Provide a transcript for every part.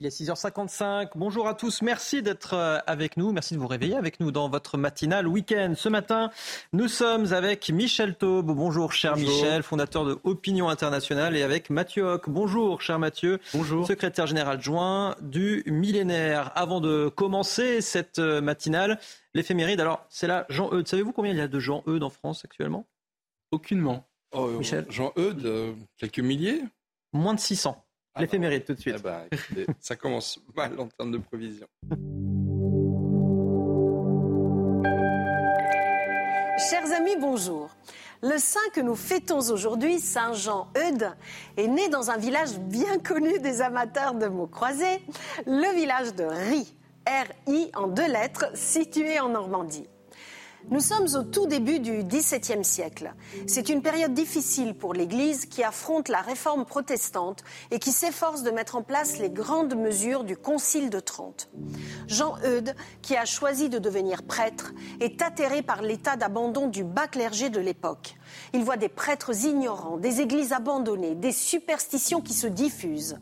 Il est 6h55. Bonjour à tous. Merci d'être euh, avec nous. Merci de vous réveiller avec nous dans votre matinale week-end. Ce matin, nous sommes avec Michel Taube. Bonjour, cher Michel, fondateur de Opinion Internationale, et avec Mathieu Hoc. Bonjour, cher Mathieu. Bonjour. Secrétaire général adjoint du millénaire. Avant de commencer cette euh, matinale, l'éphéméride. Alors, c'est là Jean-Eudes. Savez-vous combien il y a de Jean-Eudes en France actuellement? Aucunement. Oh, Michel Jean-Eudes, euh, quelques milliers? Moins de 600. Ah L'éphéméride tout de suite. Eh ben, ça commence mal en termes de provision. Chers amis, bonjour. Le saint que nous fêtons aujourd'hui, Saint Jean Eudes, est né dans un village bien connu des amateurs de mots croisés, le village de Rie, R-I en deux lettres, situé en Normandie. Nous sommes au tout début du XVIIe siècle. C'est une période difficile pour l'Église qui affronte la réforme protestante et qui s'efforce de mettre en place les grandes mesures du Concile de Trente. Jean Eudes, qui a choisi de devenir prêtre, est atterré par l'état d'abandon du bas clergé de l'époque. Il voit des prêtres ignorants, des églises abandonnées, des superstitions qui se diffusent.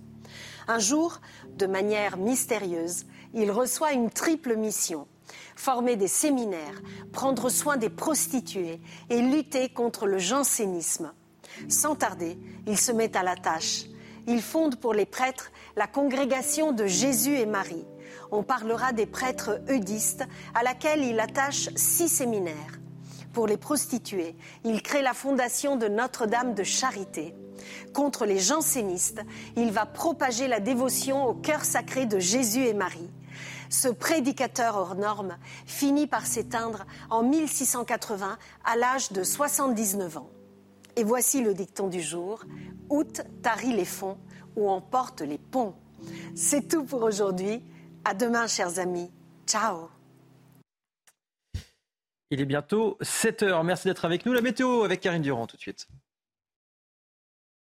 Un jour, de manière mystérieuse, il reçoit une triple mission former des séminaires, prendre soin des prostituées et lutter contre le jansénisme. Sans tarder, il se met à la tâche. Il fonde pour les prêtres la congrégation de Jésus et Marie. On parlera des prêtres eudistes à laquelle il attache six séminaires. Pour les prostituées, il crée la fondation de Notre-Dame de Charité. Contre les jansénistes, il va propager la dévotion au cœur sacré de Jésus et Marie ce prédicateur hors norme finit par s'éteindre en 1680 à l'âge de 79 ans. Et voici le dicton du jour Août tarit les fonds ou emporte les ponts. C'est tout pour aujourd'hui. À demain, chers amis. Ciao. Il est bientôt 7 heures. Merci d'être avec nous. La météo avec Karine Durand tout de suite.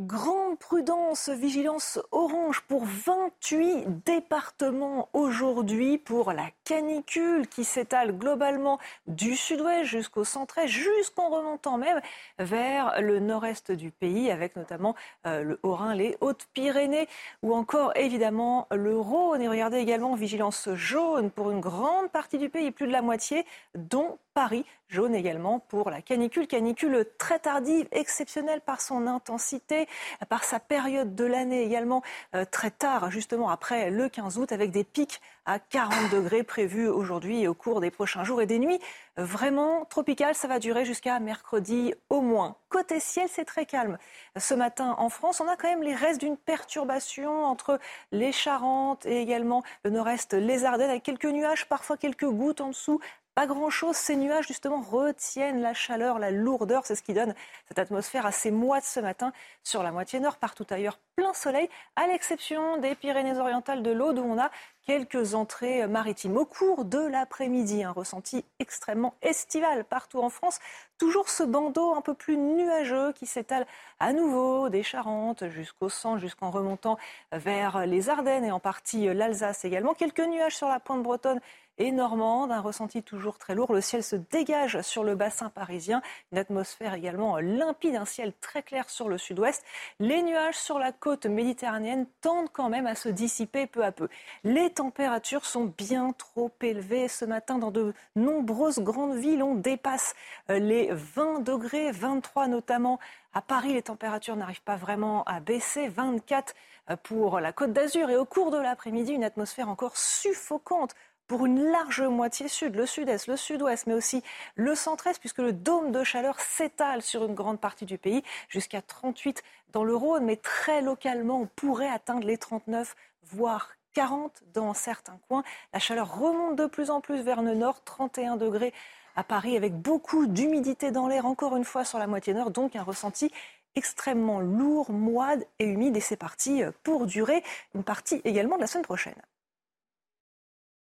Grande prudence, vigilance orange pour 28 départements aujourd'hui pour la canicule qui s'étale globalement du sud-ouest jusqu'au centre-est, jusqu'en remontant même vers le nord-est du pays, avec notamment euh, le Haut-Rhin, les Hautes-Pyrénées ou encore évidemment le Rhône. Et regardez également vigilance jaune pour une grande partie du pays, plus de la moitié, dont Paris, jaune également pour la canicule. Canicule très tardive, exceptionnelle par son intensité, par sa période de l'année également euh, très tard, justement après le 15 août, avec des pics à 40 degrés prévus aujourd'hui et au cours des prochains jours et des nuits vraiment tropicales. Ça va durer jusqu'à mercredi au moins. Côté ciel, c'est très calme. Ce matin en France, on a quand même les restes d'une perturbation entre les Charentes et également le nord-est, les Ardennes, avec quelques nuages, parfois quelques gouttes en dessous pas grand-chose. Ces nuages, justement, retiennent la chaleur, la lourdeur. C'est ce qui donne cette atmosphère assez moite ce matin sur la moitié nord. Partout ailleurs, plein soleil, à l'exception des Pyrénées-Orientales de l'Aude, où on a quelques entrées maritimes. Au cours de l'après-midi, un ressenti extrêmement estival partout en France. Toujours ce bandeau un peu plus nuageux qui s'étale à nouveau des Charentes jusqu'au centre, jusqu'en remontant vers les Ardennes et en partie l'Alsace également. Quelques nuages sur la pointe bretonne et normande. Un ressenti toujours très lourd. Le ciel se dégage sur le bassin parisien. Une atmosphère également limpide, un ciel très clair sur le sud-ouest. Les nuages sur la côte méditerranéenne tendent quand même à se dissiper peu à peu. Les températures sont bien trop élevées ce matin dans de nombreuses grandes villes. On dépasse euh, les 20 degrés, 23 notamment. À Paris, les températures n'arrivent pas vraiment à baisser. 24 euh, pour la Côte d'Azur. Et au cours de l'après-midi, une atmosphère encore suffocante pour une large moitié sud, le sud-est, le sud-ouest, mais aussi le centre-est, puisque le dôme de chaleur s'étale sur une grande partie du pays, jusqu'à 38 dans le Rhône, mais très localement, on pourrait atteindre les 39, voire 40 dans certains coins. La chaleur remonte de plus en plus vers le nord, 31 degrés à Paris, avec beaucoup d'humidité dans l'air, encore une fois sur la moitié nord, donc un ressenti extrêmement lourd, moide et humide, et c'est parti pour durer une partie également de la semaine prochaine.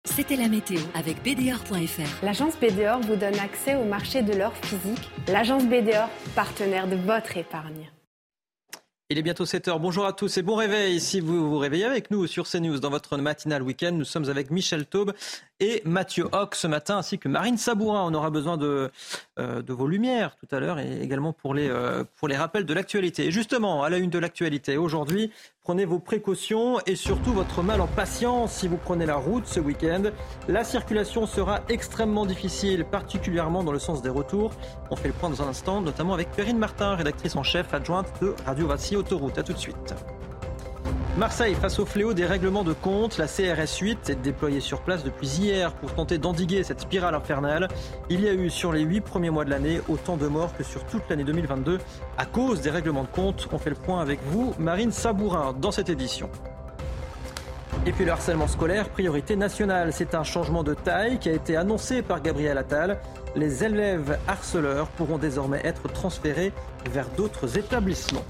C'était la météo avec BDOR.fr. L'agence BDOR vous donne accès au marché de l'or physique. L'agence BDOR, partenaire de votre épargne. Il est bientôt 7h. Bonjour à tous et bon réveil. Si vous vous réveillez avec nous sur CNews dans votre matinale week-end, nous sommes avec Michel Taube et Mathieu Hoc ce matin, ainsi que Marine Sabourin. On aura besoin de, euh, de vos lumières tout à l'heure et également pour les, euh, pour les rappels de l'actualité. Et justement, à la une de l'actualité, aujourd'hui, prenez vos précautions et surtout votre mal en patience si vous prenez la route ce week-end. La circulation sera extrêmement difficile, particulièrement dans le sens des retours. On fait le point dans un instant, notamment avec Perrine Martin, rédactrice en chef adjointe de Radio Vassi Autoroute. A tout de suite. Marseille, face au fléau des règlements de compte, la CRS 8 est déployée sur place depuis hier pour tenter d'endiguer cette spirale infernale. Il y a eu sur les huit premiers mois de l'année autant de morts que sur toute l'année 2022 à cause des règlements de compte. On fait le point avec vous, Marine Sabourin, dans cette édition. Et puis le harcèlement scolaire, priorité nationale. C'est un changement de taille qui a été annoncé par Gabriel Attal. Les élèves harceleurs pourront désormais être transférés vers d'autres établissements.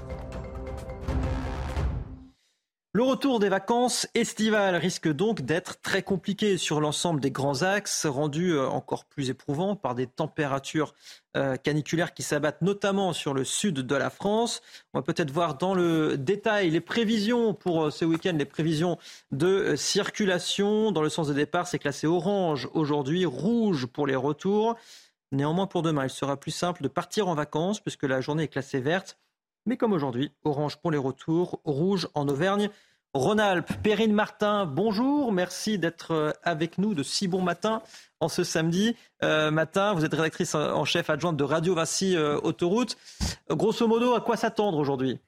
Le retour des vacances estivales risque donc d'être très compliqué sur l'ensemble des grands axes, rendus euh, encore plus éprouvants par des températures euh, caniculaires qui s'abattent notamment sur le sud de la France. On va peut-être voir dans le détail les prévisions pour euh, ce week-end, les prévisions de circulation. Dans le sens des départs, c'est classé orange aujourd'hui, rouge pour les retours. Néanmoins, pour demain, il sera plus simple de partir en vacances puisque la journée est classée verte. Mais comme aujourd'hui, orange pour les retours, rouge en Auvergne. Rhône-Alpes, Perrine Martin, bonjour, merci d'être euh, avec nous de si bon matin en ce samedi euh, matin. Vous êtes rédactrice en chef adjointe de Radio Vassy euh, Autoroute. Grosso modo, à quoi s'attendre aujourd'hui?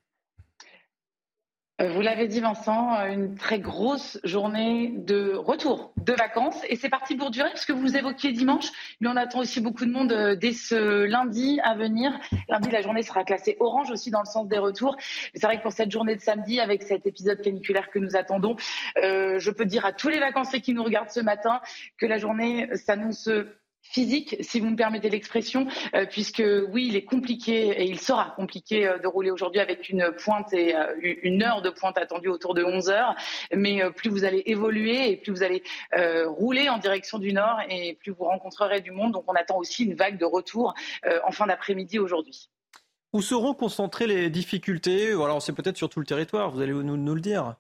Vous l'avez dit Vincent, euh, une très grosse journée de retour de vacances et c'est parti pour durer parce que vous évoquiez dimanche, mais on attend aussi beaucoup de monde euh, dès ce lundi à venir. Lundi, la journée sera classée orange aussi dans le sens des retours. C'est vrai que pour cette journée de samedi, avec cet épisode caniculaire que nous attendons, je peux dire à tous les vacanciers qui nous regardent ce matin que la journée s'annonce physique, si vous me permettez l'expression, euh, puisque oui, il est compliqué et il sera compliqué euh, de rouler aujourd'hui avec une pointe et euh, une heure de pointe attendue autour de 11 heures. Mais plus vous allez évoluer et plus vous allez rouler en direction du nord et plus vous rencontrerez du monde. Donc on attend aussi une vague de retour en fin d'après-midi aujourd'hui. Où seront concentrées les difficultés? Alors c'est peut-être sur tout le territoire, vous allez nous le dire.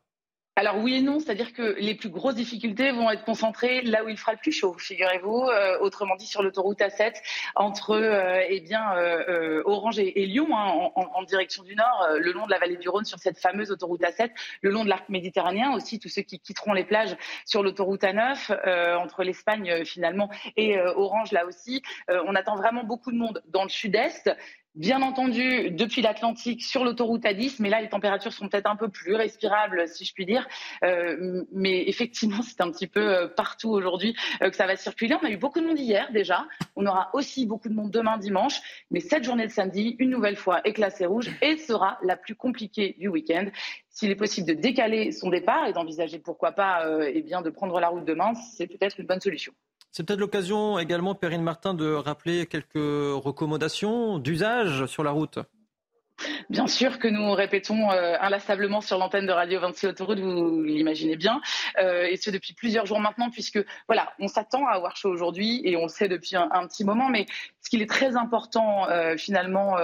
Alors oui et non, c'est-à-dire que les plus grosses difficultés vont être concentrées là où il fera le plus chaud, figurez-vous, euh, autrement dit sur l'autoroute A7 entre euh, eh bien euh, Orange et, Lyon hein, en, direction du nord, le long de la vallée du Rhône sur cette fameuse autoroute A7, le long de l'arc méditerranéen aussi, tous ceux qui quitteront les plages sur l'autoroute A9 entre l'Espagne finalement et Orange là aussi. on attend vraiment beaucoup de monde dans le sud-est. Bien entendu, depuis l'Atlantique sur l'autoroute A10, mais là les températures sont peut-être un peu plus respirables, si je puis dire. Euh, mais effectivement, c'est un petit peu euh, partout aujourd'hui euh, que ça va circuler. On a eu beaucoup de monde hier déjà. On aura aussi beaucoup de monde demain dimanche. Mais cette journée de samedi, une nouvelle fois, est classée rouge et sera la plus compliquée du week-end. S'il est possible de décaler son départ et d'envisager pourquoi pas, eh bien, de prendre la route demain, c'est peut-être une bonne solution. C'est peut-être l'occasion également, Perrine Martin, de rappeler quelques recommandations d'usage sur la route. Bien sûr que nous répétons euh, inlassablement sur l'antenne de Radio 26 Autoroute, vous l'imaginez bien, euh, et ce depuis plusieurs jours maintenant, puisque voilà, on s'attend à avoir chaud aujourd'hui et on le sait depuis un, petit moment, mais ce qu'il est très important euh, finalement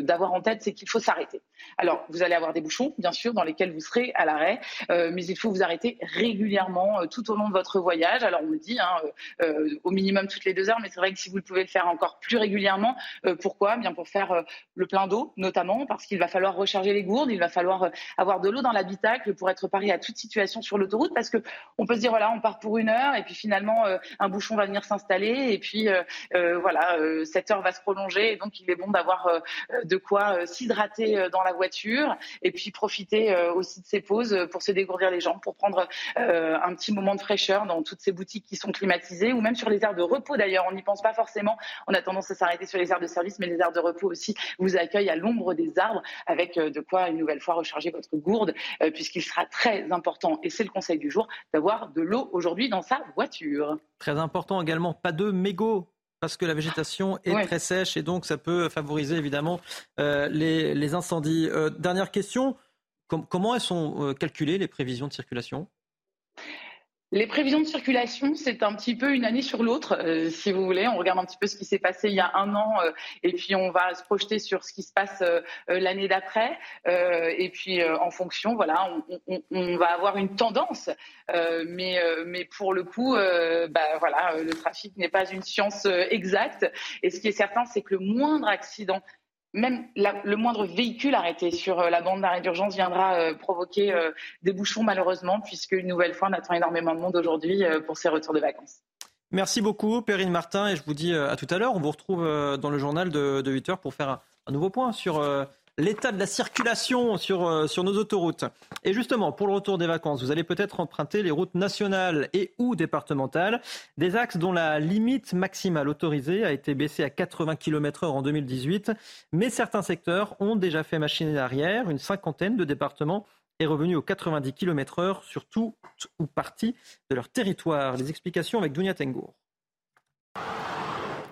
d'avoir en tête, c'est qu'il faut s'arrêter. Alors, vous allez avoir des bouchons, bien sûr, dans lesquels vous serez à l'arrêt, mais il faut vous arrêter régulièrement tout au long de votre voyage. Alors, on le dit, hein, au minimum toutes les deux heures, mais c'est vrai que si vous le pouvez le faire encore plus régulièrement, pourquoi? Bien pour faire le plein d'eau, notamment parce qu'il va falloir recharger les gourdes, il va falloir euh, avoir de l'eau dans l'habitacle pour être paré à toute situation sur l'autoroute, parce que on peut se dire voilà, on part pour une heure et puis finalement euh, un bouchon va venir s'installer et puis euh, cette heure va se prolonger et donc il est bon d'avoir de quoi s'hydrater dans la voiture et puis profiter aussi de ces pauses pour se dégourdir les jambes, pour prendre un petit moment de fraîcheur dans toutes ces boutiques qui sont climatisées ou même sur les aires de repos d'ailleurs. On n'y pense pas forcément. On a tendance à s'arrêter sur les aires de service, mais les aires de repos aussi vous accueillent à l'ombre des arbres avec euh, de quoi une nouvelle fois recharger votre gourde euh, puisqu'il sera très important, et c'est le conseil du jour, d'avoir de l'eau aujourd'hui dans sa voiture. Très important également, pas de mégots parce que la végétation est très sèche et donc ça peut favoriser évidemment euh, les, incendies. dernière question, comment elles sont calculées les prévisions de circulation? Les prévisions de circulation, c'est un petit peu une année sur l'autre, euh, si vous voulez. On regarde un petit peu ce qui s'est passé il y a un an euh, et puis on va se projeter sur ce qui se passe euh, l'année d'après. et puis en fonction, voilà, on, va avoir une tendance. mais, mais pour le coup, bah, voilà, le trafic n'est pas une science exacte. Et ce qui est certain, c'est que le moindre accident même le moindre véhicule arrêté sur euh, la bande d'arrêt d'urgence viendra euh, provoquer euh, des bouchons malheureusement, puisque une nouvelle fois on attend énormément de monde aujourd'hui pour ces retours de vacances. Merci beaucoup Perrine Martin et je vous dis à tout à l'heure. On vous retrouve dans le journal de, 8 heures pour faire un nouveau point sur l'état de la circulation sur, euh, sur nos autoroutes. Et justement, pour le retour des vacances, vous allez peut-être emprunter les routes nationales et ou départementales, des axes dont la limite maximale autorisée a été baissée à 80 km/h en 2018, mais certains secteurs ont déjà fait machine arrière. Une cinquantaine de départements est revenu aux 90 km/h sur tout ou partie de leur territoire. Les explications avec Dounia Tengour.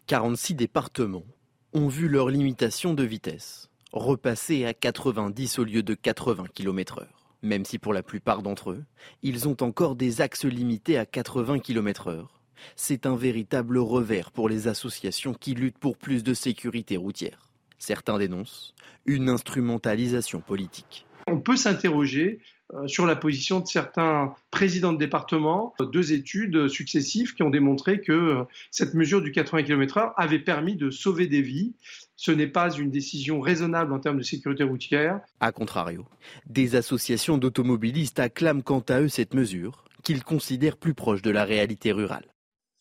46 départements ont vu leur limitation de vitesse repasser à 90 au lieu de 80 km/h. Même si pour la plupart d'entre eux, ils ont encore des axes limités à 80 km/h. C'est un véritable revers pour les associations qui luttent pour plus de sécurité routière. Certains dénoncent une instrumentalisation politique. On peut s'interroger sur la position de certains présidents de département. Deux études successives qui ont démontré que euh, cette mesure du 80 km/h avait permis de sauver des vies. Ce n'est pas une décision raisonnable en termes de sécurité routière. A contrario, des associations d'automobilistes acclament quant à eux cette mesure, qu'ils considèrent plus proche de la réalité rurale.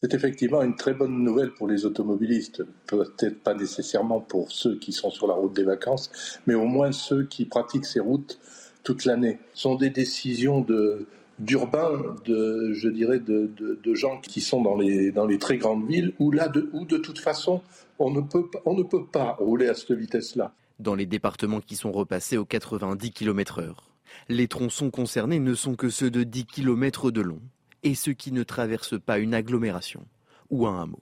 C'est effectivement une très bonne nouvelle pour les automobilistes, peut-être pas nécessairement pour ceux qui sont sur la route des vacances, mais au moins ceux qui pratiquent ces routes toute l'année. Ce sont des décisions de, d'urbains, de, je dirais, de, gens qui sont dans les, dans les très grandes villes, où là, de, où de toute façon, on ne peut, on ne peut pas rouler à cette vitesse-là. Dans les départements qui sont repassés aux 90 km/h, les tronçons concernés ne sont que ceux de 10 km de long et ceux qui ne traversent pas une agglomération ou un hameau.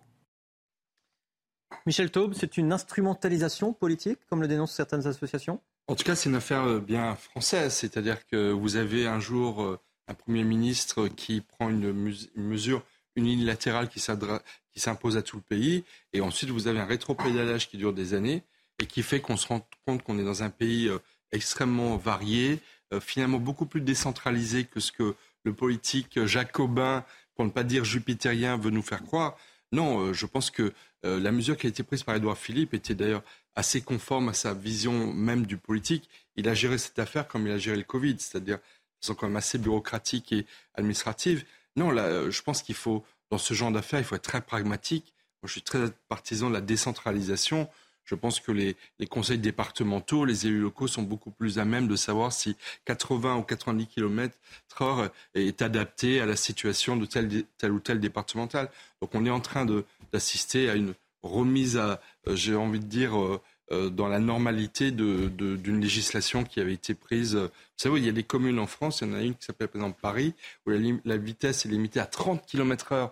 Michel Taube, c'est une instrumentalisation politique, comme le dénoncent certaines associations? En tout cas, c'est une affaire euh, bien française, c'est-à-dire que vous avez un jour euh, un Premier ministre qui prend une, mesure unilatérale qui s'impose à tout le pays, et ensuite vous avez un rétropédalage qui dure des années et qui fait qu'on se rend compte qu'on est dans un pays euh, extrêmement varié, finalement beaucoup plus décentralisé que ce que le politique jacobin, pour ne pas dire jupitérien, veut nous faire croire. Non, je pense que la mesure qui a été prise par Édouard Philippe était d'ailleurs assez conforme à sa vision même du politique. Il a géré cette affaire comme il a géré le Covid, c'est-à-dire de façon quand même assez bureaucratique et administrative. Non, là, je pense qu'il faut, dans ce genre d'affaires, il faut être très pragmatique. Moi, je suis très partisan de la décentralisation. Je pense que les, conseils départementaux, les élus locaux sont beaucoup plus à même de savoir si 80 ou 90 km heure est adapté à la situation de tel, tel ou tel départemental. Donc on est en train d'assister à une remise à, euh, j'ai envie de dire, euh, euh, dans la normalité d'une législation qui avait été prise. Vous savez, il y a des communes en France, il y en a une qui s'appelle par exemple Paris, où la, vitesse est limitée à 30 km/h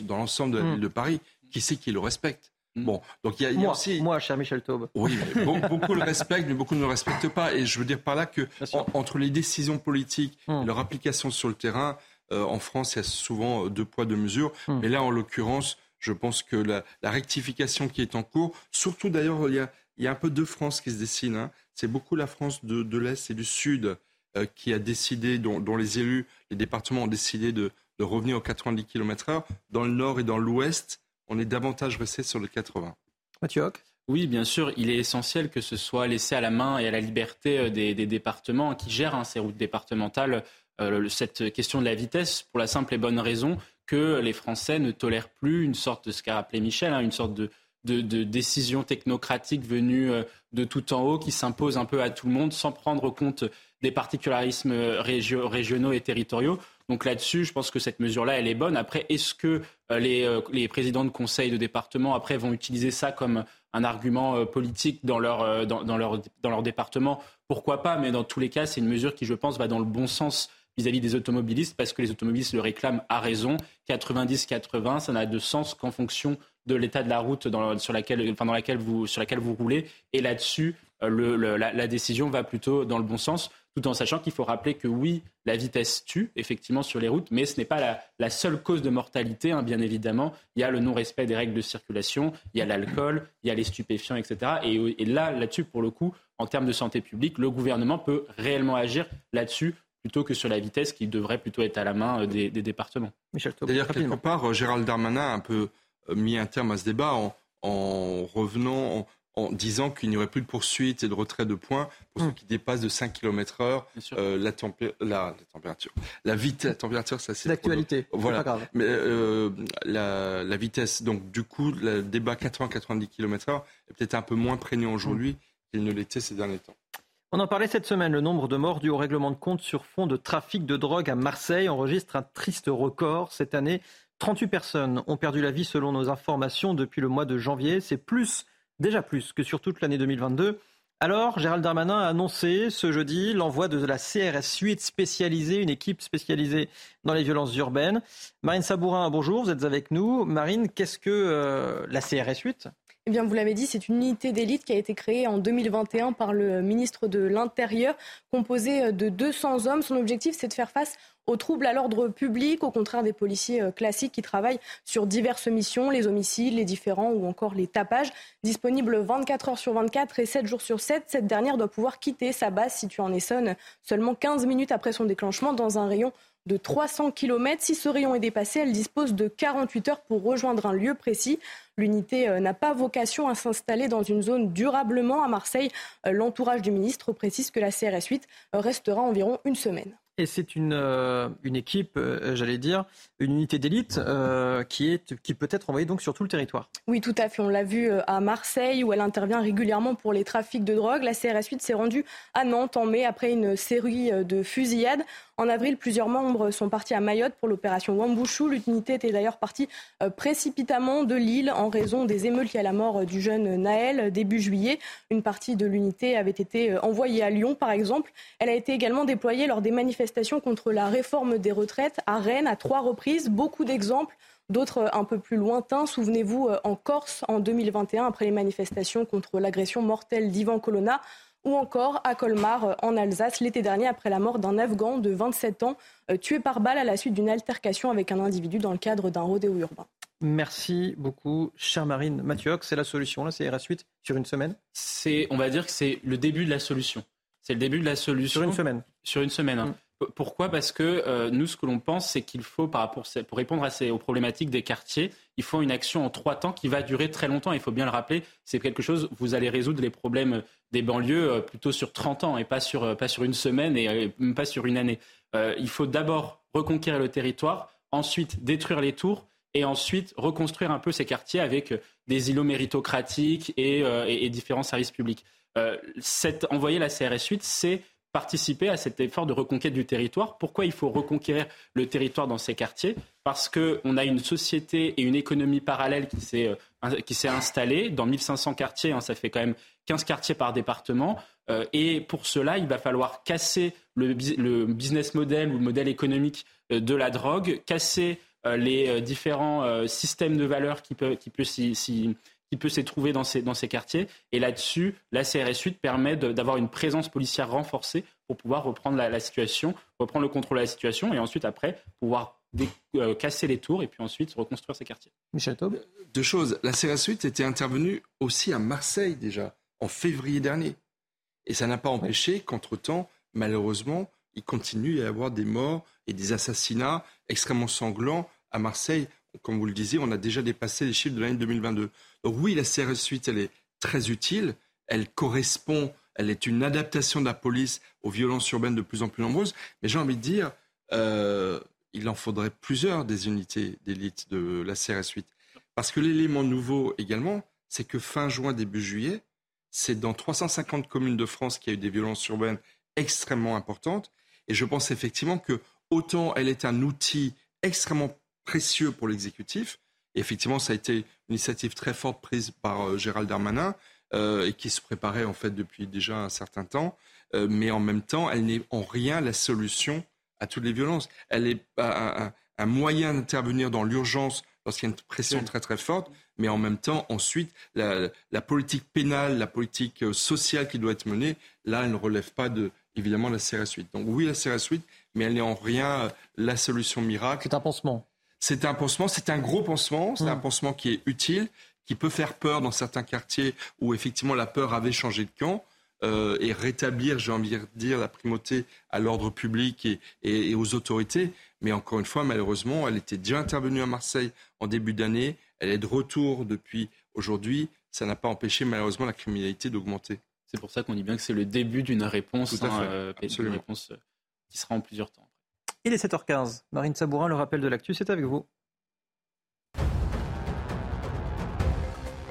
dans l'ensemble de la hmm. ville de Paris. Qui c'est qui le respecte? Bon, donc il y a, moi, aussi. Moi, cher Michel Taube. Oui, beaucoup, le respectent, mais beaucoup ne le respectent pas. Et je veux dire par là que entre les décisions politiques et leur application sur le terrain, en France, il y a souvent deux poids, deux mesures. Mais là, en l'occurrence, je pense que la, rectification qui est en cours, surtout d'ailleurs, il, y a, un peu deux France qui se dessinent. Hein. C'est beaucoup la France de, l'Est et du Sud euh, qui a décidé, dont, les élus, les départements ont décidé de, revenir aux 90 km/h. Dans le Nord et dans l'Ouest, on est davantage resté sur le 80. Mathieu Hoc oui, bien sûr, il est essentiel que ce soit laissé à la main et à la liberté euh, des, départements qui gèrent hein, ces routes départementales euh, cette question de la vitesse pour la simple et bonne raison que les Français ne tolèrent plus une sorte de ce qu'a rappelé Michel, hein, une sorte de, décision technocratique venue euh, de tout en haut qui s'impose un peu à tout le monde sans prendre compte des particularismes régionaux et territoriaux. Donc là-dessus, je pense que cette mesure-là, elle est bonne. Après, est-ce que euh, euh, les, présidents de conseils de département, après, vont utiliser ça comme un argument politique dans leur, dans, leur, dans leur département? Pourquoi pas Mais dans tous les cas, c'est une mesure qui, je pense, va dans le bon sens vis-à-vis des automobilistes parce que les automobilistes le réclament à raison. 90-80, ça n'a de sens qu'en fonction de l'état de la route sur, laquelle, enfin, dans laquelle vous, sur laquelle vous roulez. Et là-dessus, euh, la, décision va plutôt dans le bon sens. Tout en sachant qu'il faut rappeler que oui, la vitesse tue, effectivement, sur les routes, mais ce n'est pas la, seule cause de mortalité, hein, bien évidemment. Il y a le non-respect des règles de circulation, il y a l'alcool, il y a les stupéfiants, etc. Et, là, là-dessus, pour le coup, en termes de santé publique, le gouvernement peut réellement agir là-dessus plutôt que sur la vitesse qui devrait plutôt être à la main euh, des, départements. D'ailleurs, quelque part, euh, Gérald Darmanin a un peu euh, mis un terme à ce débat en, revenant, en disant qu'il n'y aurait plus de poursuites et de retrait de points pour ceux hmm. qui dépassent de 5 km heure euh, la, la, température. La vitesse, la température, ça c'est... L'actualité, voilà. pas grave. Mais euh, la, vitesse, donc du coup, le débat 80-90 km heure est peut-être un peu moins prégnant aujourd'hui qu'il ne l'était ces derniers temps. On en parlait cette semaine, le nombre de morts dû au règlement de compte sur fond de trafic de drogue à Marseille enregistre un triste record. Cette année, 38 personnes ont perdu la vie selon nos informations depuis le mois de janvier. C'est plus déjà plus que sur toute l'année 2022. Alors, Gérald Darmanin a annoncé ce jeudi l'envoi de la CRS 8 spécialisée, une équipe spécialisée dans les violences urbaines. Marine Sabourin, bonjour, vous êtes avec nous. Marine, qu'est-ce que euh, la CRS 8 eh bien, vous l'avez dit, c'est une unité d'élite qui a été créée en 2021 par le ministre de l'Intérieur, composée de 200 hommes. Son objectif, c'est de faire face aux troubles à l'ordre public, au contraire des policiers euh, classiques qui travaillent sur diverses missions, les homicides, les différents ou encore les tapages. Disponible 24 heures sur 24 et 7 jours sur 7, cette dernière doit pouvoir quitter sa base située en Essonne seulement 15 minutes après son déclenchement dans un rayon de 300 km. Si ce rayon est dépassé, elle dispose de 48 heures pour rejoindre un lieu précis. L'unité euh, n'a pas vocation à s'installer dans une zone durablement à Marseille. Euh, l'entourage du ministre précise que la CRS 8 restera environ une semaine. Et c'est une, euh, équipe, euh, j'allais dire, une unité d'élite euh, qui, qui peut être envoyée donc sur tout le territoire. Oui, tout à fait. On l'a vu à Marseille où elle intervient régulièrement pour les trafics de drogue. La CRS 8 s'est rendue à Nantes en mai après une série de fusillades. En avril, plusieurs membres sont partis à Mayotte pour l'opération Wambushu. L'unité était d'ailleurs partie précipitamment de l'île en raison des émeutes liées à la mort du jeune Naël début juillet. Une partie de l'unité avait été envoyée à Lyon, par exemple. Elle a été également déployée lors des manifestations contre la réforme des retraites à Rennes à trois reprises. Beaucoup d'exemples d'autres un peu plus lointains. Souvenez-vous, euh, en Corse, en 2021, après les manifestations contre l'agression mortelle d'Ivan Colonna, ou encore à Colmar, euh, en Alsace, l'été dernier, après la mort d'un Afghan de 27 ans, euh, tué par balle à la suite d'une altercation avec un individu dans le cadre d'un rodéo urbain. Merci beaucoup, chère Marine. Mathieu c'est la solution, là, c'est RS8 sur une semaine? On va dire que c'est le début de la solution. C'est le début de la solution. Sur une semaine Sur une semaine. Hein. Mm. Pourquoi? Parce que euh, nous, ce que l'on pense, c'est qu'il faut, par rapport, pour répondre à ces, aux problématiques des quartiers, il faut une action en trois temps qui va durer très longtemps. Il faut bien le rappeler, c'est quelque chose, vous allez résoudre les problèmes des banlieues euh, plutôt sur 30 ans et pas sur, euh, pas sur une semaine et même pas sur une année. il faut d'abord reconquérir le territoire, ensuite détruire les tours et ensuite reconstruire un peu ces quartiers avec des îlots méritocratiques et, et différents services publics. Cette, envoyer la CRS 8, c'est participer à cet effort de reconquête du territoire. Pourquoi il faut reconquérir le territoire dans ces quartiers? Parce qu'on a une société et une économie parallèle qui s'est, euh, qui s'est installée. Dans 1500 quartiers, hein, ça fait quand même 15 quartiers par département. Euh, et pour cela, il va falloir casser le, business model ou le modèle économique euh, de la drogue, casser les différents systèmes de valeurs qui peuvent, qui peuvent s'y, qui peut s'y trouver dans ces, dans ces quartiers. Et là-dessus, la CRS 8 permet d'avoir une présence policière renforcée pour pouvoir reprendre la, situation, reprendre le contrôle de la situation et ensuite, après, pouvoir euh, casser les tours et puis ensuite reconstruire ces quartiers. Michel Taub Deux choses. La CRS 8 était intervenue aussi à Marseille déjà, en février dernier. Et ça n'a pas empêché qu'entre-temps, malheureusement, il continue à y avoir des morts et des assassinats extrêmement sanglants à Marseille. Comme vous le disiez, on a déjà dépassé les chiffres de l'année 2022 oui, la CRS 8, elle est très utile. Elle correspond, elle est une adaptation de la police aux violences urbaines de plus en plus nombreuses. Mais j'ai envie de dire, euh, il en faudrait plusieurs des unités d'élite de la CRS 8. Parce que l'élément nouveau également, c'est que fin juin, début juillet, c'est dans 350 communes de France qu'il y a eu des violences urbaines extrêmement importantes. Et je pense effectivement que autant elle est un outil extrêmement précieux pour l'exécutif, effectivement, ça a été initiative très forte prise par euh, Gérald Darmanin euh, et qui se préparait en fait depuis déjà un certain temps. Euh, mais en même temps, elle n'est en rien la solution à toutes les violences. Elle est un, un moyen d'intervenir dans l'urgence lorsqu'il y a une pression très très forte, mais en même temps, ensuite, la, politique pénale, la politique sociale qui doit être menée, là, elle ne relève pas de évidemment la CRS 8. Donc oui, la CRS 8, mais elle n'est en rien la solution miracle. C'est un pansement. C'est un pansement, c'est un gros pansement, c'est un Mmh. pansement qui est utile, qui peut faire peur dans certains quartiers où effectivement la peur avait changé de camp. euh, et rétablir, j'ai envie de dire, la primauté à l'ordre public et, et- et aux autorités. Mais encore une fois, malheureusement, elle était déjà intervenue à Marseille en début d'année. Elle est de retour depuis aujourd'hui. Ça n'a pas empêché malheureusement la criminalité d'augmenter. C'est pour ça qu'on dit bien que c'est le début d'une réponse, hein, euh, réponse euh, qui sera en plusieurs temps. Il est 7h15. Marine Sabourin, le rappel de l'actu, c'est avec vous.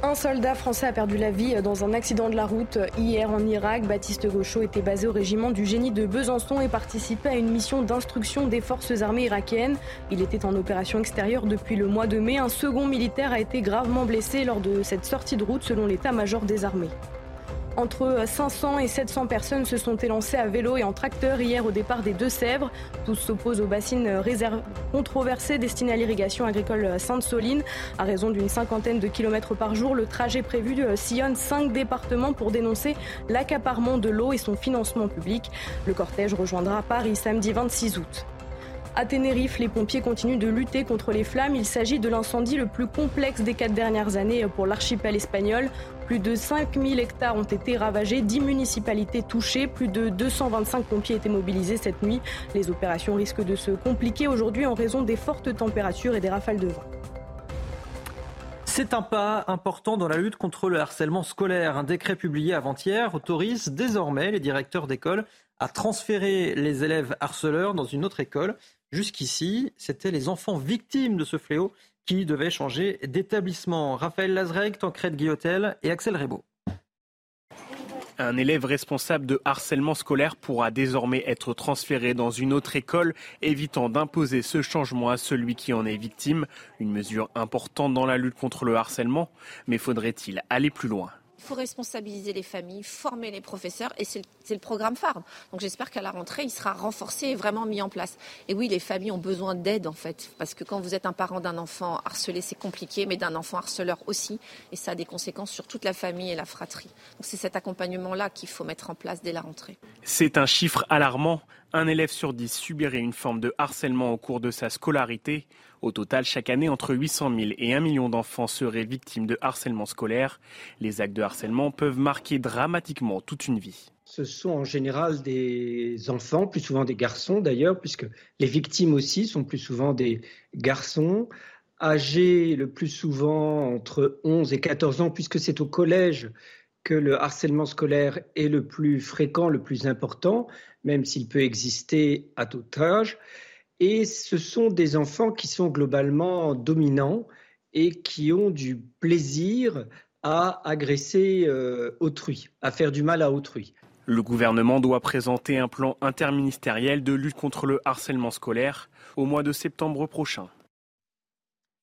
Un soldat français a perdu la vie dans un accident de la route hier en Irak. Baptiste Gauchot était basé au régiment du génie de Besançon et participait à une mission d'instruction des forces armées irakiennes. Il était en opération extérieure depuis le mois de mai. Un second militaire a été gravement blessé lors de cette sortie de route selon l'état-major des armées. Entre 500 et 700 personnes se sont élancées à vélo et en tracteur hier au départ des Deux-Sèvres. Tous s'opposent aux bassines réserv- controversées destinées à l'irrigation agricole Sainte-Soline. À raison d'une cinquantaine de kilomètres par jour, le trajet prévu euh, sillonne cinq départements pour dénoncer l'accaparement de l'eau et son financement public. Le cortège rejoindra Paris samedi 26 août. À Tenerife, les pompiers continuent de lutter contre les flammes. Il s'agit de l'incendie le plus complexe des quatre dernières années pour l'archipel espagnol. Plus de 5000 hectares ont été ravagés, 10 municipalités touchées, plus de 225 pompiers étaient mobilisés cette nuit. Les opérations risquent de se compliquer aujourd'hui en raison des fortes températures et des rafales de vent. C'est un pas important dans la lutte contre le harcèlement scolaire. Un décret publié avant-hier autorise désormais les directeurs d'école à transférer les élèves harceleurs dans une autre école. Jusqu'ici, c'était les enfants victimes de ce fléau qui devaient changer d'établissement. Raphaël Lazreg, Tancred Guillotel et Axel Rebaud. Un élève responsable de harcèlement scolaire pourra désormais être transféré dans une autre école, évitant d'imposer ce changement à celui qui en est victime. Une mesure importante dans la lutte contre le harcèlement, mais faudrait-il aller plus loin? Il faut responsabiliser les familles, former les professeurs et c'est le, c'est le programme phare. Donc j'espère qu'à la rentrée, il sera renforcé et vraiment mis en place. Et oui, les familles ont besoin d'aide en fait, parce que quand vous êtes un parent d'un enfant harcelé, c'est compliqué, mais d'un enfant harceleur aussi, et ça a des conséquences sur toute la famille et la fratrie. Donc c'est cet accompagnement-là qu'il faut mettre en place dès la rentrée. C'est un chiffre alarmant. Un élève sur dix subirait une forme de harcèlement au cours de sa scolarité. Au total, chaque année, entre 800 000 et 1 million d'enfants seraient victimes de harcèlement scolaire. Les actes de harcèlement peuvent marquer dramatiquement toute une vie. Ce sont en général des enfants, plus souvent des garçons d'ailleurs, puisque les victimes aussi sont plus souvent des garçons, âgés le plus souvent entre 11 et 14 ans, puisque c'est au collège que le harcèlement scolaire est le plus fréquent, le plus important, même s'il peut exister à tout âge. Et ce sont des enfants qui sont globalement dominants et qui ont du plaisir à agresser euh, autrui, à faire du mal à autrui. Le gouvernement doit présenter un plan interministériel de lutte contre le harcèlement scolaire au mois de septembre prochain.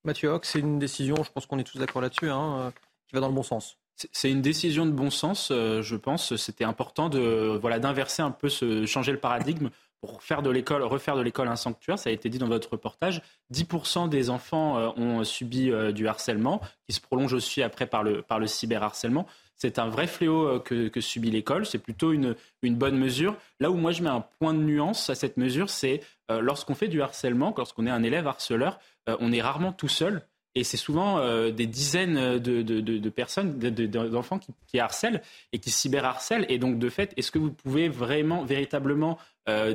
Mathieu Hoc, c'est une décision, je pense qu'on est tous d'accord là-dessus, hein, qui va dans le bon sens. C'est- C'est une décision de bon sens, euh, je pense. C'était important de voilà d'inverser un peu, ce, changer le paradigme pour faire de l'école, refaire de l'école un sanctuaire. Ça a été dit dans votre reportage. 10% des enfants euh, ont subi euh, du harcèlement, qui se prolonge aussi après par le par le cyberharcèlement. C'est un vrai fléau euh, que, subit l'école. C'est plutôt une, une bonne mesure. Là où moi je mets un point de nuance à cette mesure, c'est euh, lorsqu'on fait du harcèlement, lorsqu'on est un élève harceleur, euh, on est rarement tout seul. Et c'est souvent des dizaines de, de- personnes, de- de- d'enfants qui, qui harcèlent et qui cyberharcèlent. Et donc, de fait, est-ce que vous pouvez vraiment, véritablement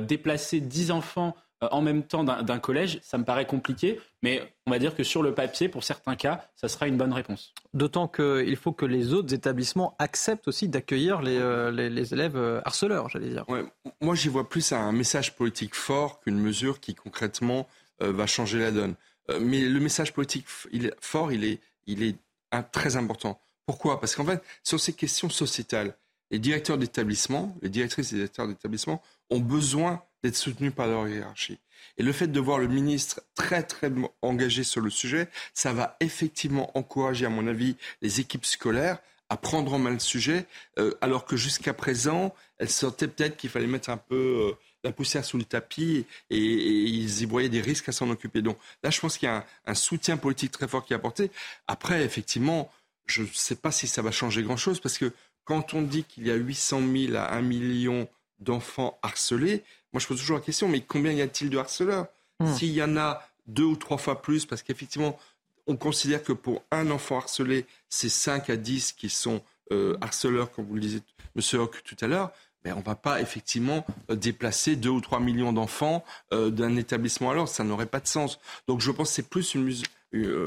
déplacer 10 enfants en même temps d'un collège Ça me paraît compliqué, mais on va dire que sur le papier, pour certains cas, ça sera une bonne réponse. D'autant qu'il faut que les autres établissements acceptent aussi d'accueillir les, euh, les- les élèves euh, harceleurs, j'allais dire. Ouais, moi, j'y vois plus un message politique fort qu'une mesure qui concrètement euh, va changer la donne. Euh, mais le message politique f- il est fort, il est, il est un- très important. Pourquoi? Parce qu'en fait, sur ces questions sociétales, les directeurs d'établissement, les directrices et directeurs d'établissement ont besoin d'être soutenus par leur hiérarchie. Et le fait de voir le ministre très très engagé sur le sujet, ça va effectivement encourager, à mon avis, les équipes scolaires à prendre en main le sujet, euh, alors que jusqu'à présent, elles sentaient peut-être qu'il fallait mettre un peu euh, la poussière sous le tapis et, ils y voyaient des risques à s'en occuper. Donc là, je pense qu'il y a un, un soutien politique très fort qui est apporté. Après, effectivement, je ne sais pas si ça va changer grand-chose parce que quand on dit qu'il y a 800 000 à 1 million d'enfants harcelés. Moi, je pose toujours la question, mais combien y a-t-il de harceleurs hmm. S'il y en a deux ou trois fois plus, parce qu'effectivement, on considère que pour un enfant harcelé, c'est 5 à 10 qui sont euh, harceleurs, comme vous le disiez, M. Hock, tout à l'heure. Mais on ne va pas effectivement euh, déplacer 2 ou 3 millions d'enfants euh, d'un établissement à l'autre. Ça n'aurait pas de sens. Donc je pense que c'est plus une,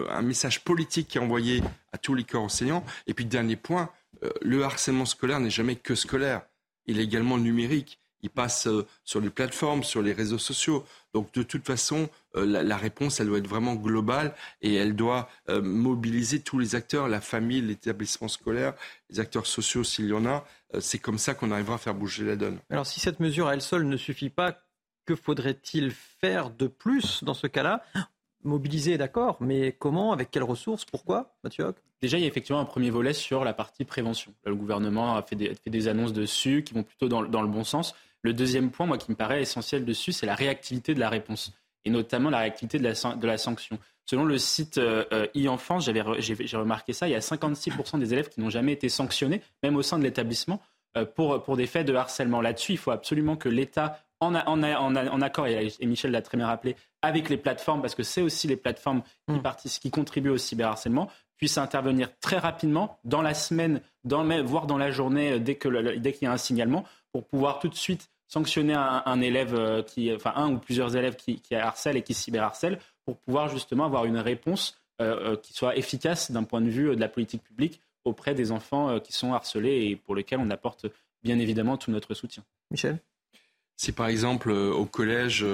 un message politique qui est envoyé à tous les corps enseignants. Et puis, dernier point, le harcèlement scolaire n'est jamais que scolaire. Il est également numérique il passe euh, sur les plateformes, sur les réseaux sociaux. Donc de toute façon, euh, la, réponse, elle doit être vraiment globale et elle doit euh, mobiliser tous les acteurs, la famille, l'établissement scolaire, les acteurs sociaux s'il y en a. C'est comme ça qu'on arrivera à faire bouger la donne. Alors si cette mesure à elle seule ne suffit pas, que faudrait-il faire de plus dans ce cas-là? Mobiliser, d'accord, mais comment Avec quelles ressources Pourquoi, Mathieu Déjà, il y a effectivement un premier volet sur la partie prévention. le gouvernement a fait des, annonces dessus qui vont plutôt dans, le bon sens. Le deuxième point, moi, qui me paraît essentiel dessus, c'est la réactivité de la réponse, et notamment la réactivité de la, sanction. Selon le site euh, euh, e-enfance, j'ai remarqué ça, il y a 56% des élèves qui n'ont jamais été sanctionnés, même au sein de l'établissement, euh, pour des faits de harcèlement. Là-dessus, il faut absolument que l'État, en, en, en, accord, et, Michel l'a très bien rappelé, avec les plateformes, parce que c'est aussi les plateformes qui, mmh. qui contribuent au cyberharcèlement, puisse intervenir très rapidement, dans la semaine, dans, voire dans la journée, dès qu'il dès qu'il y a un signalement, pour pouvoir tout de suite sanctionner un, élève euh, qui, enfin un ou plusieurs élèves qui, qui harcèlent et qui cyberharcèlent pour pouvoir justement avoir une réponse euh, euh, qui soit efficace d'un point de vue de la politique publique auprès des enfants qui sont harcelés et pour lesquels on apporte bien évidemment tout notre soutien. Michel? Si par exemple au collège,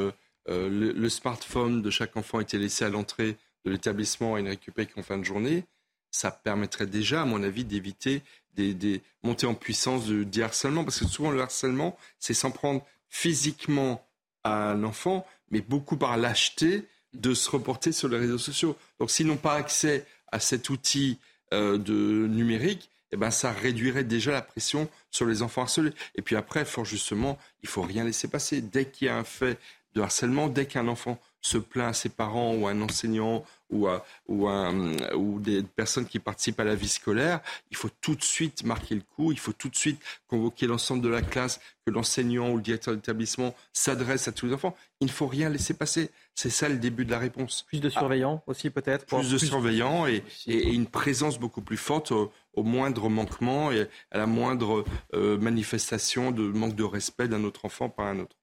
le, smartphone de chaque enfant était laissé à l'entrée de l'établissement et ne récupéré qu'en fin de journée, ça permettrait déjà, à mon avis, d'éviter des, montées en puissance du harcèlement, parce que souvent le harcèlement, c'est s'en prendre physiquement à un enfant, mais beaucoup par lâcheté de se reporter sur les réseaux sociaux. Donc s'ils n'ont pas accès à cet outil euh, de numérique, eh ben, ça réduirait déjà la pression sur les enfants harcelés. Et puis après, fort justement, il faut rien laisser passer. Dès qu'il y a un fait de harcèlement, dès qu'un enfant se plaint à ses parents ou à un enseignant ou, à, ou, ou des personnes qui participent à la vie scolaire, il faut tout de suite marquer le coup, il faut tout de suite convoquer l'ensemble de la classe, que l'enseignant ou le directeur d'établissement s'adresse à tous les enfants. Il ne faut rien laisser passer. C'est ça le début de la réponse. Plus de surveillants aussi peut-être Plus de surveillants et, et, une présence beaucoup plus forte au, moindre manquement et à la moindre euh, manifestation de manque de respect d'un autre enfant par un autre.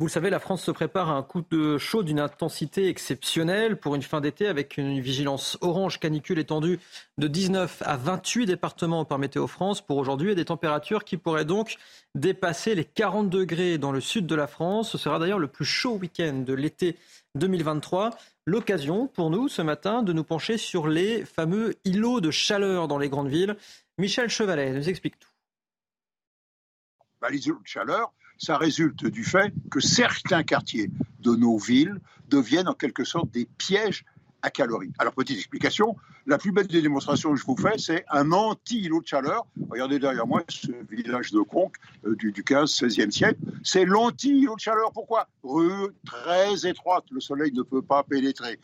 Vous le savez, la France se prépare à un coup de chaud d'une intensité exceptionnelle pour une fin d'été avec une vigilance orange canicule étendue de 19 à 28 départements par Météo France pour aujourd'hui et des températures qui pourraient donc dépasser les 40 degrés dans le sud de la France. Ce sera d'ailleurs le plus chaud week-end de l'été 2023. L'occasion pour nous ce matin de nous pencher sur les fameux îlots de chaleur dans les grandes villes. Michel Chevalet nous explique tout. Bah, les îlots de chaleur, ça résulte du fait que certains quartiers de nos villes deviennent en quelque sorte des pièges à. Alors, petite explication, la plus belle des démonstrations que je vous fais, c'est un anti-îlot de chaleur. Regardez derrière moi ce village de Conques euh, du, 15-16e siècle. C'est l'anti-îlot de chaleur. Pourquoi? Rue très étroite, le soleil ne peut pas pénétrer.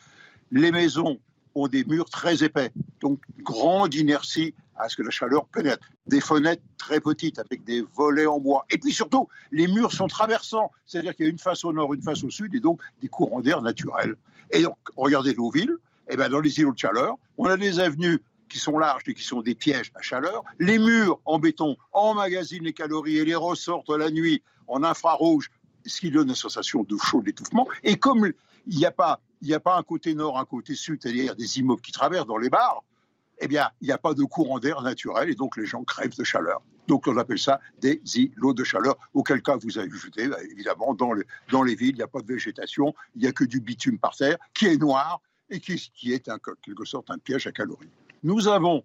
Les maisons ont des murs très épais, donc grande inertie à ce que la chaleur pénètre. Des fenêtres très petites avec des volets en bois. Et puis surtout, les murs sont traversants, c'est-à-dire qu'il y a une face au nord, une face au sud, et donc des courants d'air naturels. Et donc, regardez villes, et eh bien dans les îlots de chaleur, on a des avenues qui sont larges et qui sont des pièges à chaleur. Les murs en béton emmagasinent les calories et les ressortent la nuit en infrarouge, ce qui donne une sensation de chaud, d'étouffement. Et comme il n'y a pas a pas un côté nord, un côté sud, c'est-à-dire des immeubles qui traversent dans les bars, eh bien, il n'y a pas de courant d'air naturel et donc les gens crèvent de chaleur. Donc on appelle ça des îlots de chaleur, auquel cas vous jeté, bah, évidemment, dans les, dans les villes, il n'y a pas de végétation, il n'y a que du bitume par terre, qui est noir et qui, qui est en quelque sorte un piège à calories. Nous avons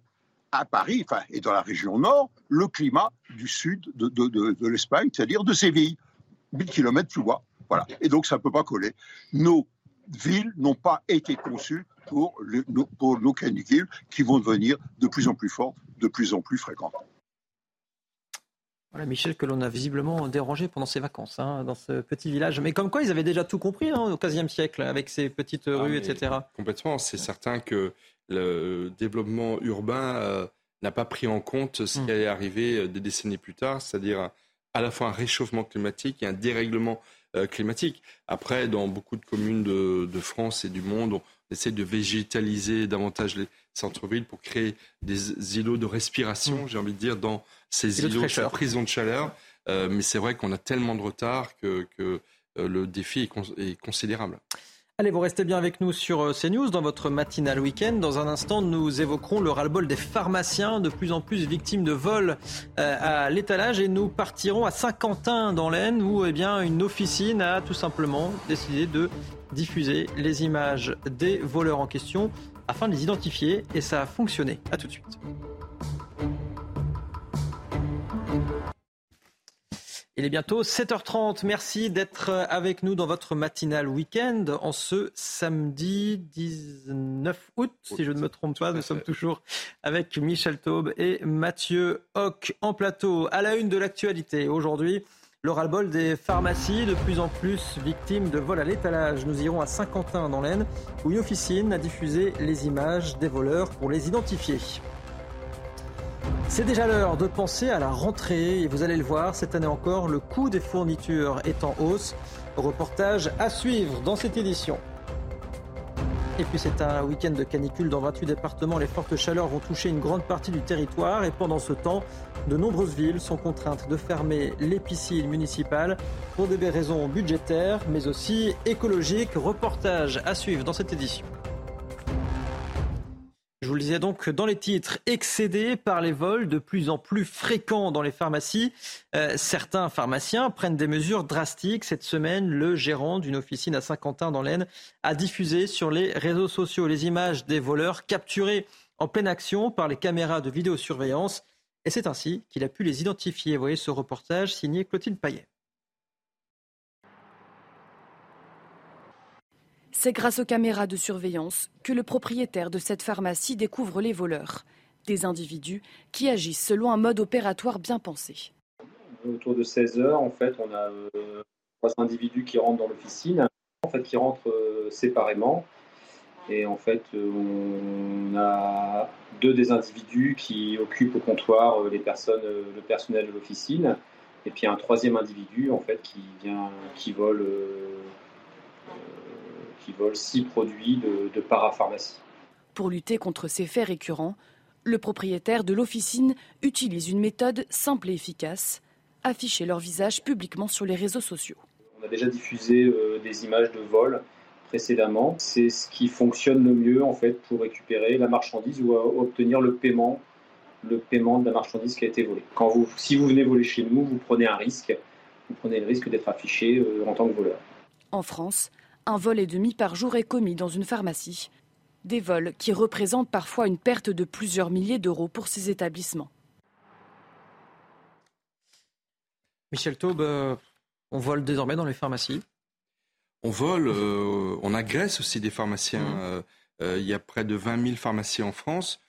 à Paris, et dans la région nord, le climat du sud de, de, de, l'Espagne, c'est-à-dire de Séville, 1000 km plus bas. Voilà. Et donc ça ne peut pas coller. Nos villes n'ont pas été conçues pour, le, pour nos canicules qui vont devenir de plus en plus fortes, de plus en plus fréquentes. Voilà, Michel, que l'on a visiblement dérangé pendant ses vacances hein, dans ce petit village. Mais comme quoi, ils avaient déjà tout compris hein, au XVe siècle, avec ces petites ah, rues, etc. Complètement. C'est certain que le développement urbain euh, n'a pas pris en compte ce qui hmm. allait arriver euh, des décennies plus tard, c'est-à-dire à la fois un réchauffement climatique et un dérèglement euh, climatique. Après, dans beaucoup de communes de, de, France et du monde, on essaie de végétaliser davantage les centres-villes pour créer des îlots de respiration, mmh. j'ai envie de dire, dans ces îlots, de, ces prisons de chaleur. Euh, mais c'est vrai qu'on a tellement de retard que, que euh, le défi est, est considérable. Allez, vous restez bien avec nous sur euh, CNews dans votre matinale week-end. Dans un instant, nous évoquerons le ras-le-bol des pharmaciens, de plus en plus victimes de vols euh, à l'étalage. Et nous partirons à Saint-Quentin dans l'Aisne, où eh une officine a tout simplement décidé de diffuser les images des voleurs en question afin de les identifier. Et ça a fonctionné. A tout de suite. Il est bientôt 7h30. Merci d'être avec nous dans votre matinale week-end en ce samedi 19 août, si je ne me trompe pas. Nous sommes toujours avec Michel Taube et Mathieu Hoc en plateau. À la une de l'actualité aujourd'hui, le ras-le-bol des pharmacies, de plus en plus victimes de vols à l'étalage. Nous irons à Saint-Quentin dans l'Aisne, où une officine a diffusé les images des voleurs pour les identifier. C'est déjà l'heure de penser à la rentrée et vous allez le voir, cette année encore, le coût des fournitures est en hausse. Reportage à suivre dans cette édition. Et puis c'est un week-end de canicule dans 28 départements. Les fortes chaleurs vont toucher une grande partie du territoire et pendant ce temps, de nombreuses villes sont contraintes de fermer les piscines municipales pour des raisons budgétaires mais aussi écologiques. Reportage à suivre dans cette édition. Je vous le disais donc dans les titres, excédés par les vols de plus en plus fréquents dans les pharmacies. Euh, certains pharmaciens prennent des mesures drastiques. Cette semaine, le gérant d'une officine à Saint-Quentin dans l'Aisne a diffusé sur les réseaux sociaux les images des voleurs capturés en pleine action par les caméras de vidéosurveillance. Et c'est ainsi qu'il a pu les identifier. Vous voyez ce reportage signé Clotilde Payet. C'est grâce aux caméras de surveillance que le propriétaire de cette pharmacie découvre les voleurs, des individus qui agissent selon un mode opératoire bien pensé. Autour de 16 heures, en fait, on a euh, trois individus qui rentrent dans l'officine, en fait, qui rentrent euh, séparément. Et en fait, on a deux des individus qui occupent au comptoir euh, le personnel de l'officine, et puis un troisième individu, en fait, qui vient, qui vole qui volent six produits de, parapharmacie. Pour lutter contre ces faits récurrents, le propriétaire de l'officine utilise une méthode simple et efficace, afficher leur visage publiquement sur les réseaux sociaux. On a déjà diffusé euh, des images de vol précédemment. C'est ce qui fonctionne le mieux en fait pour récupérer la marchandise ou obtenir le paiement, le paiement de la marchandise qui a été volée. Quand vous, si vous venez voler chez nous, vous prenez un risque. Vous prenez le risque d'être affiché euh, en tant que voleur. En France, un vol et demi par jour est commis dans une pharmacie. Des vols qui représentent parfois une perte de plusieurs milliers d'euros pour ces établissements. Michel Taube, euh, on vole désormais dans les pharmacies On vole, euh, on agresse aussi des pharmaciens. Mmh. Euh, il y a près de 20 000 pharmaciens en France.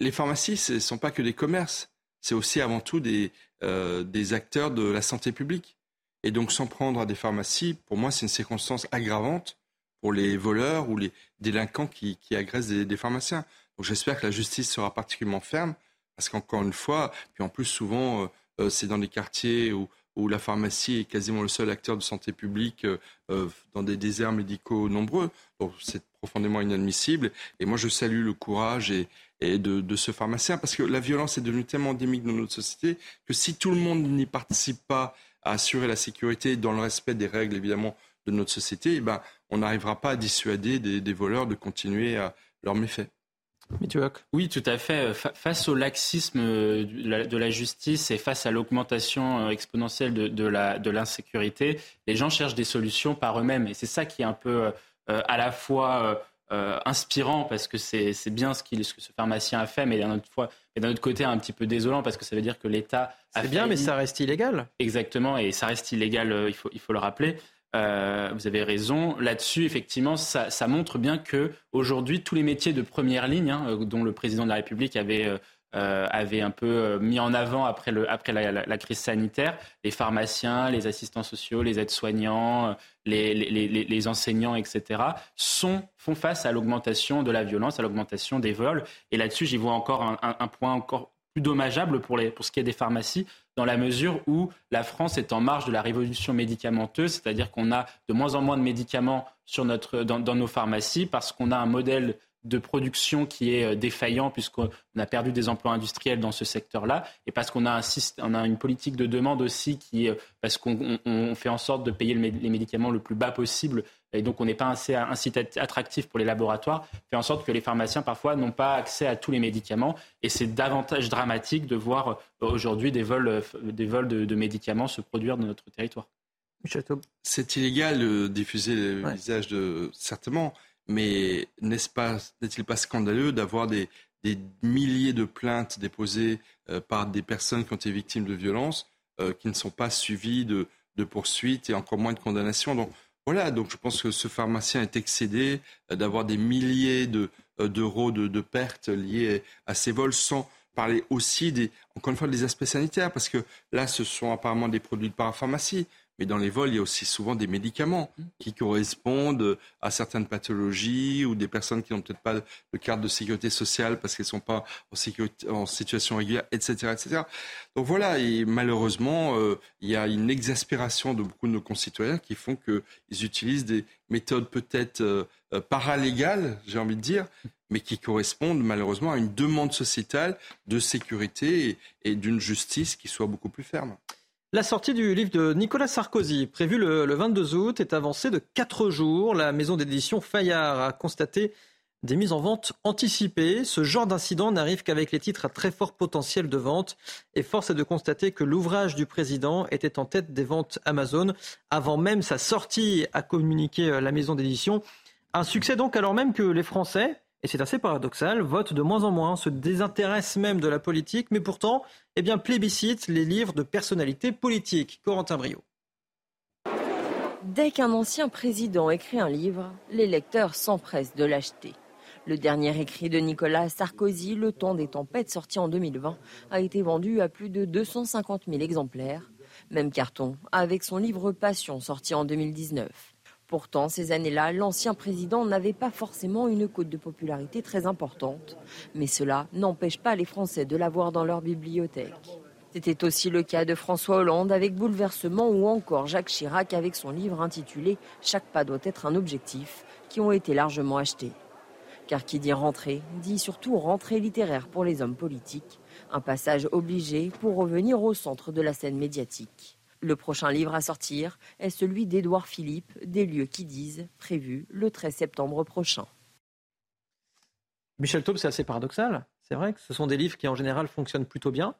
les pharmacies, ce ne sont pas que des commerces, c'est aussi avant tout des, des acteurs de la santé publique. Et donc s'en prendre à des pharmacies, pour moi, c'est une circonstance aggravante pour les voleurs ou les délinquants qui, agressent des, pharmaciens. Donc j'espère que la justice sera particulièrement ferme, parce qu'encore une fois, puis en plus souvent, euh, euh, c'est dans des quartiers où, où, la pharmacie est quasiment le seul acteur de santé publique euh, dans des déserts médicaux nombreux. Donc c'est profondément inadmissible. Et moi, je salue le courage et de, de, ce pharmacien, parce que la violence est devenue tellement endémique dans notre société que si tout le monde n'y participe pas, à assurer la sécurité dans le respect des règles, évidemment, de notre société, eh ben, on n'arrivera pas à dissuader des, voleurs de continuer à leurs méfaits. Oui, tout à fait. Face au laxisme de la justice et face à l'augmentation euh, exponentielle de, l'insécurité, les gens cherchent des solutions par eux-mêmes. Et c'est ça qui est un peu euh, à la fois euh, inspirant parce que c'est bien ce, ce que ce pharmacien a fait, mais d'un autre, autre, côté un petit peu désolant parce que ça veut dire que l'État c'est bien, mais ça reste illégal. Exactement, et ça reste illégal, euh, il, faut, il faut le rappeler. Euh, vous avez raison. Là-dessus, effectivement, ça, montre bien que aujourd'hui, tous les métiers de première ligne, hein, dont le président de la République avait, avait un peu mis en avant après, le, après la, crise sanitaire, les pharmaciens, les assistants sociaux, les aides-soignants, les, les, les, enseignants, etc., sont, font face à l'augmentation de la violence, à l'augmentation des vols. Et là-dessus, j'y vois encore un, un point encore plus dommageable pour, les, pour ce qui est des pharmacies, dans la mesure où la France est en marge de la révolution médicamenteuse, c'est-à-dire qu'on a de moins en moins de médicaments sur notre, dans, dans nos pharmacies parce qu'on a un modèle de production qui est euh, défaillant puisqu'on a perdu des emplois industriels dans ce secteur-là et parce qu'on a, un, on a une politique de demande aussi qui, euh, parce qu'on fait en sorte de payer les médicaments le plus bas possible et donc on n'est pas assez attractif pour les laboratoires, fait en sorte que les pharmaciens parfois n'ont pas accès à tous les médicaments et c'est davantage dramatique de voir euh, aujourd'hui des vols, des vols de, médicaments se produire dans notre territoire. C'est illégal de diffuser le visage de certainement, mais n'est-ce pas, n'est-il pas scandaleux d'avoir des, milliers de plaintes déposées euh, par des personnes qui ont été victimes de violences euh, qui ne sont pas suivies de, poursuites et encore moins de condamnations? Donc voilà, donc je pense que ce pharmacien est excédé euh, d'avoir des milliers d'euros de, pertes liées à ces vols sans parler aussi des, encore une fois, des aspects sanitaires, parce que là, ce sont apparemment des produits de parapharmacie. Mais dans les vols, il y a aussi souvent des médicaments qui correspondent à certaines pathologies ou des personnes qui n'ont peut-être pas de carte de sécurité sociale parce qu'elles ne sont pas en, situation régulière, etc., etc. Donc voilà, et malheureusement, euh, il y a une exaspération de beaucoup de nos concitoyens qui font qu'ils utilisent des méthodes peut-être euh, euh, paralégales, j'ai envie de dire, mais qui correspondent malheureusement à une demande sociétale de sécurité et d'une justice qui soit beaucoup plus ferme. La sortie du livre de Nicolas Sarkozy, prévue le, 22 août, est avancée de 4 jours. La maison d'édition Fayard a constaté des mises en vente anticipées. Ce genre d'incident n'arrive qu'avec les titres à très fort potentiel de vente. Et force est de constater que l'ouvrage du président était en tête des ventes Amazon avant même sa sortie, a communiqué euh, la maison d'édition. Un succès donc alors même que les Français, et c'est assez paradoxal, votent de moins en moins, se désintéressent même de la politique, mais pourtant, eh bien, plébiscitent les livres de personnalités politiques. Corentin Brio. Dès qu'un ancien président écrit un livre, les lecteurs s'empressent de l'acheter. Le dernier écrit de Nicolas Sarkozy, Le temps des tempêtes, sorti en 2020, a été vendu à plus de 250 000 exemplaires. Même carton avec son livre Passion, sorti en 2019. Pourtant, ces années-là, l'ancien président n'avait pas forcément une cote de popularité très importante. Mais cela n'empêche pas les Français de l'avoir dans leur bibliothèque. C'était aussi le cas de François Hollande avec Bouleversement ou encore Jacques Chirac avec son livre intitulé Chaque pas doit être un objectif, qui ont été largement achetés. Car qui dit rentrée, dit surtout rentrée littéraire pour les hommes politiques, un passage obligé pour revenir au centre de la scène médiatique. Le prochain livre à sortir est celui d'Édouard Philippe, Des lieux qui disent, prévu le 13 septembre prochain. Michel Taube, c'est assez paradoxal. C'est vrai que ce sont des livres qui en général fonctionnent plutôt bien,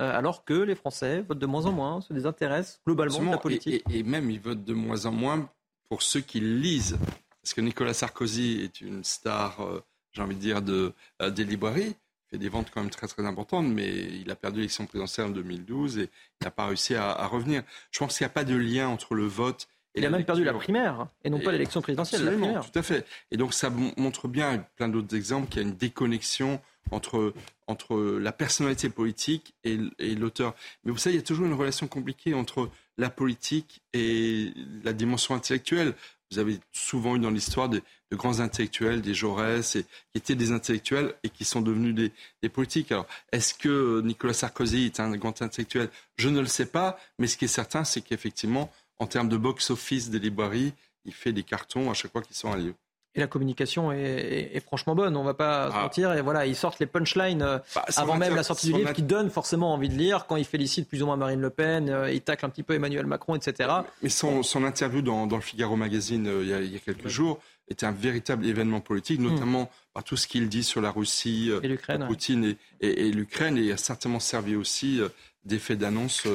euh, alors que les Français votent de moins en moins, se désintéressent globalement de la politique. Et, même ils votent de moins en moins pour ceux qui lisent. Parce que Nicolas Sarkozy est une star, euh, j'ai envie de dire, de, euh, des librairies fait des ventes quand même très très importantes, mais il a perdu l'élection présidentielle en 2012 et il n'a pas réussi à, revenir. Je pense qu'il n'y a pas de lien entre le vote et il a même perdu la primaire et non pas l'élection présidentielle. Absolument, tout à fait. Et donc ça montre bien, avec plein d'autres exemples, qu'il y a une déconnexion entre, entre la personnalité politique et, et l'auteur. Mais vous savez, il y a toujours une relation compliquée entre la politique et la dimension intellectuelle. Vous avez souvent eu dans l'histoire de, grands intellectuels, des Jaurès, et, qui étaient des intellectuels et qui sont devenus des, politiques. Alors, est-ce que Nicolas Sarkozy est un grand intellectuel? Je ne le sais pas, mais ce qui est certain, c'est qu'effectivement, en termes de box-office des librairies, il fait des cartons à chaque fois qu'ils sont à lieu. Et la communication est, franchement bonne, on va pas se ah. mentir. Et voilà, ils sortent les punchlines euh, bah, avant même la sortie du livre, qui donnent forcément envie de lire. Quand il félicite plus ou moins Marine Le Pen, euh, il tacle un petit peu Emmanuel Macron, etc. Mais son, interview dans, le Figaro magazine euh, il, y a, quelques jours était un véritable événement politique, notamment par tout ce qu'il dit sur la Russie, et Poutine et, l'Ukraine, et a certainement servi aussi d'effet d'annonce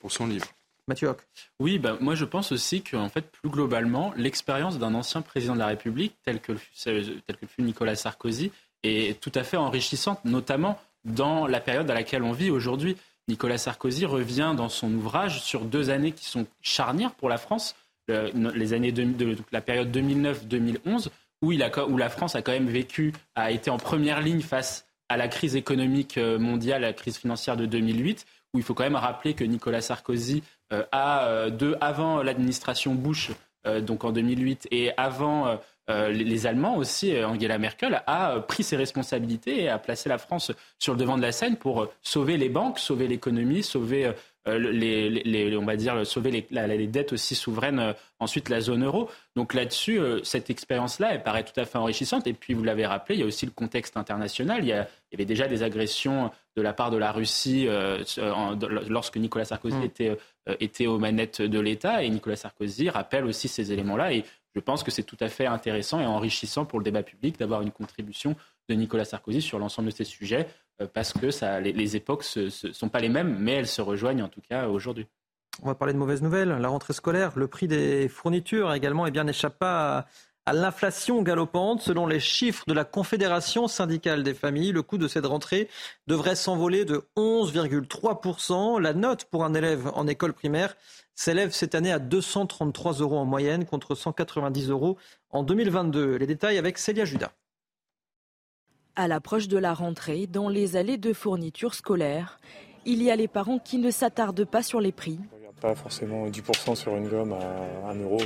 pour son livre. Mathieu Oui, bah, moi je pense aussi qu'en fait, plus globalement, l'expérience d'un ancien président de la République, tel que, que fut Nicolas Sarkozy, est tout à fait enrichissante, notamment dans la période à laquelle on vit aujourd'hui. Nicolas Sarkozy revient dans son ouvrage sur deux années qui sont charnières pour la France, les années la période 2009-2011, où, où la France a quand même vécu, a été en première ligne face à la crise économique euh, mondiale, à la crise financière de 2008, où il faut quand même rappeler que Nicolas Sarkozy euh, euh, avant l'administration Bush, donc en 2008, et avant les Allemands aussi, Angela Merkel, a pris ses responsabilités et a placé la France sur le devant de la scène pour sauver les banques, sauver l'économie, sauver euh, les, on va dire, sauver les, dettes aussi souveraines, euh, ensuite la zone euro. Donc là-dessus, euh, cette expérience-là, elle paraît tout à fait enrichissante. Et puis, vous l'avez rappelé, il y a aussi le contexte international. Il y, avait déjà des agressions de la part de la Russie lorsque Nicolas Sarkozy mm. était, était aux manettes de l'État. Et Nicolas Sarkozy rappelle aussi ces éléments-là. Et je pense que c'est tout à fait intéressant et enrichissant pour le débat public d'avoir une contribution de Nicolas Sarkozy sur l'ensemble de ces sujets. Euh, parce que les, époques ne sont pas les mêmes, mais elles se rejoignent en tout cas aujourd'hui. On va parler de mauvaises nouvelles. La rentrée scolaire, le prix des fournitures également eh bien, n'échappe pas à, l'inflation galopante. Selon les chiffres de la Confédération syndicale des familles, le coût de cette rentrée devrait s'envoler de 11,3%. La note pour un élève en école primaire s'élève cette année à 233 euros en moyenne contre 190 euros en 2022. Les détails avec Célia Judas. À l'approche de la rentrée, dans les allées de fournitures scolaires, il y a les parents qui ne s'attardent pas sur les prix. Pas forcément 10% sur une gomme à 1 euro.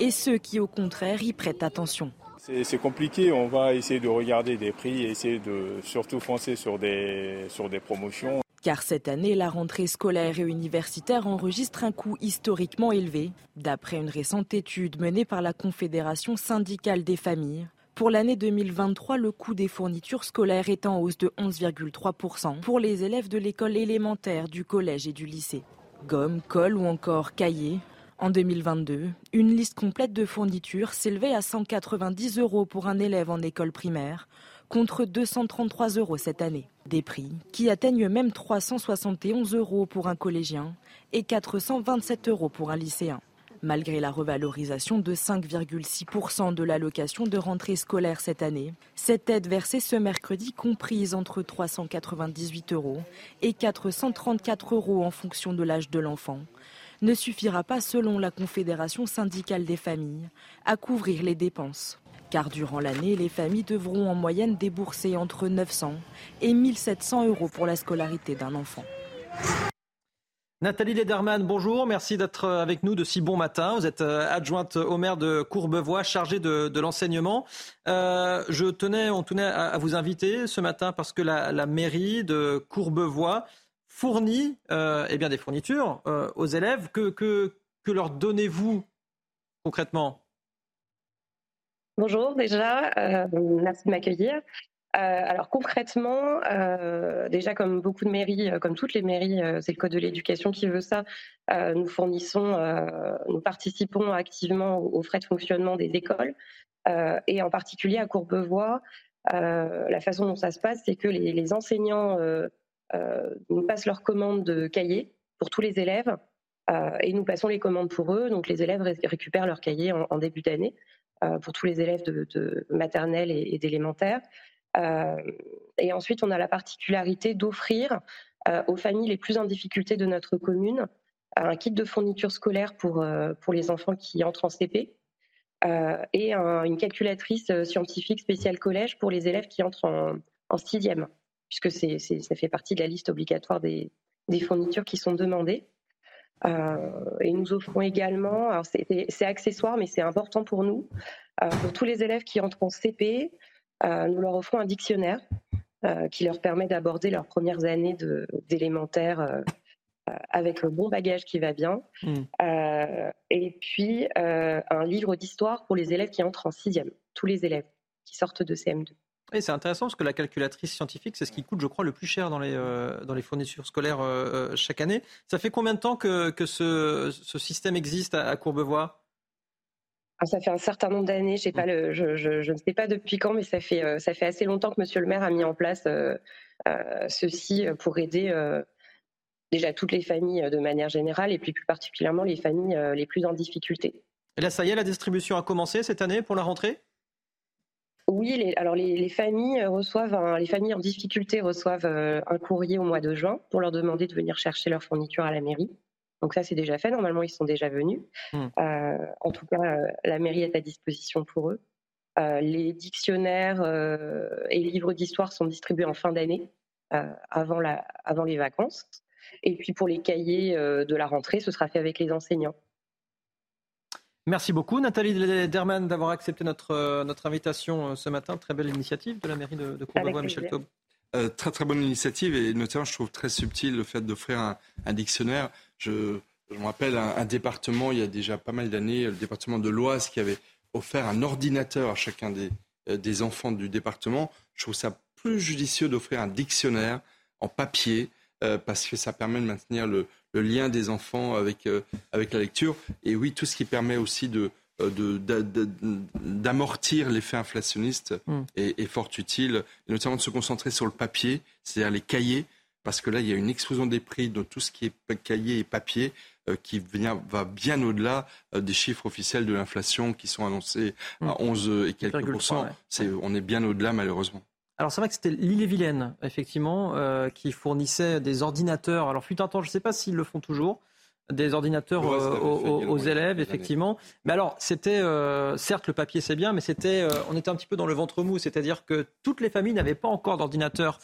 Et ceux qui, au contraire, y prêtent attention. C'est compliqué, on va essayer de regarder des prix et essayer de surtout foncer sur des, sur des promotions. Car cette année, la rentrée scolaire et universitaire enregistre un coût historiquement élevé. D'après une récente étude menée par la Confédération syndicale des familles, pour l'année 2023, le coût des fournitures scolaires est en hausse de 11,3% pour les élèves de l'école élémentaire, du collège et du lycée. Gomme, colle ou encore cahiers. En 2022, une liste complète de fournitures s'élevait à 190 euros pour un élève en école primaire, contre 233 euros cette année. Des prix qui atteignent même 371 euros pour un collégien et 427 euros pour un lycéen. Malgré la revalorisation de 5,6% de l'allocation de rentrée scolaire cette année, cette aide versée ce mercredi comprise entre 398 euros et 434 euros en fonction de l'âge de l'enfant ne suffira pas, selon la Confédération syndicale des familles, à couvrir les dépenses. Car durant l'année, les familles devront en moyenne débourser entre 900 et 1700 euros pour la scolarité d'un enfant. Nathalie Lederman, bonjour, merci d'être euh, avec nous de si bon matin. Vous êtes euh, adjointe au maire de Courbevoie, chargée de, l'enseignement. Euh, je tenais, on tenait à, vous inviter ce matin parce que la, mairie de Courbevoie fournit eh bien des fournitures aux élèves. Que, que, que leur donnez-vous concrètement? Bonjour déjà, merci de m'accueillir. Euh, alors concrètement, euh, déjà comme beaucoup de mairies, euh, comme toutes les mairies, c'est le code de l'éducation qui veut ça. nous fournissons, nous participons activement aux, frais de fonctionnement des écoles et en particulier à Courbevoie. la façon dont ça se passe, c'est que les, enseignants nous passent leurs commandes de cahiers pour tous les élèves et nous passons les commandes pour eux. Donc les élèves récupèrent leurs cahiers en, début d'année pour tous les élèves de, maternelle et, d'élémentaire. Euh, et ensuite, on a la particularité d'offrir euh, aux familles les plus en difficulté de notre commune un kit de fourniture scolaire pour, euh, pour les enfants qui entrent en CP et une calculatrice scientifique spéciale collège pour les élèves qui entrent en, en sixième, puisque c'est, ça fait partie de la liste obligatoire des, des fournitures qui sont demandées. et nous offrons également, alors c'est, accessoire, mais c'est important pour nous, pour tous les élèves qui entrent en CP, euh, nous leur offrons un dictionnaire euh, qui leur permet d'aborder leurs premières années d'élémentaire euh, avec le bon bagage qui va bien. Hmm. et puis un livre d'histoire pour les élèves qui entrent en sixième, tous les élèves qui sortent de CM2. Et c'est intéressant parce que la calculatrice scientifique, c'est ce qui coûte, je crois, le plus cher dans les, dans les fournitures scolaires chaque année. Ça fait combien de temps que, que ce, ce, système existe à Courbevoie? Ah, ça fait un certain nombre d'années, pas le, je, ne sais pas depuis quand, mais ça fait, euh, ça fait assez longtemps que Monsieur le maire a mis en place euh, euh, ceci pour aider déjà toutes les familles de manière générale et puis plus particulièrement les familles les plus en difficulté. Et là, ça y est, la distribution a commencé cette année pour la rentrée? Oui, les, alors les, familles reçoivent, les familles en difficulté reçoivent un courrier au mois de juin pour leur demander de venir chercher leur fourniture à la mairie. Donc ça, c'est déjà fait. Normalement, ils sont déjà venus. Mmh. Euh, en tout cas, euh, la mairie est à disposition pour eux. Euh, les dictionnaires et livres d'histoire sont distribués en fin d'année, avant, avant les vacances. Et puis pour les cahiers de la rentrée, ce sera fait avec les enseignants. Merci beaucoup Nathalie Derman d'avoir accepté notre, notre invitation ce matin. Très belle initiative de la mairie de, de Courbevoie, Michel Taube. très très bonne initiative et notamment je trouve très subtil le fait d'offrir un, un, dictionnaire. Je, je me rappelle un, un, département il y a déjà pas mal d'années, le département de l'Oise qui avait offert un ordinateur à chacun des, des enfants du département. Je trouve ça plus judicieux d'offrir un dictionnaire en papier euh, parce que ça permet de maintenir le, le lien des enfants avec, euh, avec la lecture. Et oui, tout ce qui permet aussi de, euh, d'amortir l'effet inflationniste mm. est, est, fort utile, et notamment de se concentrer sur le papier, c'est-à-dire les cahiers, parce que là, il y a une explosion des prix de tout ce qui est cahier et papier euh, qui vient, va bien au-delà euh, des chiffres officiels de l'inflation qui sont annoncés à 11 mm. et quelques pourcents. On est bien au-delà, malheureusement. Alors c'est vrai que c'était l'île-et-Vilaine, effectivement, euh, qui fournissait des ordinateurs. Alors fut un temps, je ne sais pas s'ils le font toujours, des ordinateurs euh, aux, aux, élèves, effectivement. Mais alors, c'était, euh, certes, le papier c'est bien, mais c'était, on était un petit peu dans le ventre mou, c'est-à-dire que toutes les familles n'avaient pas encore d'ordinateur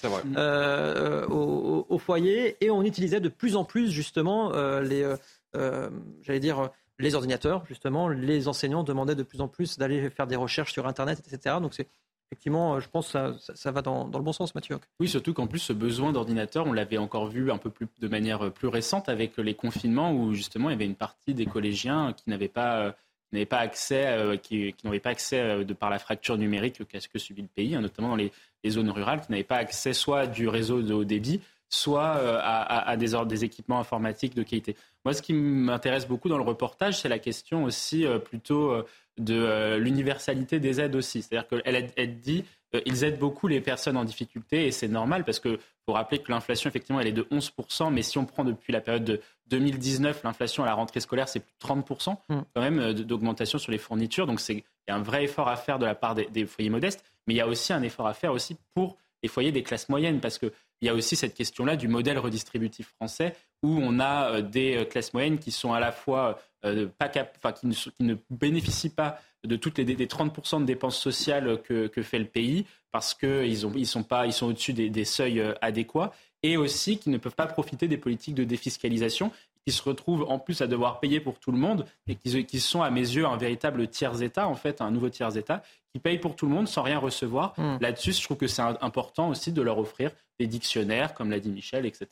au, au, foyer, et on utilisait de plus en plus, justement, les, j'allais dire, les ordinateurs, justement. Les enseignants demandaient de plus en plus d'aller faire des recherches sur Internet, etc. Donc c'est effectivement, je pense que ça, va dans, le bon sens, Mathieu. Oui, surtout qu'en plus, ce besoin d'ordinateur, on l'avait encore vu un peu plus de manière plus récente avec les confinements où justement il y avait une partie des collégiens qui n'avaient pas pas accès, euh, qui, n'avaient pas accès euh, de par la fracture numérique qu'est-ce que subit le pays, hein, notamment dans les, zones rurales, qui n'avaient pas accès soit du réseau de haut débit, soit euh, à, des, des, équipements informatiques de qualité. Moi, ce qui m'intéresse beaucoup dans le reportage, c'est la question aussi plutôt de euh, l'universalité des aides aussi. C'est-à-dire qu'elle elle dit euh, ils aident beaucoup les personnes en difficulté et c'est normal parce que faut rappeler que l'inflation effectivement elle est de 11%, mais si on prend depuis la période de 2019, l'inflation à la rentrée scolaire c'est plus de 30% mm. quand même euh, d'augmentation sur les fournitures. Donc c'est il y a un vrai effort à faire de la part des, des, foyers modestes, mais il y a aussi un effort à faire aussi pour les foyers des classes moyennes parce que il y a aussi cette question-là du modèle redistributif français où on a des classes moyennes qui sont à la fois euh, pas qui, ne, bénéficient pas de toutes les des 30% de dépenses sociales que, fait le pays parce qu'ils ils sont, pas, ils sont au-dessus des, seuils euh, adéquats et aussi qui ne peuvent pas profiter des politiques de défiscalisation qui se retrouvent en plus à devoir payer pour tout le monde et qui, qui sont à mes yeux un véritable tiers-État, en fait, un nouveau tiers-État, qui paye pour tout le monde sans rien recevoir. Hmm. Là-dessus, je trouve que c'est important aussi de leur offrir des dictionnaires, comme l'a dit Michel, etc.,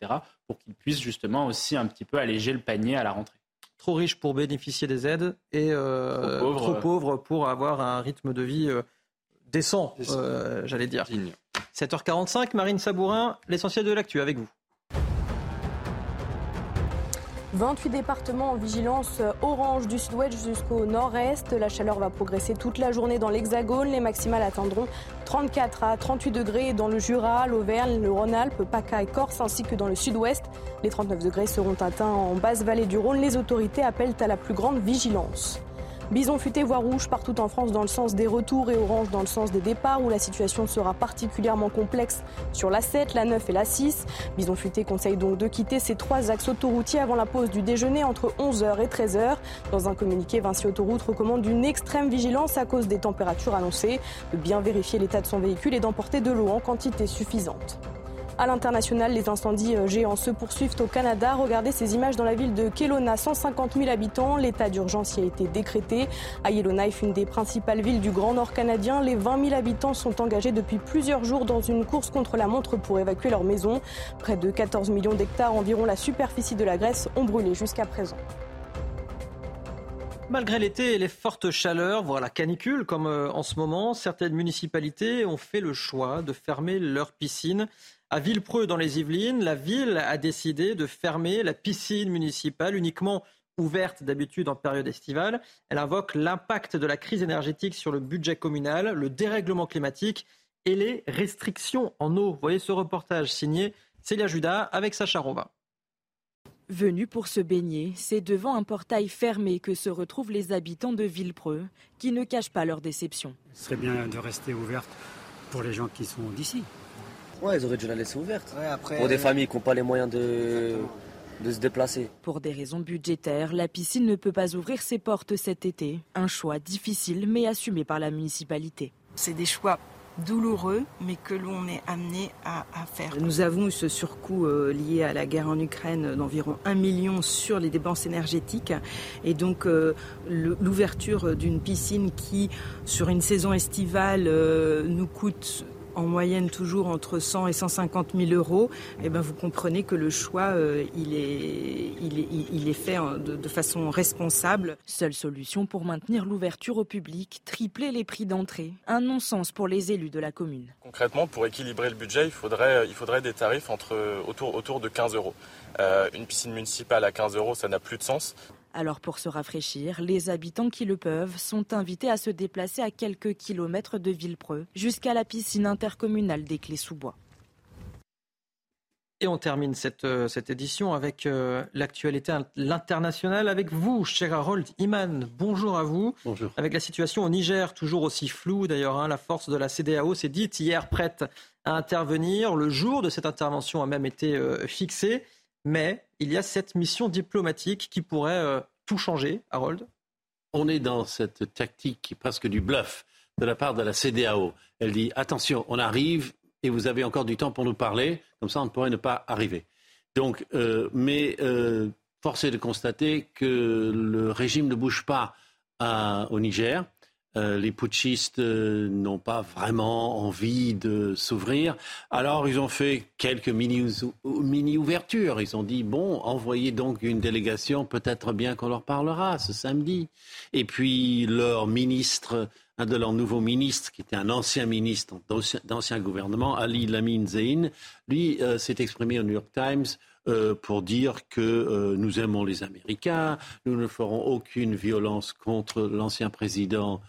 pour qu'ils puissent justement aussi un petit peu alléger le panier à la rentrée trop riches pour bénéficier des aides et euh, trop, pauvres. pour avoir un rythme de vie euh, décent, euh, j'allais dire. 7h45, Marine Sabourin, l'essentiel de l'actu avec vous. 28 départements en vigilance orange du sud-ouest jusqu'au nord-est. La chaleur va progresser toute la journée dans l'Hexagone. Les maximales atteindront 34 à 38 degrés dans le Jura, l'Auvergne, le Rhône-Alpes, PACA et Corse, ainsi que dans le sud-ouest. Les 39 degrés seront atteints en basse vallée du Rhône. Les autorités appellent à la plus grande vigilance. Bison futé voie rouge partout en France dans le sens des retours et orange dans le sens des départs où la situation sera particulièrement complexe sur la 7, la 9 et la 6. Bison futé conseille donc de quitter ces trois axes autoroutiers avant la pause du déjeuner entre 11h et 13h. Dans un communiqué, Vinci Autoroute recommande une extrême vigilance à cause des températures annoncées, de bien vérifier l'état de son véhicule et d'emporter de l'eau en quantité suffisante. À l'international, les incendies euh, géants se poursuivent au Canada. Regardez ces images dans la ville de Kelowna, 150 000 habitants. L'état d'urgence y a été décrété. À Yellowknife, une des principales villes du Grand Nord canadien, les 20 000 habitants sont engagés depuis plusieurs jours dans une course contre la montre pour évacuer leur maison. Près de 14 millions d'hectares, environ la superficie de la Grèce, ont brûlé jusqu'à présent. Malgré l'été et les fortes chaleurs, voire la canicule comme euh, en ce moment, certaines municipalités ont fait le choix de fermer leurs piscines à Villepreux, dans les Yvelines, la ville a décidé de fermer la piscine municipale uniquement ouverte d'habitude en période estivale. Elle invoque l'impact de la crise énergétique sur le budget communal, le dérèglement climatique et les restrictions en eau. Vous voyez ce reportage signé Célia Judas avec Sacha Rova. Venus pour se baigner, c'est devant un portail fermé que se retrouvent les habitants de Villepreux, qui ne cachent pas leur déception. Ce serait bien de rester ouverte pour les gens qui sont d'ici. Ouais, ils auraient dû la laisser ouverte. Pour des familles qui n'ont pas les moyens de, de se déplacer. Pour des raisons budgétaires, la piscine ne peut pas ouvrir ses portes cet été. Un choix difficile mais assumé par la municipalité. C'est des choix douloureux, mais que l'on est amené à, faire. Nous avons ce surcoût euh, lié à la guerre en Ukraine d'environ 1 million sur les dépenses énergétiques. Et donc, euh, l'ouverture d'une piscine qui, sur une saison estivale, euh, nous coûte en moyenne toujours entre 100 et 150 000 euros, eh ben vous comprenez que le choix, euh, il, est, il, est, fait de, de, façon responsable. Seule solution pour maintenir l'ouverture au public, tripler les prix d'entrée. Un non-sens pour les élus de la commune. Concrètement, pour équilibrer le budget, il faudrait, il faudrait des tarifs entre, autour, autour de 15 euros. Euh, une piscine municipale à 15 euros, ça n'a plus de sens. Alors pour se rafraîchir, les habitants qui le peuvent sont invités à se déplacer à quelques kilomètres de Villepreux jusqu'à la piscine intercommunale des Clés-sous-Bois. Et on termine cette, euh, cette édition avec euh, l'actualité l'international avec vous, cher Harold Iman. Bonjour à vous. Bonjour. Avec la situation au Niger, toujours aussi floue d'ailleurs, hein, la force de la CDAO s'est dite hier prête à intervenir. Le jour de cette intervention a même été euh, fixé. Mais il y a cette mission diplomatique qui pourrait euh, tout changer, Harold? On est dans cette tactique qui est presque du bluff de la part de la CDAO. Elle dit attention, on arrive et vous avez encore du temps pour nous parler, comme ça on ne pourrait ne pas arriver. Donc, euh, mais euh, force est de constater que le régime ne bouge pas au Niger. Euh, les putschistes euh, n'ont pas vraiment envie de s'ouvrir. Alors ils ont fait quelques mini-ouvertures. ils ont dit, bon, envoyez donc une délégation, peut-être bien qu'on leur parlera ce samedi. Et puis leur ministre, un de leurs nouveaux ministres, qui était un ancien ministre d'ancien gouvernement, Ali Lamine Zein, lui euh, s'est exprimé au New York Times pour dire que nous aimons les Américains, nous ne ferons aucune violence contre l'ancien président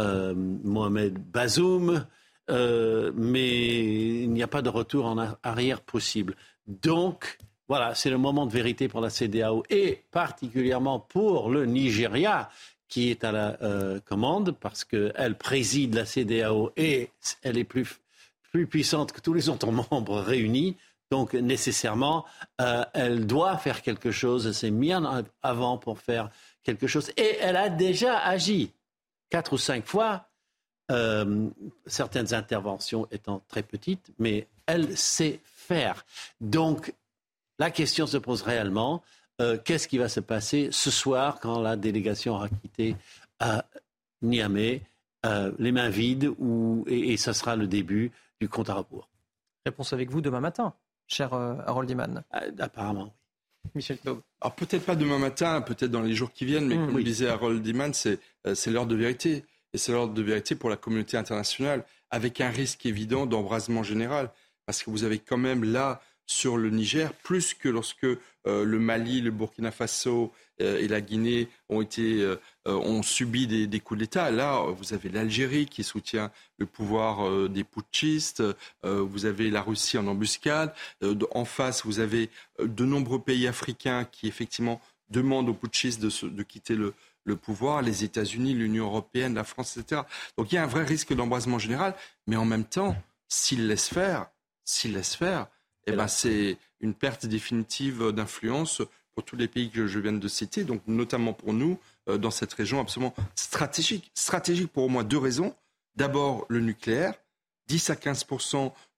euh, Mohamed Bazoum, euh, mais il n'y a pas de retour en arrière possible. Donc, voilà, c'est le moment de vérité pour la CDAO et particulièrement pour le Nigeria qui est à la euh, commande parce qu'elle préside la CDAO et elle est plus, plus puissante que tous les autres membres réunis. Donc nécessairement, elle doit faire quelque chose. Elle s'est mise en avant pour faire quelque chose et elle a déjà agi quatre ou cinq fois, euh, certaines interventions étant très petites, mais elle sait faire. Donc, la question se pose réellement, euh, qu'est-ce qui va se passer ce soir quand la délégation aura quitté euh, Niamey, les mains vides, et, ce sera le début du compte à rebours? Réponse avec vous demain matin, cher Harold Iman. apparemment, oui. Michel Taub. Alors peut-être pas demain matin, peut-être dans les jours qui viennent, mais mmh, comme le disait Harold Diman, euh, c'est l'heure de vérité. Et c'est l'heure de vérité pour la communauté internationale, avec un risque évident d'embrasement général. Parce que vous avez quand même là, sur le Niger, plus que lorsque euh, le Mali, le Burkina Faso et la Guinée ont, été, euh, ont subi des, des coups d'État. Là, vous avez l'Algérie qui soutient le pouvoir des putschistes, vous avez la Russie en embuscade, en face, vous avez de nombreux pays africains qui effectivement demandent aux putschistes de, de quitter le, le pouvoir, les États-Unis, l'Union européenne, la France, etc. Donc il y a un vrai risque d'embrasement général, mais en même temps, s'ils laissent faire, s'ils laissent faire, eh ben, c'est une perte définitive d'influence pour tous les pays que je viens de citer, donc notamment pour nous euh, dans cette région absolument stratégique. Stratégique pour au moins deux raisons. D'abord, le nucléaire. 10 à 15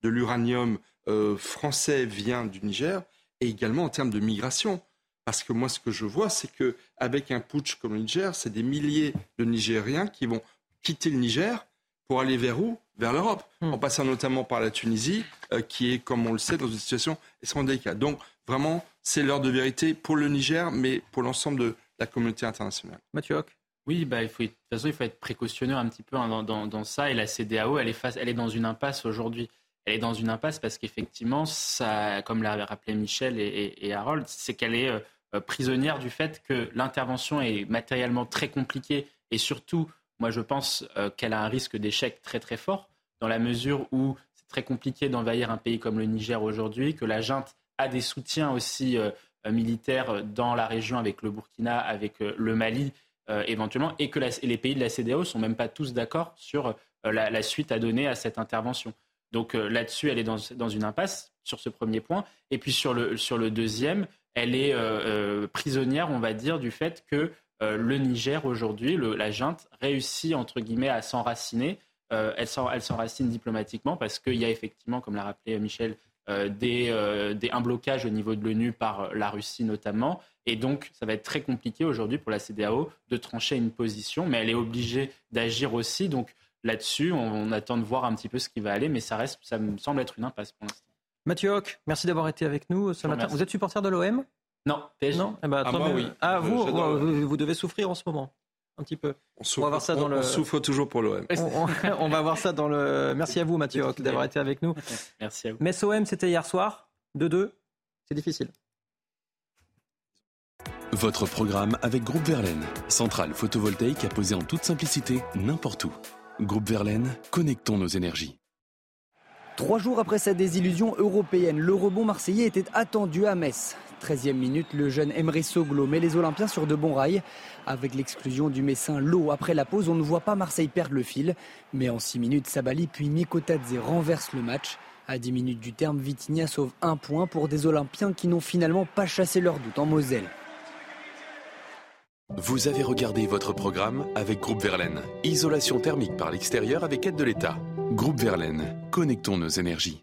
de l'uranium euh, français vient du Niger, et également en termes de migration. Parce que moi, ce que je vois, c'est qu'avec un putsch comme le Niger, c'est des milliers de Nigériens qui vont quitter le Niger pour aller vers où? Vers l'Europe, hmm. en passant notamment par la Tunisie, euh, qui est, comme on le sait, dans une situation extrêmement délicate. Donc, vraiment, c'est l'heure de vérité pour le Niger, mais pour l'ensemble de la communauté internationale. Mathieu oui, bah, il faut, de toute façon, il faut être précautionneux un petit peu hein, dans, ça. Et la CDAO, elle est, face, elle est dans une impasse aujourd'hui. Elle est dans une impasse parce qu'effectivement, ça, comme l'a rappelé Michel et, Harold, c'est qu'elle est euh, prisonnière du fait que l'intervention est matériellement très compliquée et surtout, moi je pense euh, qu'elle a un risque d'échec très très fort dans la mesure où c'est très compliqué d'envahir un pays comme le Niger aujourd'hui, que la junte a des soutiens aussi euh, militaires dans la région avec le Burkina, avec le Mali éventuellement, et que les pays de la CDAO sont même pas tous d'accord sur la, suite à donner à cette intervention. Donc là-dessus, elle est dans, une impasse sur ce premier point. Et puis sur le, deuxième, elle est euh, euh, prisonnière, on va dire, du fait que euh, le Niger aujourd'hui, la junte, réussit entre guillemets à s'enraciner elle s'enracine diplomatiquement parce qu'il y a effectivement, comme l'a rappelé Michel, des, un blocage au niveau de l'ONU par la Russie notamment. Et donc, ça va être très compliqué aujourd'hui pour la CDAO de trancher une position, mais elle est obligée d'agir aussi. Donc là-dessus, on, attend de voir un petit peu ce qui va aller, mais ça reste, ça me semble être une impasse pour l'instant. Mathieu Hoc, merci d'avoir été avec nous ce matin. Vous êtes supporter de l'OM Non, PSG. Non? Eh ben, ah, moi, oui. ah vous, vous, vous devez souffrir en ce moment un petit peu. On, souffre, va voir ça dans le... on souffre toujours pour l'OM. On, va voir ça dans le. Merci à vous, Mathieu Hoc, d'avoir été avec nous. Merci à vous. Metz OM, c'était hier soir, 2-2. C'est difficile. Votre programme avec Groupe Verlaine, centrale photovoltaïque à poser en toute simplicité n'importe où. Groupe Verlaine, connectons nos énergies. Trois jours après sa désillusion européenne, le rebond marseillais était attendu à Metz. 13e minute, le jeune Emre Soglo met les Olympiens sur de bons rails. Avec l'exclusion du Messin Lowe après la pause, on ne voit pas Marseille perdre le fil. Mais en 6 minutes, Sabali puis Mikotadze renverse le match. À 10 minutes du terme, Vitinha sauve un point pour des Olympiens qui n'ont finalement pas chassé leur doute en Moselle. Vous avez regardé votre programme avec Groupe Verlaine. Isolation thermique par l'extérieur avec aide de l'État. Groupe Verlaine, connectons nos énergies.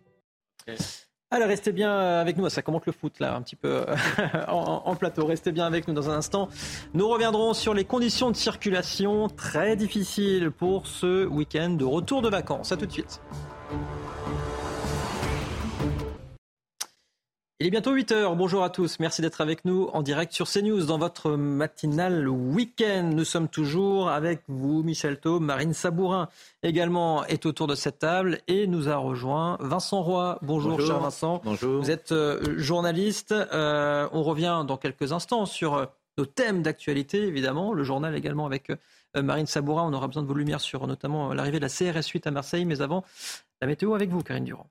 Alors restez bien avec nous, ça commente le foot là un petit peu en, plateau. Restez bien avec nous dans un instant. Nous reviendrons sur les conditions de circulation très difficiles pour ce week-end de retour de vacances. A tout de suite. Il est bientôt 8h. Bonjour à tous. Merci d'être avec nous en direct sur CNews dans votre matinale week-end. Nous sommes toujours avec vous, Michel Taub. Marine Sabourin également est autour de cette table et nous a rejoint Vincent Roy. Bonjour, cher Vincent. Bonjour. Vous êtes euh, journaliste. Euh, on revient dans quelques instants sur euh, nos thèmes d'actualité, évidemment. Le journal également avec Marine Sabourin. On aura besoin de vos lumières sur notamment l'arrivée de la CRS 8 à Marseille. Mais avant, la météo avec vous, Karine Durand.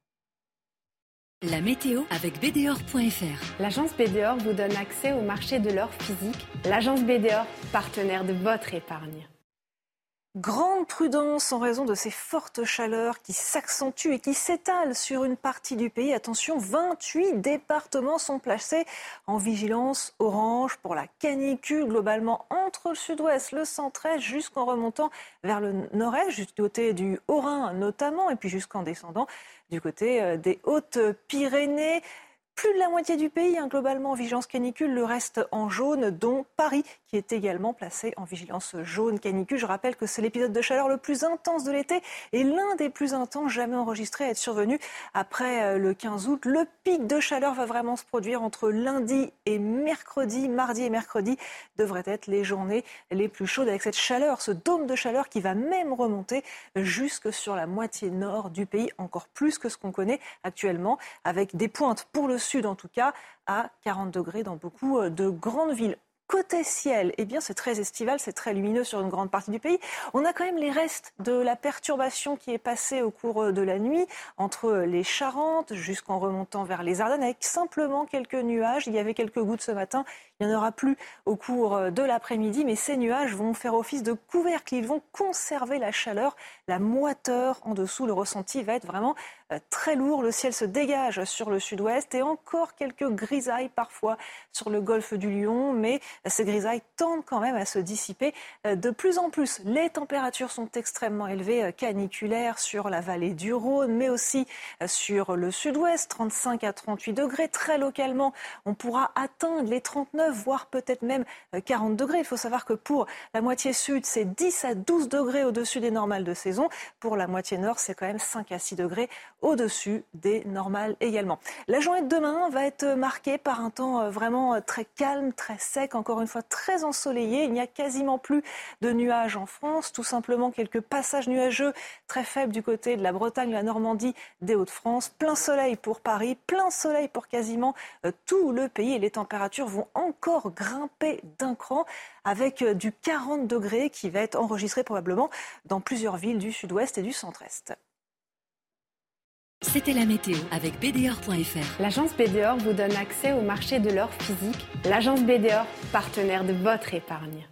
La météo avec BDOR.fr. L'agence BDOR vous donne accès au marché de l'or physique. L'agence BDOR, partenaire de votre épargne. Grande prudence en raison de ces fortes chaleurs qui s'accentuent et qui s'étalent sur une partie du pays. Attention, 28 départements sont placés en vigilance orange pour la canicule globalement entre le sud-ouest, le centre-est, jusqu'en remontant vers le nord-est, du côté du Haut-Rhin notamment, et puis jusqu'en descendant du côté euh, des Hautes-Pyrénées. Plus de la moitié du pays, hein, globalement en vigilance canicule, le reste en jaune, dont Paris, qui est également placé en vigilance jaune canicule. Je rappelle que c'est l'épisode de chaleur le plus intense de l'été et l'un des plus intenses jamais enregistrés à être survenu après euh, le 15 août. Le pic de chaleur va vraiment se produire entre lundi et mercredi. Mardi et mercredi devraient être les journées les plus chaudes avec cette chaleur, ce dôme de chaleur qui va même remonter jusque sur la moitié nord du pays, encore plus que ce qu'on connaît actuellement, avec des pointes pour le sud en tout cas, à 40 degrés dans beaucoup euh, de grandes villes. Côté ciel, eh bien c'est très estival, c'est très lumineux sur une grande partie du pays. On a quand même les restes de la perturbation qui est passée au cours de la nuit entre les Charentes jusqu'en remontant vers les Ardennes avec simplement quelques nuages. Il y avait quelques gouttes ce matin. Il n'y en aura plus au cours de l'après-midi, mais ces nuages vont faire office de couvercle. Ils vont conserver la chaleur, la moiteur en dessous. Le ressenti va être vraiment euh, très lourd. Le ciel se dégage sur le sud-ouest et encore quelques grisailles parfois sur le golfe du Lion, mais ces grisailles tendent quand même à se dissiper euh, de plus en plus. Les températures sont extrêmement élevées, caniculaires sur la vallée du Rhône, mais aussi sur le sud-ouest, 35 à 38 degrés. Très localement, on pourra atteindre les 39 voire peut-être même 40 euh, degrés. Il faut savoir que pour la moitié sud, c'est 10 à 12 degrés au-dessus des normales de saison. Pour la moitié nord, c'est quand même 5 à 6 degrés au-dessus des normales également. La journée de demain va être marquée par un temps euh, vraiment euh, très calme, très sec, encore une fois très ensoleillé. Il n'y a quasiment plus de nuages en France, tout simplement quelques passages nuageux très faibles du côté de la Bretagne, la Normandie, des Hauts-de-France. Plein soleil pour Paris, plein soleil pour quasiment tout le pays et les températures vont encore grimper d'un cran avec euh, du 40 degrés qui va être enregistré probablement dans plusieurs villes du sud-ouest et du centre-est. C'était la météo avec BDOR.fr. L'agence BDOR vous donne accès au marché de l'or physique. L'agence BDOR, partenaire de votre épargne.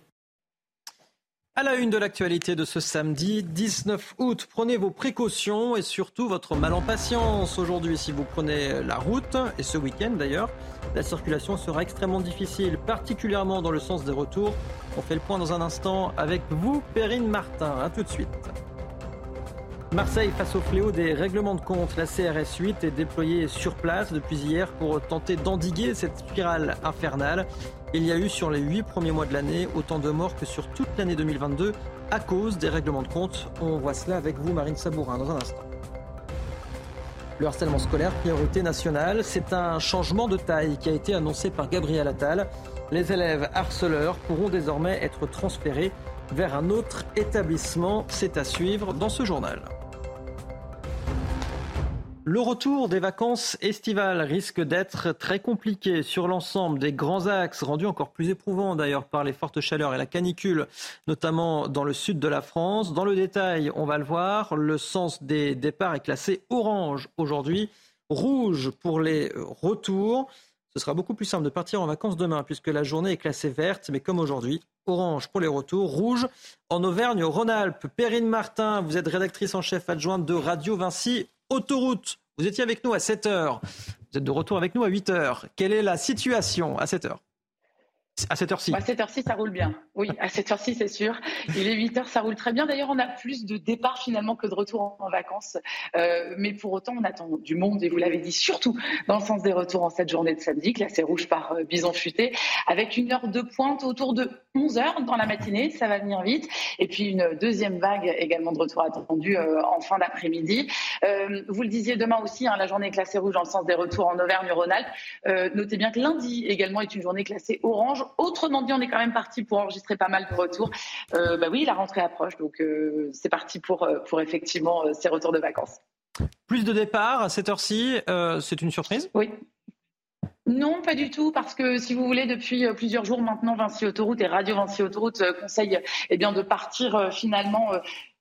À la une de l'actualité de ce samedi 19 août, prenez vos précautions et surtout votre mal en patience aujourd'hui si vous prenez la route et ce week-end d'ailleurs. La circulation sera extrêmement difficile, particulièrement dans le sens des retours. On fait le point dans un instant avec vous, Perrine Martin. A tout de suite. Marseille face au fléau des règlements de compte. La CRS 8 est déployée sur place depuis hier pour tenter d'endiguer cette spirale infernale. Il y a eu sur les huit premiers mois de l'année autant de morts que sur toute l'année 2022 à cause des règlements de compte. On voit cela avec vous, Marine Sabourin, dans un instant. Le harcèlement scolaire, priorité nationale, c'est un changement de taille qui a été annoncé par Gabriel Attal. Les élèves harceleurs pourront désormais être transférés vers un autre établissement. C'est à suivre dans ce journal. Le retour des vacances estivales risque d'être très compliqué sur l'ensemble des grands axes, rendus encore plus éprouvants d'ailleurs par les fortes chaleurs et la canicule, notamment dans le sud de la France. Dans le détail, on va le voir, le sens des départs est classé orange aujourd'hui, rouge pour les retours. Ce sera beaucoup plus simple de partir en vacances demain puisque la journée est classée verte, mais comme aujourd'hui, orange pour les retours, rouge en Auvergne-Rhône-Alpes. Perrine Martin, vous êtes rédactrice en chef adjointe de Radio Vinci Autoroute. Vous étiez avec nous à 7 heures. Vous êtes de retour avec nous à 8 heures. Quelle est la situation à 7 heures? À cette heure-ci À cette heure-ci, ça roule bien. Oui, à cette heure-ci, c'est sûr. Il est 8 heures, ça roule très bien. D'ailleurs, on a plus de départs finalement que de retours en, vacances. Euh, mais pour autant, on attend du monde, et vous l'avez dit, surtout dans le sens des retours en cette journée de samedi, classée rouge par euh, Bison Futé, avec une heure de pointe autour de 11 heures dans la matinée. Ça va venir vite. Et puis une deuxième vague également de retour attendue euh, en fin d'après-midi. vous le disiez demain aussi, hein, la journée classée rouge dans le sens des retours en Auvergne-Rhône-Alpes. notez bien que lundi également est une journée classée orange Autrement dit, on est quand même parti pour enregistrer pas mal de retours. Euh, bah oui, la rentrée approche, donc euh, c'est parti pour, euh, pour effectivement ces retours de vacances. Plus de départs à cette heure-ci, c'est une surprise? Oui. Non, pas du tout, parce que si vous voulez, depuis plusieurs jours maintenant, Vinci Autoroute et Radio Vinci Autoroute conseillent eh bien, de partir finalement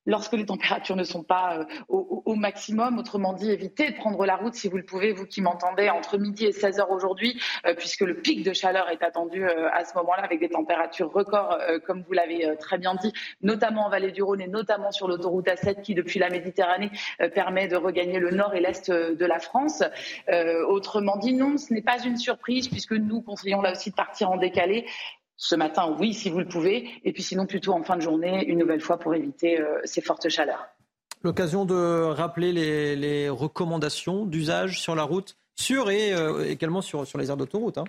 lorsque les températures ne sont pas euh, au, maximum. Autrement dit, évitez de prendre la route si vous le pouvez, vous qui m'entendez, entre midi et 16 heures aujourd'hui, euh, puisque le pic de chaleur est attendu euh, à ce moment-là avec des températures records, comme vous l'avez très bien dit, notamment en vallée du Rhône et notamment sur l'autoroute A7 qui, depuis la Méditerranée, permet de regagner le nord et l'est de la France. autrement dit, non, ce n'est pas une surprise puisque nous conseillons là aussi de partir en décalé ce matin, oui, si vous le pouvez, et puis sinon plutôt en fin de journée, une nouvelle fois pour éviter euh, ces fortes chaleurs. L'occasion de rappeler les, recommandations d'usage sur la route, sur et euh, également sur, sur les aires d'autoroute. Hein.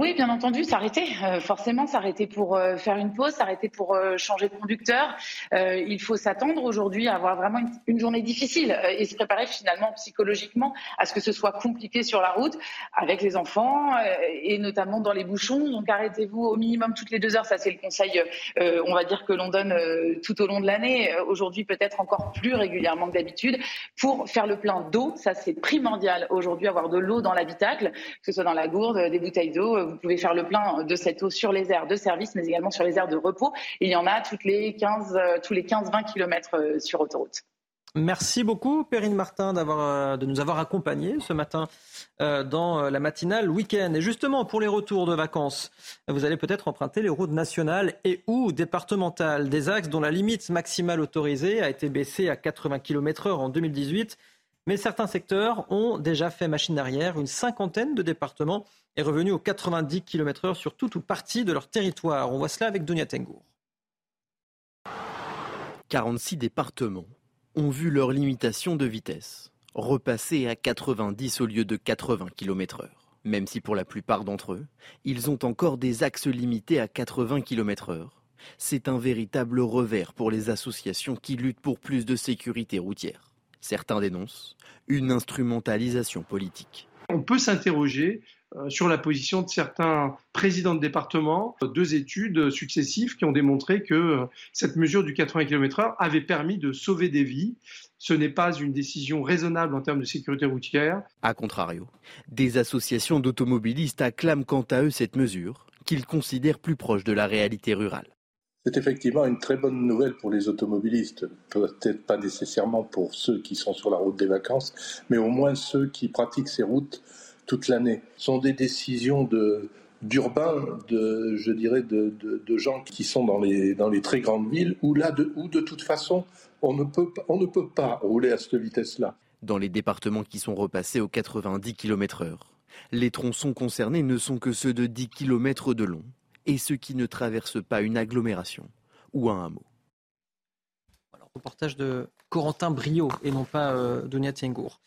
Oui, bien entendu, s'arrêter. Euh, forcément, s'arrêter pour euh, faire une pause, s'arrêter pour euh, changer de conducteur. il faut s'attendre aujourd'hui à avoir vraiment une, journée difficile et se préparer finalement psychologiquement à ce que ce soit compliqué sur la route avec les enfants et notamment dans les bouchons. Donc arrêtez-vous au minimum toutes les deux heures. Ça, c'est le conseil, on va dire, que l'on donne tout au long de l'année. Aujourd'hui, peut-être encore plus régulièrement que d'habitude pour faire le plein d'eau. Ça, c'est primordial aujourd'hui, avoir de l'eau dans l'habitacle, que ce soit dans la gourde, des bouteilles d'eau vous pouvez faire le plein de cette eau sur les aires de service, mais également sur les aires de repos. il y en a toutes les 15, euh, tous les 15-20 km euh, sur autoroute. Merci beaucoup, Perrine Martin, euh, de nous avoir accompagnés ce matin dans la matinale week-end. Et justement, pour les retours de vacances, vous allez peut-être emprunter les routes nationales et ou départementales, des axes dont la limite maximale autorisée a été baissée à 80 km/h en 2018. Mais certains secteurs ont déjà fait machine arrière. Une cinquantaine de départements est revenu aux 90 km/h sur toute ou partie de leur territoire. On voit cela avec Dunia Tengour. 46 départements ont vu leur limitation de vitesse repasser à 90 au lieu de 80 km/h. Même si pour la plupart d'entre eux, ils ont encore des axes limités à 80 km/h. C'est un véritable revers pour les associations qui luttent pour plus de sécurité routière. Certains dénoncent une instrumentalisation politique. On peut s'interroger euh, sur la position de certains présidents de département. Deux études successives qui ont démontré que euh, cette mesure du 80 km/h avait permis de sauver des vies. Ce n'est pas une décision raisonnable en termes de sécurité routière. A contrario, des associations d'automobilistes acclament quant à eux cette mesure, qu'ils considèrent plus proche de la réalité rurale. C'est effectivement une très bonne nouvelle pour les automobilistes, peut-être pas nécessairement pour ceux qui sont sur la route des vacances, mais au moins ceux qui pratiquent ces routes toute l'année. Ce sont des décisions d'urbains, de, je dirais, de, gens qui sont dans les, dans les très grandes villes, où là, de, où de toute façon, on ne peut, on ne peut pas rouler à cette vitesse-là. Dans les départements qui sont repassés aux 90 km/h, les tronçons concernés ne sont que ceux de 10 km de long et ceux qui ne traversent pas une agglomération ou un hameau. Reportage de Corentin Brio et non pas euh, Donia Tiengour.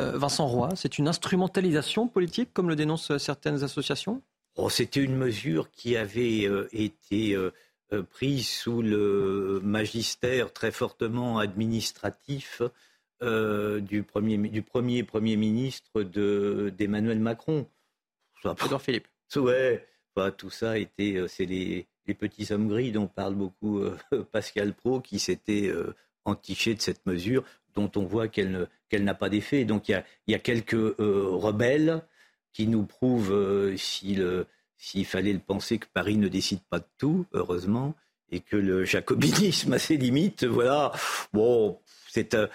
Vincent Roy, c'est une instrumentalisation politique comme le dénoncent certaines associations? Oh, C'était une mesure qui avait été prise sous le magistère très fortement administratif du, premier, du premier Premier ministre d'Emmanuel Macron. Edouard Philippe. Ouais, tout ça était, c'est les, petits hommes gris dont parle beaucoup Pascal Pro qui s'était entiché de cette mesure dont on voit qu'elle n'a pas d'effet. Donc il y a, quelques rebelles qui nous prouvent s'il fallait le penser que Paris ne décide pas de tout, heureusement, et que le jacobinisme a ses limites, voilà. Bon, c'est ça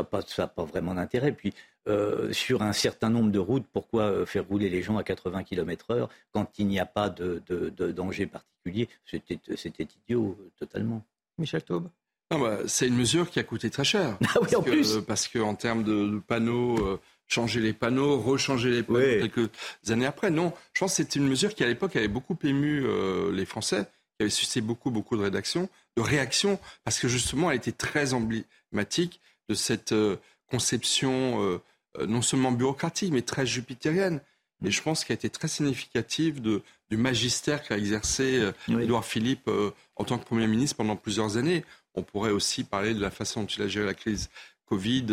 n'a pas, pas, vraiment d'intérêt. Puis euh, sur un certain nombre de routes, pourquoi euh, faire rouler les gens à 80 km/h quand il n'y a pas de, danger particulier? C'était idiot euh, totalement. Michel Taube bah, C'est une mesure qui a coûté très cher. Ah oui, en plus. Parce qu'en termes de, panneaux, changer les panneaux, rechanger les panneaux quelques années après, non. Je pense que c'était une mesure qui, à l'époque, avait beaucoup ému les Français, qui avait suscité beaucoup, beaucoup de rédactions, de réactions, parce que justement, elle était très emblématique de cette conception euh, non seulement bureaucratique, mais très jupitérienne. Et je pense qu'elle a été très significative de, du magistère qu'a exercé euh, Édouard Philippe euh, en tant que Premier ministre pendant plusieurs années. On pourrait aussi parler de la façon dont il a géré la crise Covid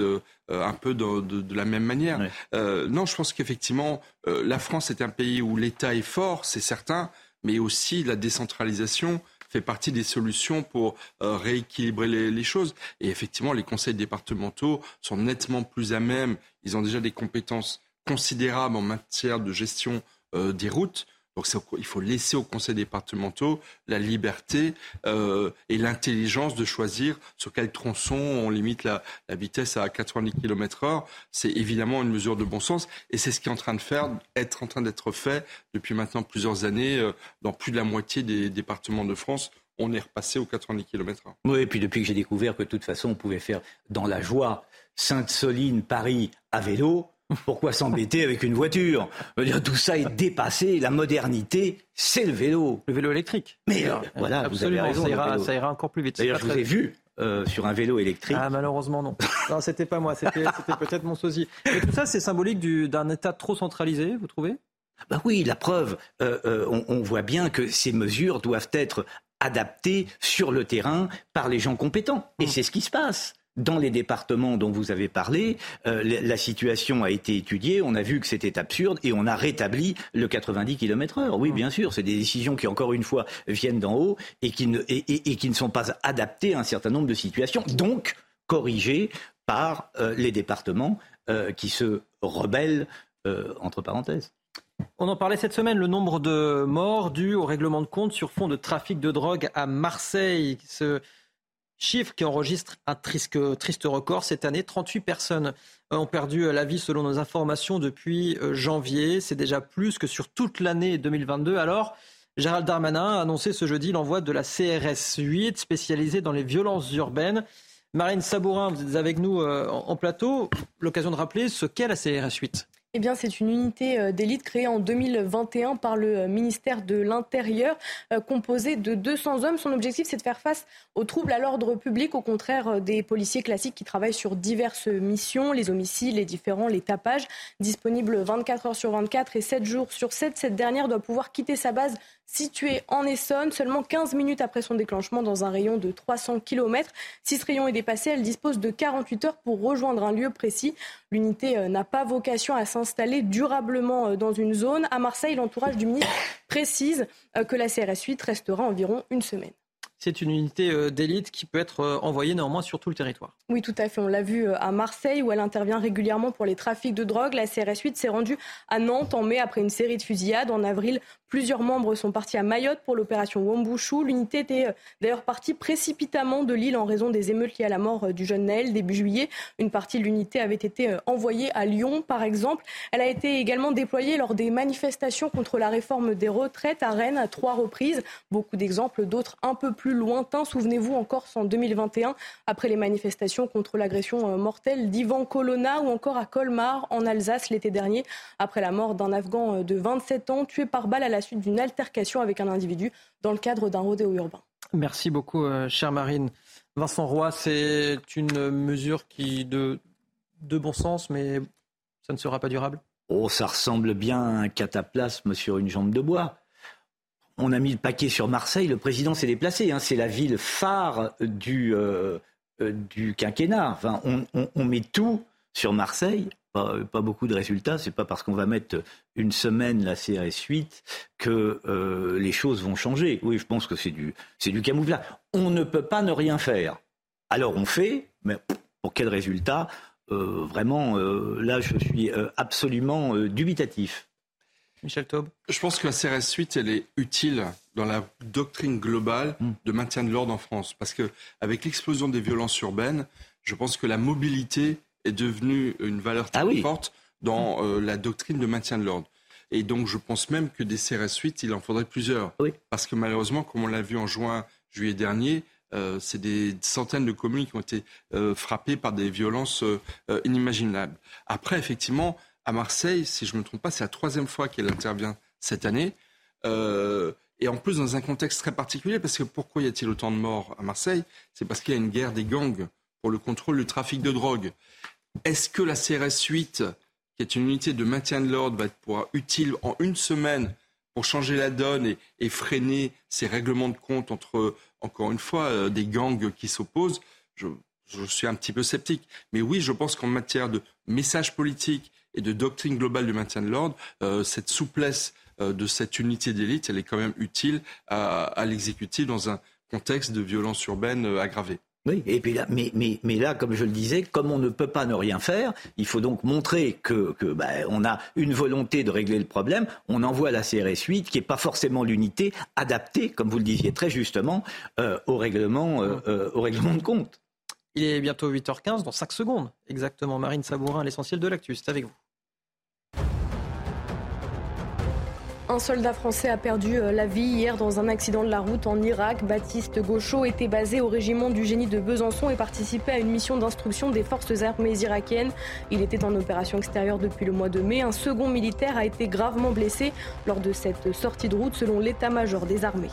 un peu de, la même manière. non, je pense qu'effectivement, la France est un pays où l'État est fort, c'est certain, mais aussi la décentralisation fait partie des solutions pour euh, rééquilibrer les, choses. Et effectivement, les conseils départementaux sont nettement plus à même. Ils ont déjà des compétences considérables en matière de gestion euh, des routes. Donc il faut laisser aux conseils départementaux la liberté euh, et l'intelligence de choisir sur quel tronçon on limite la, vitesse à 90 km/h. C'est évidemment une mesure de bon sens et c'est ce qui est en train de faire, être en train d'être fait depuis maintenant plusieurs années euh, dans plus de la moitié des départements de France on est repassé aux 90 km/h. Oui, et puis depuis que j'ai découvert que de toute façon on pouvait faire dans la joie Sainte-Soline, Paris à vélo, pourquoi s'embêter avec une voiture? Tout ça est dépassé. La modernité, c'est le vélo. Le vélo électrique. Mais euh, voilà, vous avez raison. Ça ira, encore plus vite. D'ailleurs, je vous ai vu euh, sur un vélo électrique. Ah, malheureusement, non. non, c'était pas moi, c'était peut-être mon sosie. Mais tout ça, c'est symbolique d'un État trop centralisé, vous trouvez? Bah oui, la preuve, euh, on, on, voit bien que ces mesures doivent être adaptées sur le terrain par les gens compétents. Et mmh. c'est ce qui se passe. Dans les départements dont vous avez parlé, euh, la situation a été étudiée, on a vu que c'était absurde et on a rétabli le 90 km/h. Oui, mmh. bien sûr, c'est des décisions qui, encore une fois, viennent d'en haut et qui, ne, et, qui ne sont pas adaptées à un certain nombre de situations, donc corrigées par euh, les départements euh, qui se rebellent, entre parenthèses. On en parlait cette semaine, le nombre de morts dus au règlement de compte sur fond de trafic de drogue à Marseille. Ce Chiffre qui enregistre un triste, record cette année. 38 personnes ont perdu la vie selon nos informations depuis euh, janvier. C'est déjà plus que sur toute l'année 2022. Alors, Gérald Darmanin a annoncé ce jeudi l'envoi de la CRS 8 spécialisée dans les violences urbaines. Marine Sabourin, vous êtes avec nous euh, en plateau. L'occasion de rappeler ce qu'est la CRS 8. Eh bien, c'est une unité euh, d'élite créée en 2021 par le euh, ministère de l'Intérieur, euh, composée de 200 hommes. Son objectif, c'est de faire face aux troubles à l'ordre public, au contraire des policiers classiques qui travaillent sur diverses missions, les homicides, les différents, les tapages. Disponible 24 heures sur 24 et 7 jours sur 7, cette dernière doit pouvoir quitter sa base située en Essonne, seulement 15 minutes après son déclenchement dans un rayon de 300 km. Si ce rayon est dépassé, elle dispose de 48 heures pour rejoindre un lieu précis. L'unité n'a pas vocation à s'installer durablement euh, dans une zone. À Marseille, l'entourage du ministre précise euh, que la CRS 8 restera environ une semaine c'est une unité euh, d'élite qui peut être euh, envoyée néanmoins sur tout le territoire. Oui, tout à fait. On l'a vu euh, à Marseille où elle intervient régulièrement pour les trafics de drogue. La CRS 8 s'est rendue à Nantes en mai après une série de fusillades. En avril, plusieurs membres sont partis à Mayotte pour l'opération Wombushu. L'unité était d'ailleurs partie précipitamment de l'île en raison des émeutes liées à la mort du jeune Naël début juillet. Une partie de l'unité avait été envoyée à Lyon, par exemple. Elle a été également déployée lors des manifestations contre la réforme des retraites à Rennes à trois reprises. Beaucoup d'exemples, d'autres un peu plus lointain. Souvenez-vous, en Corse en 2021, après les manifestations contre l'agression euh, mortelle d'Ivan Colonna ou encore à Colmar en Alsace l'été dernier, après la mort d'un Afghan euh, de 27 ans tué par balle à la suite d'une altercation avec un individu dans le cadre d'un rodéo urbain. Merci beaucoup, chère Marine. Vincent Roy, c'est une mesure qui de, de bon sens, mais ça ne sera pas durable? Oh, ça ressemble bien à un cataplasme sur une jambe de bois. On a mis le paquet sur Marseille, le président s'est déplacé. Hein. C'est la ville phare du, euh, euh, quinquennat. On, met tout sur Marseille. Pas, beaucoup de résultats. C'est pas parce qu'on va mettre une semaine la CRS 8 que euh, les choses vont changer. Oui, je pense que c'est du, camouflage. On ne peut pas ne rien faire. Alors on fait, mais pour quel résultat? Vraiment, là, je suis absolument dubitatif. Michel Taube Je pense que la CRS 8, elle est utile dans la doctrine globale hmm. de maintien de l'ordre en France. Parce qu'avec l'explosion des violences urbaines, je pense que la mobilité est devenue une valeur très ah forte dans hmm. la doctrine de maintien de l'ordre. Et donc, je pense même que des CRS 8, il en faudrait plusieurs. Parce que malheureusement, comme on l'a vu en juin, juillet dernier, euh, c'est des centaines de communes qui ont été euh, frappées par des violences euh, inimaginables. Après, effectivement, à Marseille, si je ne me trompe pas, c'est la troisième fois qu'elle intervient cette année. et en plus, dans un contexte très particulier, parce que pourquoi y a-t-il autant de morts à Marseille? C'est parce qu'il y a une guerre des gangs pour le contrôle du trafic de drogue. Est-ce que la CRS 8, qui est une unité de maintien de l'ordre, va être utile en une semaine pour changer la donne et, freiner ces règlements de compte entre, encore une fois, euh, des gangs qui s'opposent, je, suis un petit peu sceptique. Mais oui, je pense qu'en matière de message politique et de doctrine globale du maintien de l'ordre, euh, cette souplesse euh, de cette unité d'élite, elle est quand même utile à, à l'exécutif dans un contexte de violence urbaine aggravée. Oui, et puis là, mais, mais, mais, là, comme je le disais, comme on ne peut pas ne rien faire, il faut donc montrer que, que bah, on a une volonté de régler le problème. On envoie la CRS 8, qui n'est pas forcément l'unité adaptée, comme vous le disiez très justement, euh, au, règlement, euh, euh, au règlement de compte. Il est bientôt 8h15, dans 5 secondes exactement. Marine Sabourin, l'essentiel de l'actu, c'est avec vous. Un soldat français a perdu euh, la vie hier dans un accident de la route en Irak. Baptiste Gaucho était basé au régiment du génie de Besançon et participait à une mission d'instruction des forces armées irakiennes. Il était en opération extérieure depuis le mois de mai. Un second militaire a été gravement blessé lors de cette sortie de route selon l'état-major des armées.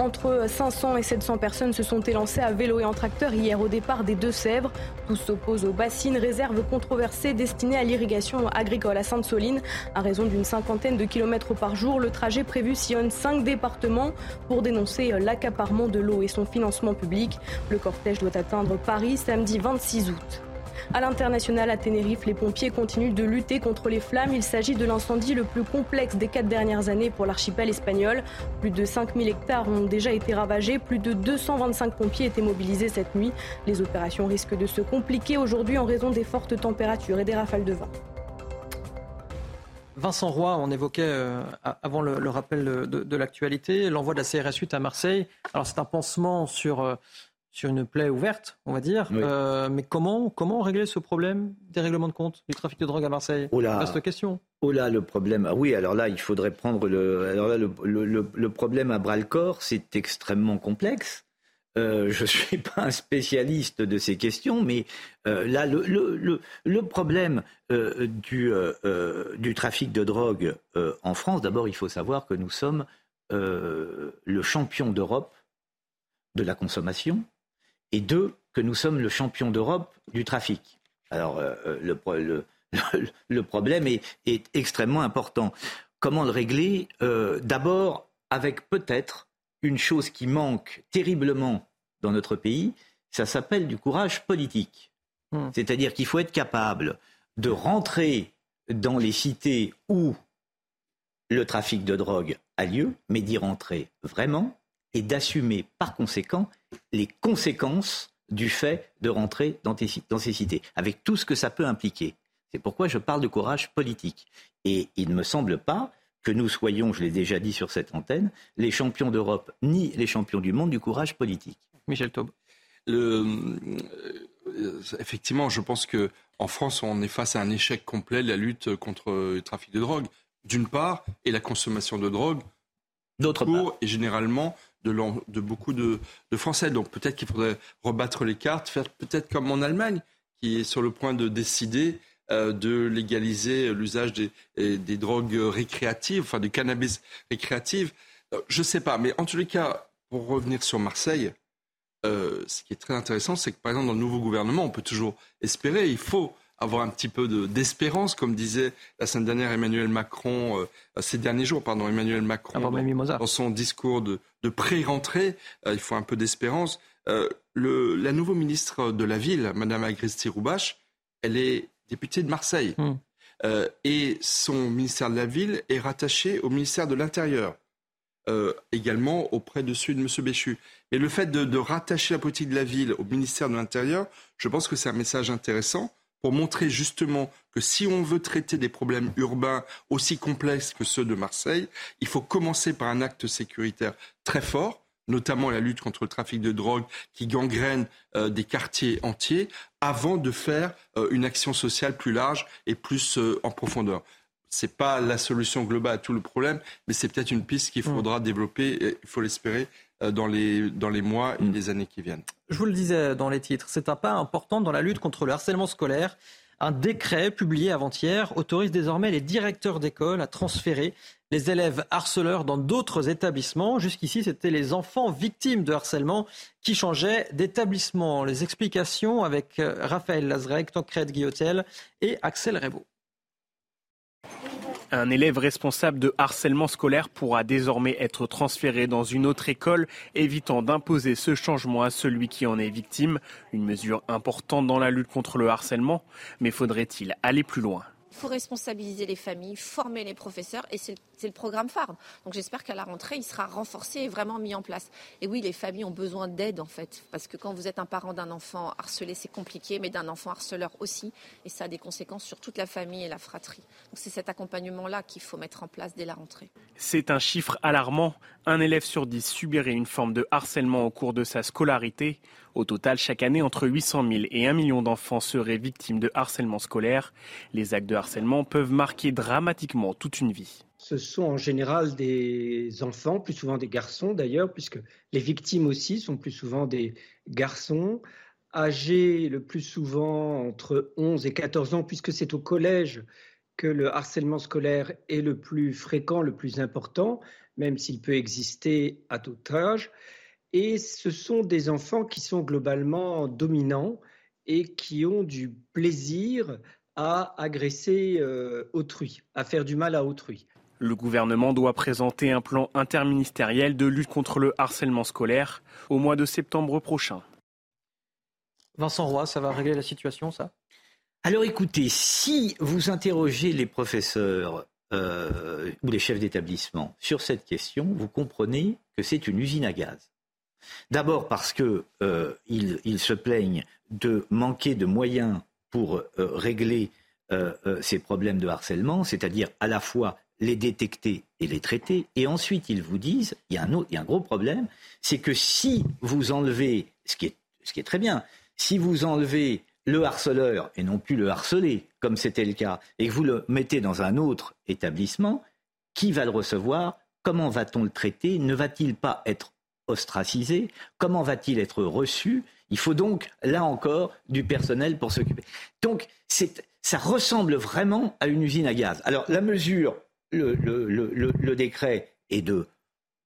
Entre 500 et 700 personnes se sont élancées à vélo et en tracteur hier au départ des Deux-Sèvres. Tous s'opposent aux bassines, réserves controversées destinées à l'irrigation agricole à Sainte-Soline. À raison d'une cinquantaine de kilomètres par jour, le trajet prévu sillonne cinq départements pour dénoncer l'accaparement de l'eau et son financement public. Le cortège doit atteindre Paris samedi 26 août. À l'international, à Tenerife, les pompiers continuent de lutter contre les flammes. Il s'agit de l'incendie le plus complexe des quatre dernières années pour l'archipel espagnol. Plus de 5000 hectares ont déjà été ravagés. Plus de 225 pompiers étaient mobilisés cette nuit. Les opérations risquent de se compliquer aujourd'hui en raison des fortes températures et des rafales de vent. Vincent Roy, on évoquait euh, avant le, rappel de, l'actualité l'envoi de la CRS 8 à Marseille. Alors c'est un pansement sur euh, sur une plaie ouverte, on va dire. Euh, mais comment, comment régler ce problème des règlements de compte du trafic de drogue à Marseille? Oh Reste question. Oh là, le problème. Ah oui, alors là, il faudrait prendre le. Alors là, le, problème à bras le corps, c'est extrêmement complexe. Euh, je ne suis pas un spécialiste de ces questions, mais euh, là, le, problème du, du trafic de drogue en France, d'abord, il faut savoir que nous sommes le champion d'Europe de la consommation et deux, que nous sommes le champion d'Europe du trafic. Alors, euh, euh, le, le, problème est, est, extrêmement important. Comment le régler euh, D'abord, avec peut-être une chose qui manque terriblement dans notre pays, ça s'appelle du courage politique. Hmm. C'est-à-dire qu'il faut être capable de rentrer dans les cités où le trafic de drogue a lieu, mais d'y rentrer vraiment et d'assumer par conséquent les conséquences du fait de rentrer dans, ces cités, avec tout ce que ça peut impliquer. C'est pourquoi je parle de courage politique. Et il ne me semble pas que nous soyons, je l'ai déjà dit sur cette antenne, les champions d'Europe ni les champions du monde du courage politique. Michel Taube. Euh, effectivement, je pense qu'en France, on est face à un échec complet de la lutte contre le trafic de drogue, d'une part, et la consommation de drogue, d'autre part. Et généralement, de, beaucoup de, Français. Donc peut-être qu'il faudrait rebattre les cartes, faire peut-être comme en Allemagne, qui est sur le point de décider euh, de légaliser l'usage des, des, drogues récréatives, enfin du cannabis récréatif. Euh, je ne sais pas, mais en tous les cas, pour revenir sur Marseille, euh, ce qui est très intéressant, c'est que par exemple dans le nouveau gouvernement, on peut toujours espérer, il faut avoir un petit peu d'espérance, comme disait la semaine dernière Emmanuel Macron, euh, ces derniers jours, pardon, Emmanuel Macron, ah, dans, dans, son discours de, de pré-rentrée, euh, il faut un peu d'espérance. le, la nouvelle ministre de la Ville, Madame Agresti Roubache, elle est députée de Marseille. Hmm. et son ministère de la Ville est rattaché au ministère de l'Intérieur. Euh, également auprès de celui de M. Béchu. Et le fait de, rattacher la politique de la ville au ministère de l'Intérieur, je pense que c'est un message intéressant pour montrer justement que si on veut traiter des problèmes urbains aussi complexes que ceux de Marseille, il faut commencer par un acte sécuritaire très fort, notamment la lutte contre le trafic de drogue qui gangrène euh, des quartiers entiers, avant de faire euh, une action sociale plus large et plus en profondeur c'est pas la solution globale à tout le problème, mais c'est peut-être une piste qu'il faudra mm. développer, il faut l'espérer, euh, dans les, dans les mois et mm. les années qui viennent. Je vous le disais dans les titres, c'est un pas important dans la lutte contre le harcèlement scolaire. Un décret publié avant-hier autorise désormais les directeurs d'école à transférer les élèves harceleurs dans d'autres établissements. Jusqu'ici, c'était les enfants victimes de harcèlement qui changeaient d'établissement. Les explications avec euh, Raphaël Lazrec, Tancred Guillotel et Axel Rebaud. Un élève responsable de harcèlement scolaire pourra désormais être transféré dans une autre école, évitant d'imposer ce changement à celui qui en est victime. Une mesure importante dans la lutte contre le harcèlement, mais faudrait-il aller plus loin? Il faut responsabiliser les familles, former les professeurs et c'est programme phare. Donc j'espère qu'à la rentrée, il sera renforcé et vraiment mis en place. Et oui, les familles ont besoin d'aide en fait, parce que quand vous êtes un parent d'un enfant harcelé, c'est compliqué, mais d'un enfant harceleur aussi, et ça a des conséquences sur toute la famille et la fratrie. Donc c'est cet accompagnement-là qu'il faut mettre en place dès la rentrée. C'est un chiffre alarmant. Un élève sur dix subirait une forme de harcèlement au cours de sa scolarité. Au total, chaque année, entre 800 000 et 1 million d'enfants seraient victimes de harcèlement scolaire. Les actes de harcèlement peuvent marquer dramatiquement toute une vie. Ce sont en général des enfants, plus souvent des garçons d'ailleurs, puisque les victimes aussi sont plus souvent des garçons, âgés le plus souvent entre 11 et 14 ans, puisque c'est au collège que le harcèlement scolaire est le plus fréquent, le plus important, même s'il peut exister à tout âge. Et ce sont des enfants qui sont globalement dominants et qui ont du plaisir à agresser euh, autrui, à faire du mal à autrui. Le gouvernement doit présenter un plan interministériel de lutte contre le harcèlement scolaire au mois de septembre prochain. Vincent Roy, ça va régler la situation, ça? Alors écoutez, si vous interrogez les professeurs euh, ou les chefs d'établissement sur cette question, vous comprenez que c'est une usine à gaz. D'abord parce qu'ils euh, se plaignent de manquer de moyens pour euh, régler euh, ces problèmes de harcèlement, c'est-à-dire à la fois les détecter et les traiter. Et ensuite, ils vous disent, il y a un, gros problème, c'est que si vous enlevez, ce qui, est, ce qui est très bien, si vous enlevez le harceleur et non plus le harcelé, comme c'était le cas, et que vous le mettez dans un autre établissement, qui va le recevoir? Comment va-t-on le traiter? Ne va-t-il pas être ostracisé? Comment va-t-il être reçu? Il faut donc, là encore, du personnel pour s'occuper. Donc, ça ressemble vraiment à une usine à gaz. Alors, la mesure, le, le décret est de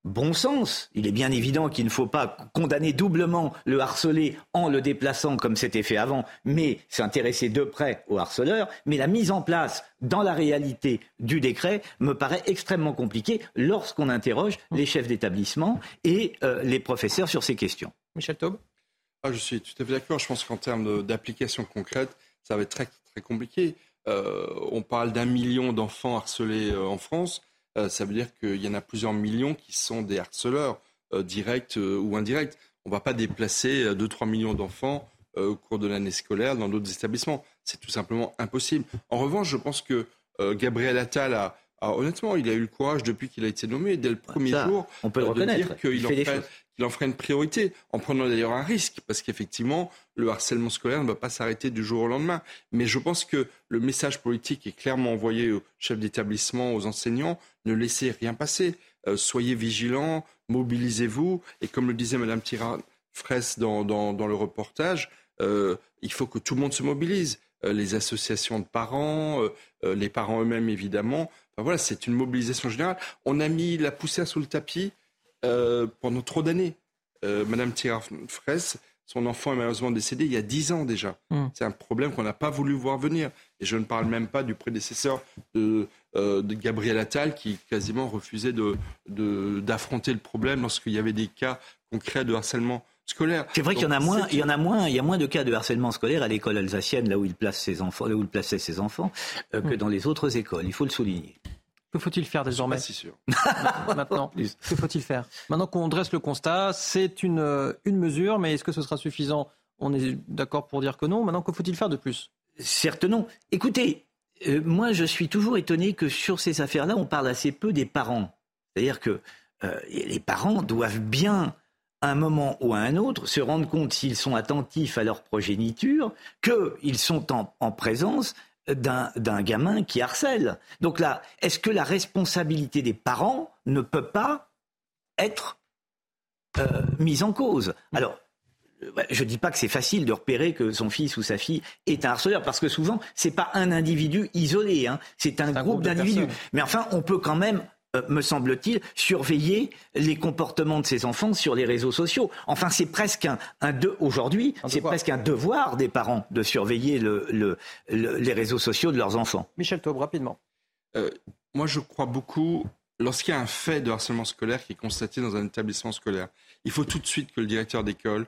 bon sens. Il est bien évident qu'il ne faut pas condamner doublement le harcelé en le déplaçant comme c'était fait avant, mais s'intéresser de près au harceleur. Mais la mise en place dans la réalité du décret me paraît extrêmement compliquée lorsqu'on interroge les chefs d'établissement et euh, les professeurs sur ces questions. Michel Taube ah, Je suis tout à fait d'accord. Je pense qu'en termes d'application concrète, ça va être très, très compliqué. Euh, on parle d'un million d'enfants harcelés euh, en France. Euh, ça veut dire qu'il y en a plusieurs millions qui sont des harceleurs, euh, directs ou indirects. On ne va pas déplacer 2-3 millions d'enfants au cours de l'année scolaire dans d'autres établissements. C'est tout simplement impossible. En revanche, je pense que Gabriel Attal a, honnêtement, il a eu le courage depuis qu'il a été nommé, dès le premier jour, on peut le de dire qu'il en, en, ferait une priorité, en prenant d'ailleurs un risque, parce qu'effectivement, le harcèlement scolaire ne va pas s'arrêter du jour au lendemain. Mais je pense que le message politique est clairement envoyé aux chefs d'établissement, aux enseignants, ne laissez rien passer. Euh, soyez vigilants, mobilisez-vous. Et comme le disait Mme Tira-Fraisse dans, le reportage, euh, il faut que tout le monde se mobilise. Euh, les associations de parents, les parents eux-mêmes évidemment. voilà, c'est une mobilisation générale. On a mis la poussière sous le tapis euh, pendant trop d'années. Euh, Madame Thierry Fraisse, son enfant est malheureusement décédé il y a dix ans déjà. Hmm. C'est un problème qu'on n'a pas voulu voir venir. Et je ne parle même pas du prédécesseur de, euh, de Gabriel Attal qui quasiment refusait d'affronter de, d'affronter le problème lorsqu'il y avait des cas concrets de harcèlement scolaire. C'est vrai qu'il y en a moins, il y en a moins, il y a moins de cas de harcèlement scolaire à l'école alsacienne, là où il place ses enfants, là où il plaçait ses enfants, euh, que Hmm. dans les autres écoles. Il faut le souligner. Que faut-il faire désormais Pas si sûr. Maintenant, que faut-il faire Maintenant qu'on dresse le constat, c'est une, euh, une mesure, mais est-ce que ce sera suffisant On est d'accord pour dire que non. Maintenant, que faut-il faire de plus Certes non. Écoutez, euh, moi je suis toujours étonné que sur ces affaires-là, on parle assez peu des parents. C'est-à-dire que euh, les parents doivent bien, à un moment ou à un autre, se rendre compte, s'ils sont attentifs à leur progéniture, qu'ils sont en, en présence d'un gamin qui harcèle. Donc là, est-ce que la responsabilité des parents ne peut pas être euh, mise en cause? Alors, euh, je ne dis pas que c'est facile de repérer que son fils ou sa fille est un harceleur, parce que souvent, c'est pas un individu isolé, hein, c'est un, groupe, d'individus. Mais enfin, on peut quand même, me semble-t-il, surveiller les comportements de ses enfants sur les réseaux sociaux. Enfin, c'est presque un, un de, aujourd'hui, c'est devoir. presque un devoir des parents de surveiller le- le- le- les réseaux sociaux de leurs enfants. Michel Taube, rapidement. Euh, moi, je crois beaucoup, lorsqu'il y a un fait de harcèlement scolaire qui est constaté dans un établissement scolaire, il faut tout de suite que le directeur d'école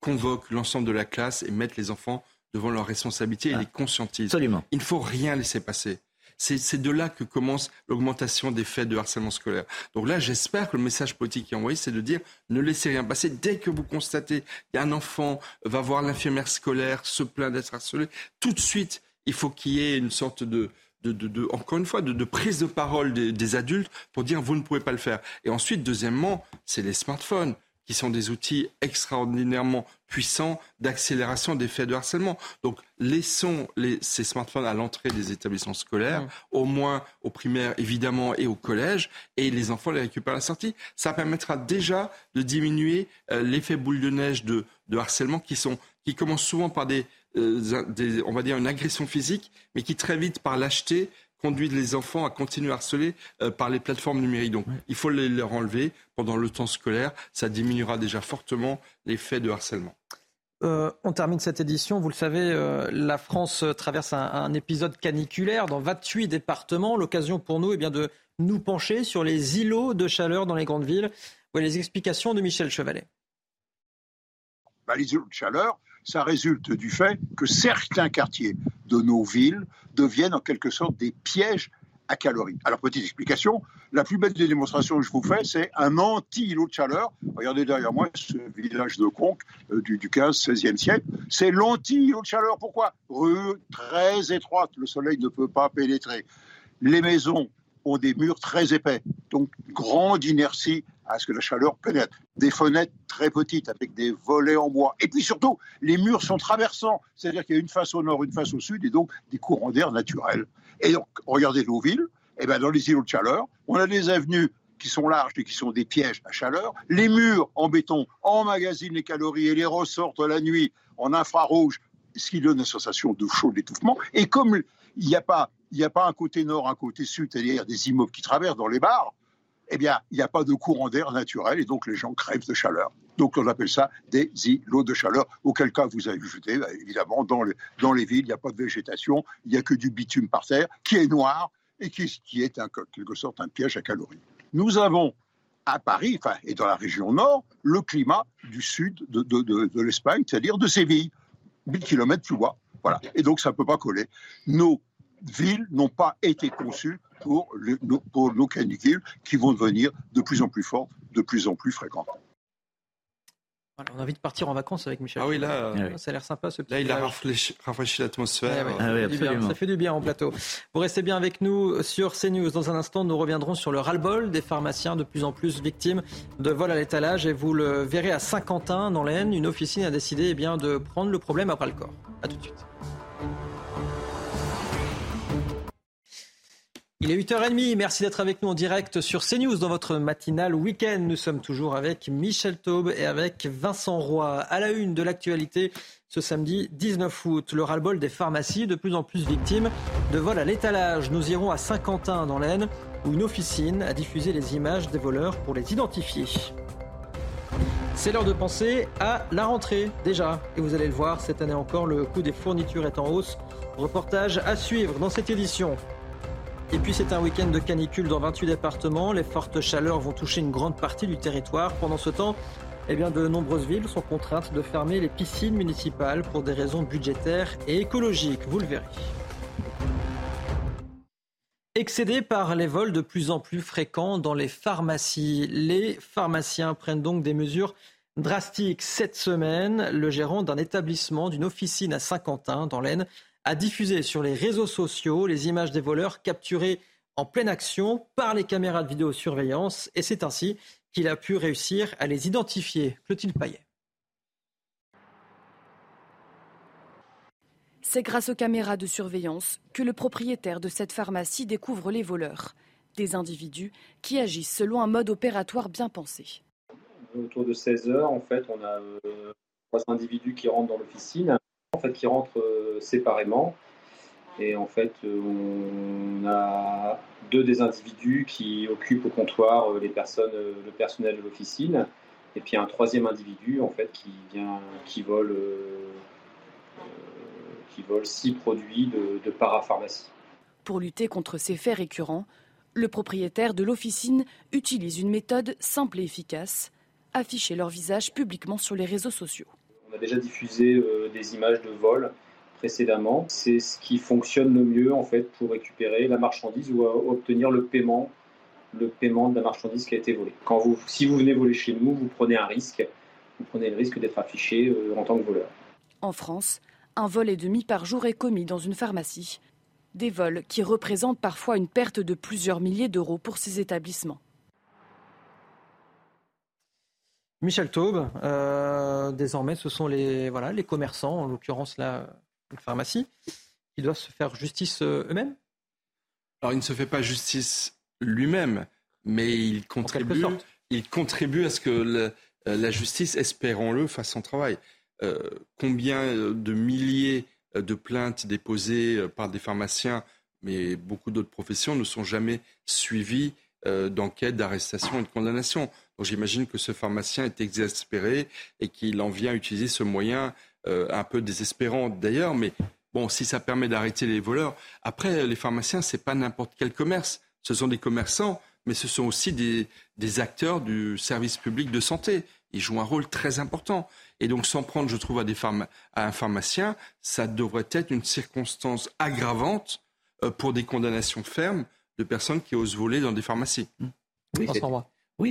convoque l'ensemble de la classe et mette les enfants devant leurs responsabilités et les conscientise. Absolument. Il ne faut rien laisser passer. C'est de là que commence l'augmentation des faits de harcèlement scolaire. Donc là, j'espère que le message politique qui est envoyé, c'est de dire ne laissez rien passer. Dès que vous constatez qu'il y a un enfant va voir l'infirmière scolaire, se plaint d'être harcelé, tout de suite, il faut qu'il y ait une sorte de, de, de- encore une fois, de, prise de parole des adultes pour dire vous ne pouvez pas le faire. Et ensuite, deuxièmement, c'est les smartphones qui sont des outils extraordinairement puissants d'accélération des faits de harcèlement. Donc, laissons les, ces smartphones à l'entrée des établissements scolaires, au moins au primaire évidemment et au collège, et les enfants les récupèrent à la sortie. Ça permettra déjà de diminuer euh, l'effet boule de neige de, de harcèlement qui sont qui commencent souvent par des, euh, des, on va dire une agression physique, mais qui très vite par lâcheté conduisent les enfants à continuer à harceler euh, par les plateformes numériques. Donc, il faut les leur enlever pendant le temps scolaire. Ça diminuera déjà fortement les faits de harcèlement. Euh, on termine cette édition. Vous le savez, euh, la France traverse un, un épisode caniculaire dans 28 départements. L'occasion pour nous eh bien, de nous pencher sur les îlots de chaleur dans les grandes villes. Voilà les explications de Michel Chevalet. Bah, les îlots de chaleur, ça résulte du fait que certains quartiers de nos villes deviennent en quelque sorte des pièges à calories. Alors, petite explication, la plus belle des démonstrations que je vous fais, c'est un anti-îlot de chaleur. Regardez derrière moi ce village de Conques euh, du, du 15-16e siècle. C'est l'anti-îlot de chaleur. Pourquoi? Rue très étroite, le soleil ne peut pas pénétrer. Les maisons ont des murs très épais, donc grande inertie à ce que la chaleur pénètre. Des fenêtres très petites avec des volets en bois. Et puis surtout, les murs sont traversants, c'est-à-dire qu'il y a une face au nord, une face au sud, et donc des courants d'air naturels. Et donc, regardez nos villes, et ben dans les îlots de chaleur, on a des avenues qui sont larges et qui sont des pièges à chaleur. Les murs en béton emmagasinent les calories et les ressortent la nuit en infrarouge, ce qui donne une sensation de chaud, d'étouffement. Et comme il n'y a pas il n'y a pas un côté nord, un côté sud, c'est-à-dire des immeubles qui traversent dans les bars, eh bien, il n'y a pas de courant d'air naturel et donc les gens crèvent de chaleur. Donc on appelle ça des îlots de chaleur, auquel cas vous avez jeté, bah, évidemment, dans, les- dans les villes, il n'y a pas de végétation, il n'y a que du bitume par terre, qui est noir et qui, est en quelque sorte un piège à calories. Nous avons à Paris, enfin, et dans la région nord, le climat du sud de, de- de- de l'Espagne, c'est-à-dire de Séville, 1000 km plus bas. Voilà. Et donc ça ne peut pas coller. Nos villes n'ont pas été conçues pour, le- nos- pour nos canicules qui vont devenir de plus en plus fortes, de plus en plus fréquentes. Voilà, on a envie de partir en vacances avec Michel. Ah oui, là, Chevalet. ça a l'air sympa ce petit Là, il a rafraîchi, rafraîchi l'atmosphère. Ouais, Euh, ça, fait du bien, ça fait du bien en plateau. Vous restez bien avec nous sur CNews. Dans un instant, nous reviendrons sur le ras-le-bol des pharmaciens de plus en plus victimes de vol à l'étalage. Et vous le verrez à Saint-Quentin, dans l'Aisne, une officine a décidé eh bien, de prendre le problème après le corps. A tout de suite. Il est 8h30, merci d'être avec nous en direct sur CNews dans votre matinale week-end. Nous sommes toujours avec Michel Taube et avec Vincent Roy. À la une de l'actualité ce samedi 19 août, le ras-le-bol des pharmacies, de plus en plus victimes de vol à l'étalage. Nous irons à Saint-Quentin dans l'Aisne où une officine a diffusé les images des voleurs pour les identifier. C'est l'heure de penser à la rentrée déjà. Et vous allez le voir, cette année encore, le coût des fournitures est en hausse. Reportage à suivre dans cette édition. Et puis c'est un week-end de canicule dans 28 départements. Les fortes chaleurs vont toucher une grande partie du territoire. Pendant ce temps, eh bien, de nombreuses villes sont contraintes de fermer les piscines municipales pour des raisons budgétaires et écologiques. Vous le verrez. Excédés par les vols de plus en plus fréquents dans les pharmacies, les pharmaciens prennent donc des mesures drastiques. Cette semaine, le gérant d'un établissement d'une officine à Saint-Quentin, dans l'Aisne, a diffusé sur les réseaux sociaux les images des voleurs capturés en pleine action par les caméras de vidéosurveillance et c'est ainsi qu'il a pu réussir à les identifier. Clotilde Payet. C'est grâce aux caméras de surveillance que le propriétaire de cette pharmacie découvre les voleurs, des individus qui agissent selon un mode opératoire bien pensé. Autour de 16 heures, en fait, on a euh, trois individus qui rentrent dans l'officine, en fait, qui rentrent euh, séparément. Et en fait, euh, on a deux des individus qui occupent au comptoir les personnes, le personnel de l'officine, et puis un troisième individu en fait qui vient, qui vole six produits de, parapharmacie. Pour lutter contre ces faits récurrents, le propriétaire de l'officine utilise une méthode simple et efficace, afficher leur visage publiquement sur les réseaux sociaux. On a déjà diffusé euh, des images de vol précédemment. C'est ce qui fonctionne le mieux en fait pour récupérer la marchandise ou obtenir le paiement, le paiement de la marchandise qui a été volée. Si vous venez voler chez nous, vous prenez un risque. Vous prenez le risque d'être affiché euh, en tant que voleur. En France, un vol et demi par jour est commis dans une pharmacie. Des vols qui représentent parfois une perte de plusieurs milliers d'euros pour ces établissements. Michel Taube, euh, désormais ce sont les, voilà, les commerçants, en l'occurrence la pharmacie, qui doivent se faire justice euh, eux-mêmes Alors il ne se fait pas justice lui-même, mais il contribue, il contribue à ce que la justice, espérons-le, fasse son travail. Euh, combien euh, de milliers euh, de plaintes déposées par des pharmaciens, mais beaucoup d'autres professions, ne sont jamais suivies d'enquête, d'arrestation et de condamnation. Donc j'imagine que ce pharmacien est exaspéré et qu'il en vient utiliser ce moyen un peu désespérant d'ailleurs, mais bon, si ça permet d'arrêter les voleurs. Après, les pharmaciens, ce n'est pas n'importe quel commerce. Ce sont des commerçants, mais ce sont aussi des, des acteurs du service public de santé. Ils jouent un rôle très important. Et donc, s'en prendre, je trouve, à, des à un pharmacien, ça devrait être une circonstance aggravante euh, pour des condamnations fermes de personnes qui osent voler dans des pharmacies. Mmh. Oui,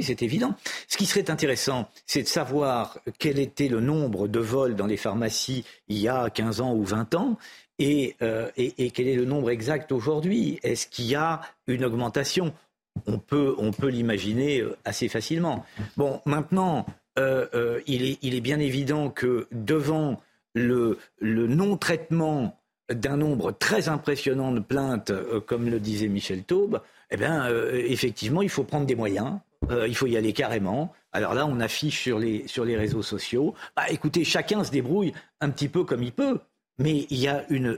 c'est évident. Ce qui serait intéressant, c'est de savoir quel était le nombre de vols dans les pharmacies il y a 15 ans ou 20 ans et, euh, et, quel est le nombre exact aujourd'hui. Est-ce qu'il y a une augmentation? On peut, l'imaginer euh, assez facilement. Bon, maintenant, euh, il, est, bien évident que devant le, non-traitement d'un nombre très impressionnant de plaintes, comme le disait Michel Taube, eh bien, effectivement, il faut prendre des moyens. Il faut y aller carrément. Alors là, on affiche sur les, sur les réseaux sociaux. Bah, écoutez, chacun se débrouille un petit peu comme il peut. Mais il y a une,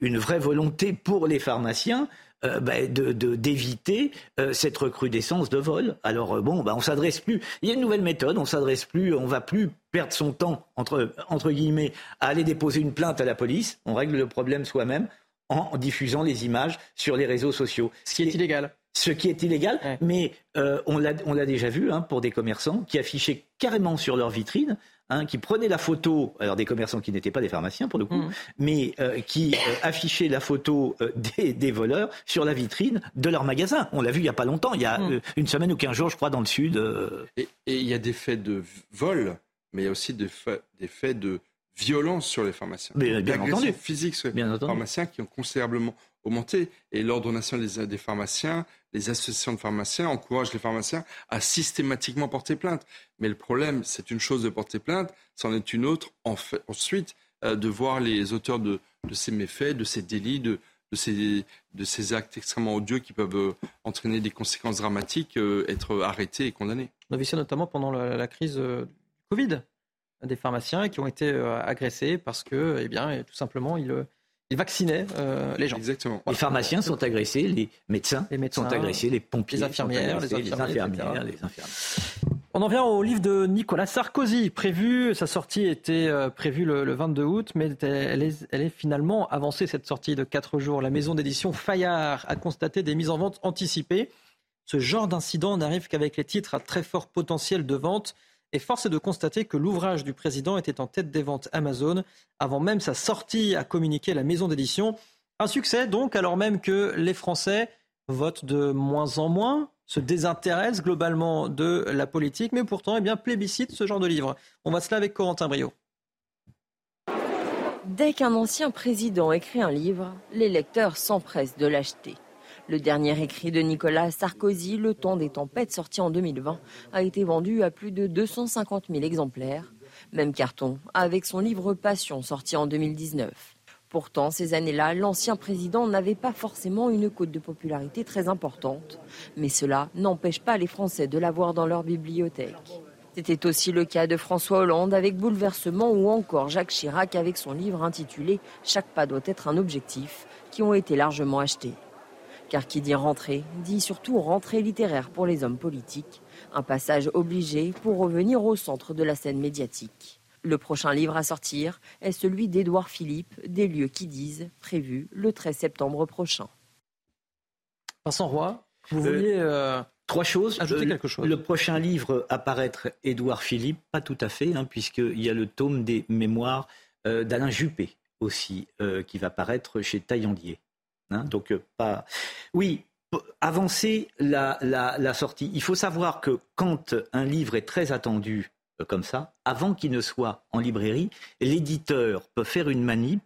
une vraie volonté pour les pharmaciens euh, bah, d'éviter euh, cette recrudescence de vol. Alors euh, bon, bah, on s'adresse plus. Il y a une nouvelle méthode. On s'adresse plus. On va plus perdre son temps entre entre guillemets à aller déposer une plainte à la police. On règle le problème soi-même en diffusant les images sur les réseaux sociaux. Ce qui est illégal ce qui est illégal, mais on l'a déjà vu hein, pour des commerçants qui affichaient carrément sur leur vitrine Hein, qui prenaient la photo, alors des commerçants qui n'étaient pas des pharmaciens pour le coup, mmh. mais euh, qui euh, affichaient la photo euh, des, voleurs sur la vitrine de leur magasin. On l'a vu il n'y a pas longtemps, il y a mmh. une semaine ou quinze jours, je crois, dans le sud. Et, il y a des faits de vol, mais il y a aussi des faits, des faits de violence sur les pharmaciens. Mais, bien entendu. physiques sur les pharmaciens qui ont considérablement augmenté. Et l'Ordre national des, pharmaciens, les associations de pharmaciens encouragent les pharmaciens à systématiquement porter plainte. Mais le problème, c'est une chose de porter plainte, c'en est une autre ensuite euh, de voir les auteurs de, ces méfaits, de ces délits, de, ces, de ces actes extrêmement odieux qui peuvent euh, entraîner des conséquences dramatiques, euh, être arrêtés et condamnés. On a vu ça notamment pendant la, crise du Covid, des pharmaciens qui ont été agressés parce que, eh bien, tout simplement, ils il vaccinait les gens. Exactement. Les pharmaciens sont agressés, les médecins, sont agressés, les pompiers, les infirmières, les, infirmières, les infirmières. On en vient au livre de Nicolas Sarkozy, prévu, sa sortie était euh, prévue le, 22 août, mais elle est, elle est, finalement avancée, cette sortie de 4 jours. La maison d'édition Fayard a constaté des mises en vente anticipées. Ce genre d'incident n'arrive qu'avec les titres à très fort potentiel de vente. Et force est de constater que l'ouvrage du président était en tête des ventes Amazon avant même sa sortie, à communiquer la maison d'édition. Un succès donc, alors même que les Français votent de moins en moins se désintéresse globalement de la politique, mais pourtant eh bien, plébiscite ce genre de livre. On va cela avec Corentin Brio. Dès qu'un ancien président écrit un livre, les lecteurs s'empressent de l'acheter. Le dernier écrit de Nicolas Sarkozy, Le temps des tempêtes, sorti en 2020, a été vendu à plus de 250 000 exemplaires. Même carton avec son livre Passion, sorti en 2019. Pourtant, ces années-là, l'ancien président n'avait pas forcément une cote de popularité très importante. Mais cela n'empêche pas les Français de l'avoir dans leur bibliothèque. C'était aussi le cas de François Hollande avec Bouleversement ou encore Jacques Chirac avec son livre intitulé Chaque pas doit être un objectif, qui ont été largement achetés. Car qui dit rentrée, dit surtout rentrée littéraire pour les hommes politiques, un passage obligé pour revenir au centre de la scène médiatique. Le prochain livre à sortir est celui d'Édouard Philippe, Des lieux qui disent, prévu le 13 septembre prochain. Vincent Roy, vous euh, vouliez euh, Trois choses. Ajouter euh, quelque chose. Le prochain livre à paraître, Édouard Philippe, pas tout à fait, hein, puisqu'il y a le tome des mémoires d'Alain Juppé aussi, qui va paraître chez Taillandier. Hein, donc, pas. Oui, avancer la, sortie. Il faut savoir que quand un livre est très attendu comme ça, avant qu'il ne soit en librairie, l'éditeur peut faire une manip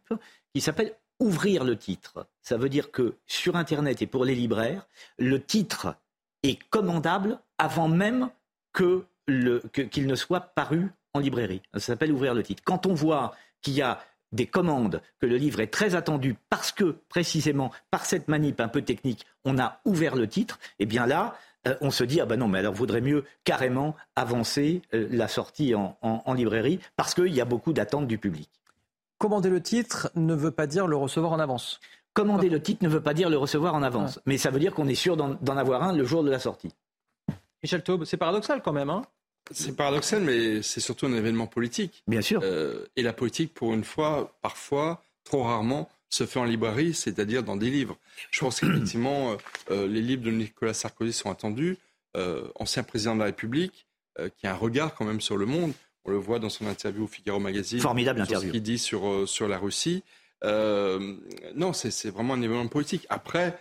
qui s'appelle ouvrir le titre. Ça veut dire que sur Internet et pour les libraires, le titre est commandable avant même qu'il ne soit paru en librairie. Ça s'appelle ouvrir le titre. Quand on voit qu'il y a des commandes, que le livre est très attendu parce que précisément par cette manip un peu technique, on a ouvert le titre, et eh bien là, euh, on se dit ah ben non mais alors vaudrait mieux carrément avancer euh, la sortie en, librairie parce qu'il y a beaucoup d'attentes du public. Commander le titre ne veut pas dire le recevoir en avance. Commander le titre ne veut pas dire le recevoir en avance, mais ça veut dire qu'on est sûr d'en avoir un le jour de la sortie. Michel Taube, c'est paradoxal quand même. Hein c'est paradoxal, mais c'est surtout un événement politique. Bien sûr. Euh, et la politique, pour une fois, parfois, trop rarement, se fait en librairie, c'est-à-dire dans des livres. Je pense qu'effectivement, euh, euh, les livres de Nicolas Sarkozy sont attendus. Euh, ancien président de la République, qui a un regard quand même sur le monde. On le voit dans son interview au Figaro Magazine. Formidable interview. Ce qu'il dit sur, sur la Russie. non, c'est vraiment un événement politique. Après,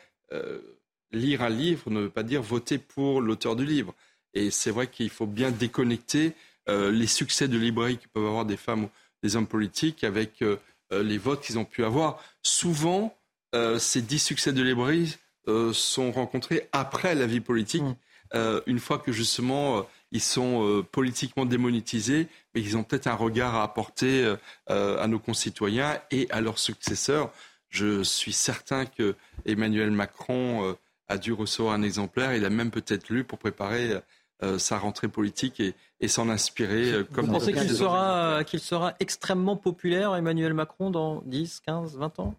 lire un livre ne veut pas dire voter pour l'auteur du livre. Et c'est vrai qu'il faut bien déconnecter les succès de librairie que peuvent avoir des femmes ou des hommes politiques avec euh, les votes qu'ils ont pu avoir. Souvent, euh, ces dix succès de librairie euh, sont rencontrés après la vie politique, mm. une fois que justement ils sont politiquement démonétisés, mais ils ont peut-être un regard à apporter à nos concitoyens et à leurs successeurs. Je suis certain que Emmanuel Macron a dû recevoir un exemplaire. Il a même peut-être lu pour préparer euh, sa rentrée politique et, s'en inspirer. Euh, comme Vous pensez qu'il sera, qu'il sera extrêmement populaire, Emmanuel Macron, dans 10, 15, 20 ans?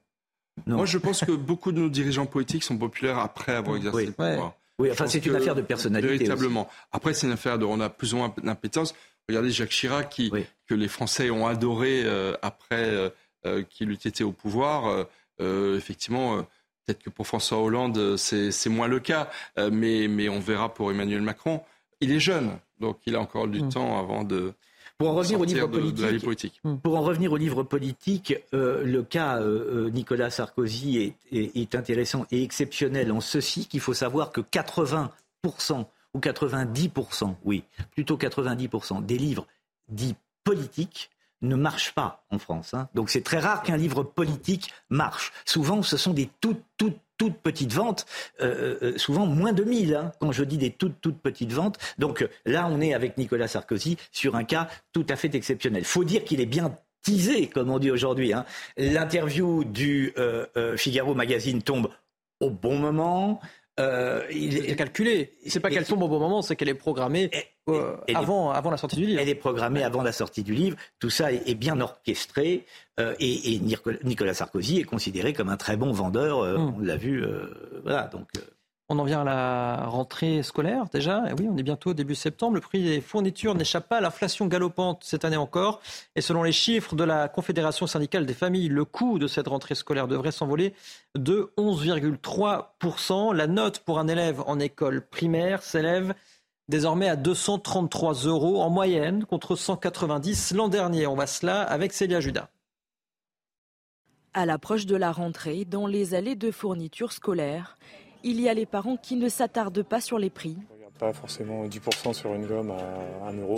Moi, je pense que beaucoup de nos dirigeants politiques sont populaires après avoir exercé le pouvoir. Oui, enfin, c'est une affaire de personnalité. Véritablement. Après, c'est une affaire de. On a plus ou moins d'impétence. Regardez Jacques Chirac, qui, que les Français ont adoré euh, après qu'il eût été au pouvoir. effectivement, peut-être que pour François Hollande, c'est moins le cas. mais, mais on verra pour Emmanuel Macron il est jeune, donc il a encore du mm. temps avant de. Pour en revenir au livre politique, mm. pour en revenir au livre politique, euh, le cas euh, euh, Nicolas Sarkozy est, intéressant et exceptionnel en ceci qu'il faut savoir que 80% ou 90%, oui, plutôt 90% des livres dits politiques ne marchent pas en France. Hein. Donc c'est très rare qu'un livre politique marche. Souvent, ce sont des toutes, toutes, toutes petites ventes, euh, euh, souvent moins de 1000, hein, quand je dis des toutes, toutes petites ventes. Donc là, on est avec Nicolas Sarkozy sur un cas tout à fait exceptionnel. faut dire qu'il est bien teasé, comme on dit aujourd'hui. Hein. L'interview du euh, Figaro Magazine tombe au bon moment. Euh, il est calculé. C'est pas qu'elle tombe au bon moment, c'est qu'elle est programmée euh, avant, avant la sortie du livre. Elle est programmée avant la sortie du livre. Tout ça est, bien orchestré. Euh, et, Nicolas Sarkozy est considéré comme un très bon vendeur. Hmm. On l'a vu. voilà. Donc. On en vient à la rentrée scolaire déjà. Oui, on est bientôt début septembre. Le prix des fournitures n'échappe pas à l'inflation galopante cette année encore. Et selon les chiffres de la Confédération syndicale des familles, le coût de cette rentrée scolaire devrait s'envoler de 11,3%. La note pour un élève en école primaire s'élève désormais à 233 euros en moyenne contre 190 l'an dernier. On va cela avec Célia Judas. À l'approche de la rentrée, dans les allées de fournitures scolaires, il y a les parents qui ne s'attardent pas sur les prix. Pas forcément 10% sur une gomme à 1 euro.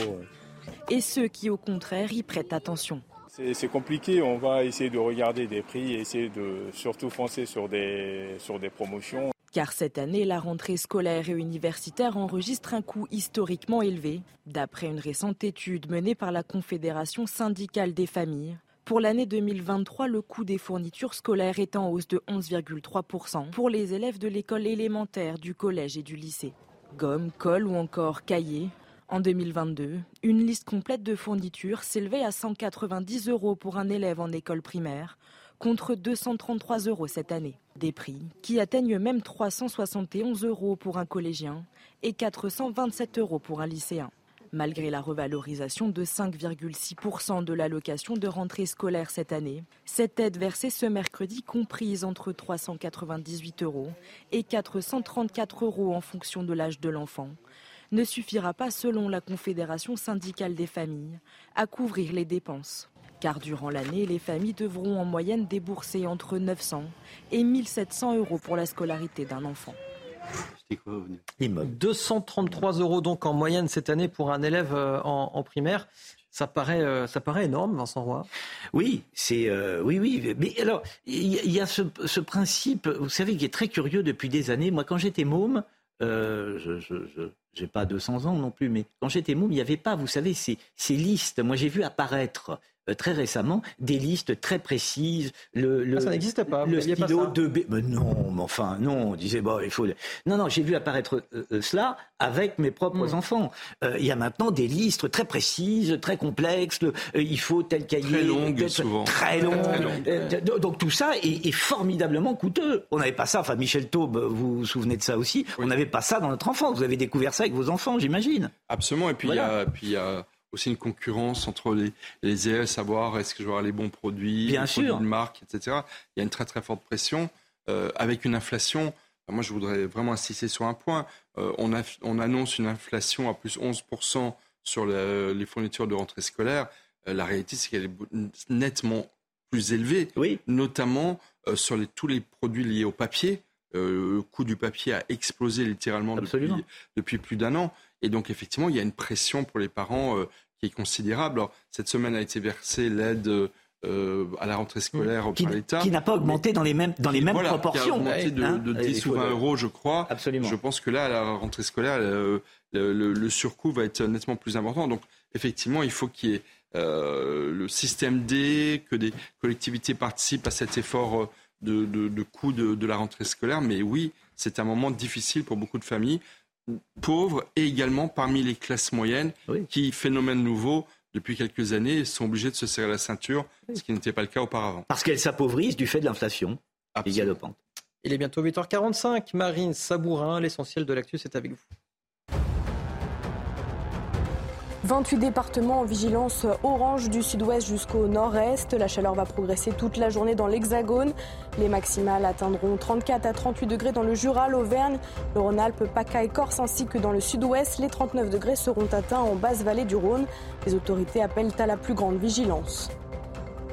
Et ceux qui, au contraire, y prêtent attention. C'est compliqué, on va essayer de regarder des prix et essayer de surtout foncer sur des, sur des promotions. Car cette année, la rentrée scolaire et universitaire enregistre un coût historiquement élevé. D'après une récente étude menée par la Confédération syndicale des familles, pour l'année 2023, le coût des fournitures scolaires est en hausse de 11,3% pour les élèves de l'école élémentaire, du collège et du lycée. Gomme, colle ou encore cahiers. En 2022, une liste complète de fournitures s'élevait à 190 euros pour un élève en école primaire, contre 233 euros cette année. Des prix qui atteignent même 371 euros pour un collégien et 427 euros pour un lycéen. Malgré la revalorisation de 5,6% de l'allocation de rentrée scolaire cette année, cette aide versée ce mercredi comprise entre 398 euros et 434 euros en fonction de l'âge de l'enfant ne suffira pas, selon la Confédération syndicale des familles, à couvrir les dépenses. Car durant l'année, les familles devront en moyenne débourser entre 900 et 1700 euros pour la scolarité d'un enfant. 233 euros donc en moyenne cette année pour un élève euh, en, primaire. Ça paraît, euh, ça paraît énorme, Vincent Roy. Oui, c'est euh, oui, oui. Mais alors, il y, a ce, ce, principe, vous savez, qui est très curieux depuis des années. Moi, quand j'étais môme, je, je, pas 200 ans non plus, mais quand j'étais môme, il n'y avait pas, vous savez, ces, ces listes. Moi, j'ai vu apparaître très récemment des listes très précises. Le, le ah, ça n'existe pas. Le stylo de B. Mais non, mais enfin, non. On disait, bon, il faut. Non, non, j'ai vu apparaître euh, euh, cela avec mes propres hmm. enfants. il y a maintenant des listes très précises, très complexes. il faut tel cahier. Très longue, souvent. Très longue. donc tout ça est, formidablement coûteux. On n'avait pas ça. Enfin, Michel Taube, vous vous souvenez de ça aussi. On n'avait pas ça dans notre enfance. Vous avez découvert ça avec vos enfants, j'imagine. Absolument. Et puis il y a, puis il y a aussi une concurrence entre les, les élèves, savoir est-ce que je vais avoir les bons produits, Bien les sûr. produits de marque, etc. Il y a une très très forte pression euh, avec une inflation. Moi, je voudrais vraiment insister sur un point. Euh, on, a, on, annonce une inflation à plus 11% sur les fournitures de rentrée scolaire. Euh, la réalité, c'est qu'elle est nettement plus élevée, oui. notamment sur les, tous les produits liés au papier. le coût du papier a explosé littéralement depuis, depuis, plus d'un an. Et donc, effectivement, il y a une pression pour les parents euh, qui est considérable. Alors, cette semaine a été versée l'aide euh, à la rentrée scolaire qui, par l'État. Qui n'a pas augmenté dans les mêmes, dans les mêmes proportions. Qui a augmenté de, hein de 10 ou 20 euros, je crois. Absolument. Je pense que là, à la rentrée scolaire, le, le, surcoût va être nettement plus important. Donc, effectivement, il faut qu'il y ait euh, le système D, que des collectivités participent à cet effort de, de, de coût de, de la rentrée scolaire. Mais oui, c'est un moment difficile pour beaucoup de familles pauvres et également parmi les classes moyennes qui, phénomène nouveau, depuis quelques années, sont obligés de se serrer la ceinture, ce qui n'était pas le cas auparavant. Parce qu'elles s'appauvrissent du fait de l'inflation galopante. Il est bientôt 8h45. Marine Sabourin, l'essentiel de l'actu, c'est avec vous. 28 départements en vigilance orange du sud-ouest jusqu'au nord-est. La chaleur va progresser toute la journée dans l'Hexagone. Les maximales atteindront 34 à 38 degrés dans le Jura, l'Auvergne, le Rhône-Alpes, PACA et Corse ainsi que dans le sud-ouest. Les 39 degrés seront atteints en basse vallée du Rhône. Les autorités appellent à la plus grande vigilance.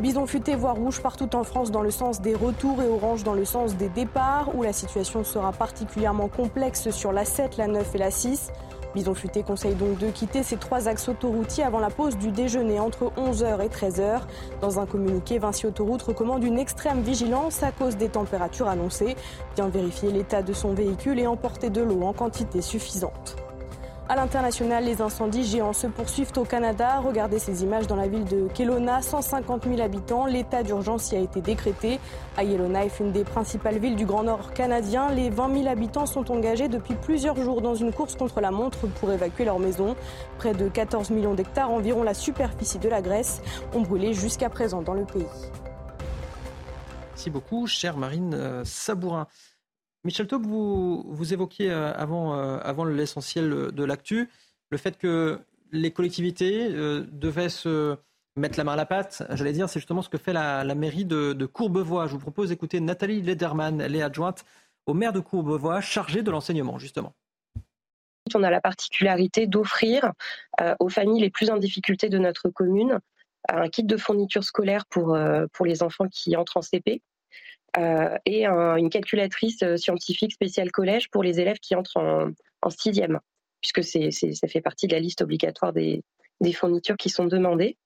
Bison futé voire rouge partout en France dans le sens des retours et orange dans le sens des départs où la situation sera particulièrement complexe sur la 7, la 9 et la 6. Bison Futé conseille donc de quitter ces trois axes autoroutiers avant la pause du déjeuner entre 11h et 13h. Dans un communiqué, Vinci Autoroute recommande une extrême vigilance à cause des températures annoncées. Bien vérifier l'état de son véhicule et emporter de l'eau en quantité suffisante. À l'international, les incendies géants se poursuivent au Canada. Regardez ces images dans la ville de Kelowna, 150 000 habitants. L'état d'urgence y a été décrété. À Yellowknife, une des principales villes du Grand Nord canadien, les 20 000 habitants sont engagés depuis plusieurs jours dans une course contre la montre pour évacuer leur maison. Près de 14 millions d'hectares, environ la superficie de la Grèce, ont brûlé jusqu'à présent dans le pays. Merci beaucoup, chère Marine euh, Sabourin. Michel Taub, vous, vous évoquiez euh, avant, euh, avant l'essentiel de l'actu le fait que les collectivités euh, devaient se mettre la main à la pâte. J'allais dire, c'est justement ce que fait la, mairie de, Courbevoie. Je vous propose d'écouter Nathalie Lederman. Elle est adjointe au maire de Courbevoie, chargée de l'enseignement, justement. On a la particularité d'offrir aux familles les plus en difficulté de notre commune un kit de fourniture scolaire pour, pour les enfants qui entrent en CP euh, et une calculatrice euh, scientifique spéciale collège pour les élèves qui entrent en, sixième, puisque c'est, ça fait partie de la liste obligatoire des, fournitures qui sont demandées.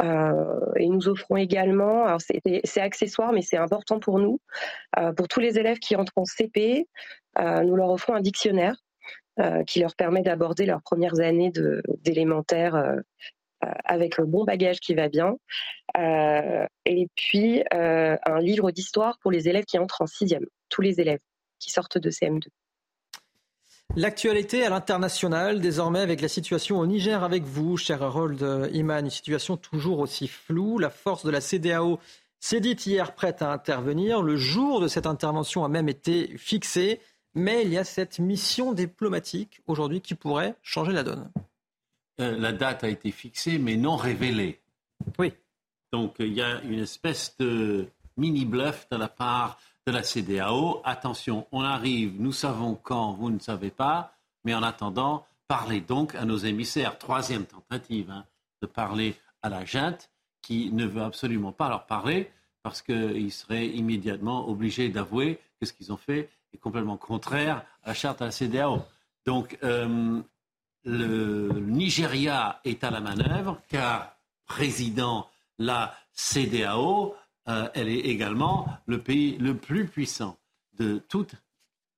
Euh, et nous offrons également, alors c'est, accessoire, mais c'est important pour nous, pour tous les élèves qui entrent en CP, nous leur offrons un dictionnaire qui leur permet d'aborder leurs premières années d'élémentaire avec le bon bagage qui va bien. Euh, et puis euh, un livre d'histoire pour les élèves qui entrent en sixième, tous les élèves qui sortent de CM2. L'actualité à l'international, désormais avec la situation au Niger avec vous, cher Harold Iman, une situation toujours aussi floue. La force de la CDAO s'est dite hier prête à intervenir. Le jour de cette intervention a même été fixé, mais il y a cette mission diplomatique aujourd'hui qui pourrait changer la donne. Euh, la date a été fixée, mais non révélée. Oui. Donc il y a une espèce de mini-bluff de la part de la CDAO. Attention, on arrive, nous savons quand, vous ne savez pas, mais en attendant, parlez donc à nos émissaires. Troisième tentative hein, de parler à la junte qui ne veut absolument pas leur parler parce qu'ils seraient immédiatement obligés d'avouer que ce qu'ils ont fait est complètement contraire à la charte de la CDAO. Donc, euh, le Nigeria est à la manœuvre, car président la CDAO, euh, elle est également le pays le plus puissant de toute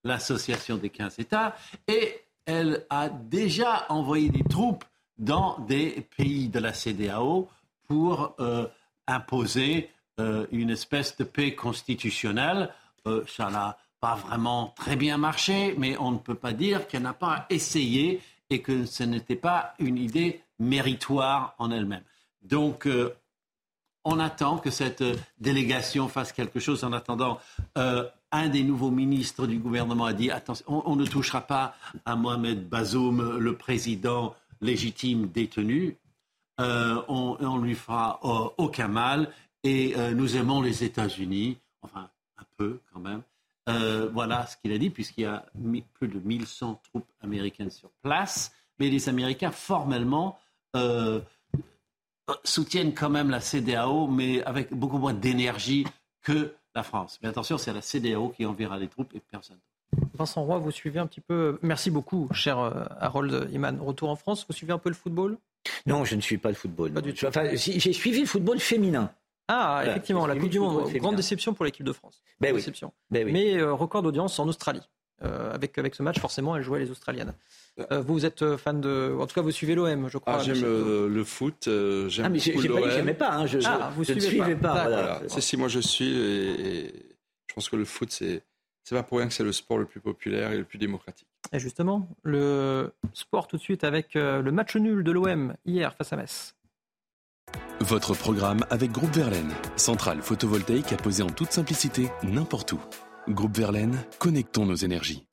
l'association des 15 États, et elle a déjà envoyé des troupes dans des pays de la CDAO pour euh, imposer euh, une espèce de paix constitutionnelle. ça n'a pas vraiment très bien marché, mais on ne peut pas dire qu'elle n'a pas essayé et que ce n'était pas une idée méritoire en elle-même. Donc, euh, on attend que cette délégation fasse quelque chose. En attendant, euh, un des nouveaux ministres du gouvernement a dit attention, on, ne touchera pas à Mohamed Bazoum, le président légitime détenu. Euh, on, ne lui fera aucun mal. Et nous aimons les États-Unis, enfin un peu quand même. Euh, voilà ce qu'il a dit, puisqu'il y a plus de 1100 troupes américaines sur place. Mais les Américains, formellement, euh, soutiennent quand même la CDAO, mais avec beaucoup moins d'énergie que la France. Mais attention, c'est la CDAO qui enverra les troupes et personne. Vincent Roy, vous suivez un petit peu. Merci beaucoup, cher euh, Harold Iman. Retour en France, vous suivez un peu le football? Non, je ne suis pas le football. Enfin, j'ai suivi le football féminin. Ah, effectivement, la Coupe du Monde, grande déception pour l'équipe de France. Ben déception. Ben Mais euh, record d'audience en Australie. Euh, avec, avec ce match, forcément, elle jouait les Australiennes. Euh, vous, êtes fan de. En tout cas, vous suivez l'OM, je crois. Ah, j'aime le foot, j'aime ah, mais j'ai pas j'aimais pas. Hein, je, ah, vous ne suivez pas. C'est si, moi je suis. Et, je pense que le foot, c'est. C'est pas pour rien que c'est le sport le plus populaire et le plus démocratique. Et justement, le sport tout de suite avec le match nul de l'OM hier face à Metz. Votre programme avec Groupe Verlaine, centrale photovoltaïque à poser en toute simplicité n'importe où. Groupe Verlaine, connectons nos énergies.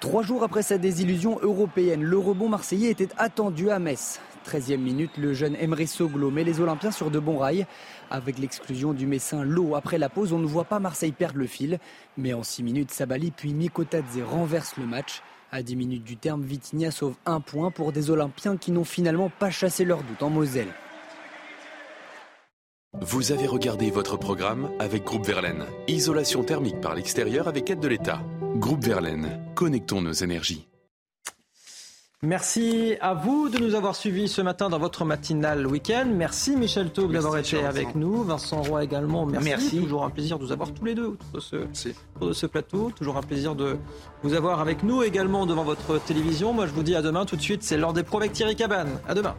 Trois jours après sa désillusion européenne, le rebond marseillais était attendu à Metz. 13e minute, le jeune Emery Soglo met les Olympiens sur de bons rails. Avec l'exclusion du Messin Lowe après la pause, on ne voit pas Marseille perdre le fil. Mais en 6 minutes, Sabali puis Mikotadze renverse le match. À 10 minutes du terme, Vitinha sauve un point pour des Olympiens qui n'ont finalement pas chassé leur doute en Moselle. Vous avez regardé votre programme avec Groupe Verlaine. Isolation thermique par l'extérieur avec aide de l'État. Groupe Verlaine, connectons nos énergies. Merci à vous de nous avoir suivis ce matin dans votre matinale week-end. Merci Michel Taub d'avoir été avec nous. Vincent Roy également, merci. Merci. Toujours un plaisir de vous avoir tous les deux autour de, ce, autour de ce plateau. Toujours un plaisir de vous avoir avec nous également devant votre télévision. Moi je vous dis à demain tout de suite. C'est l'heure des pros avec Thierry Cabane. À demain.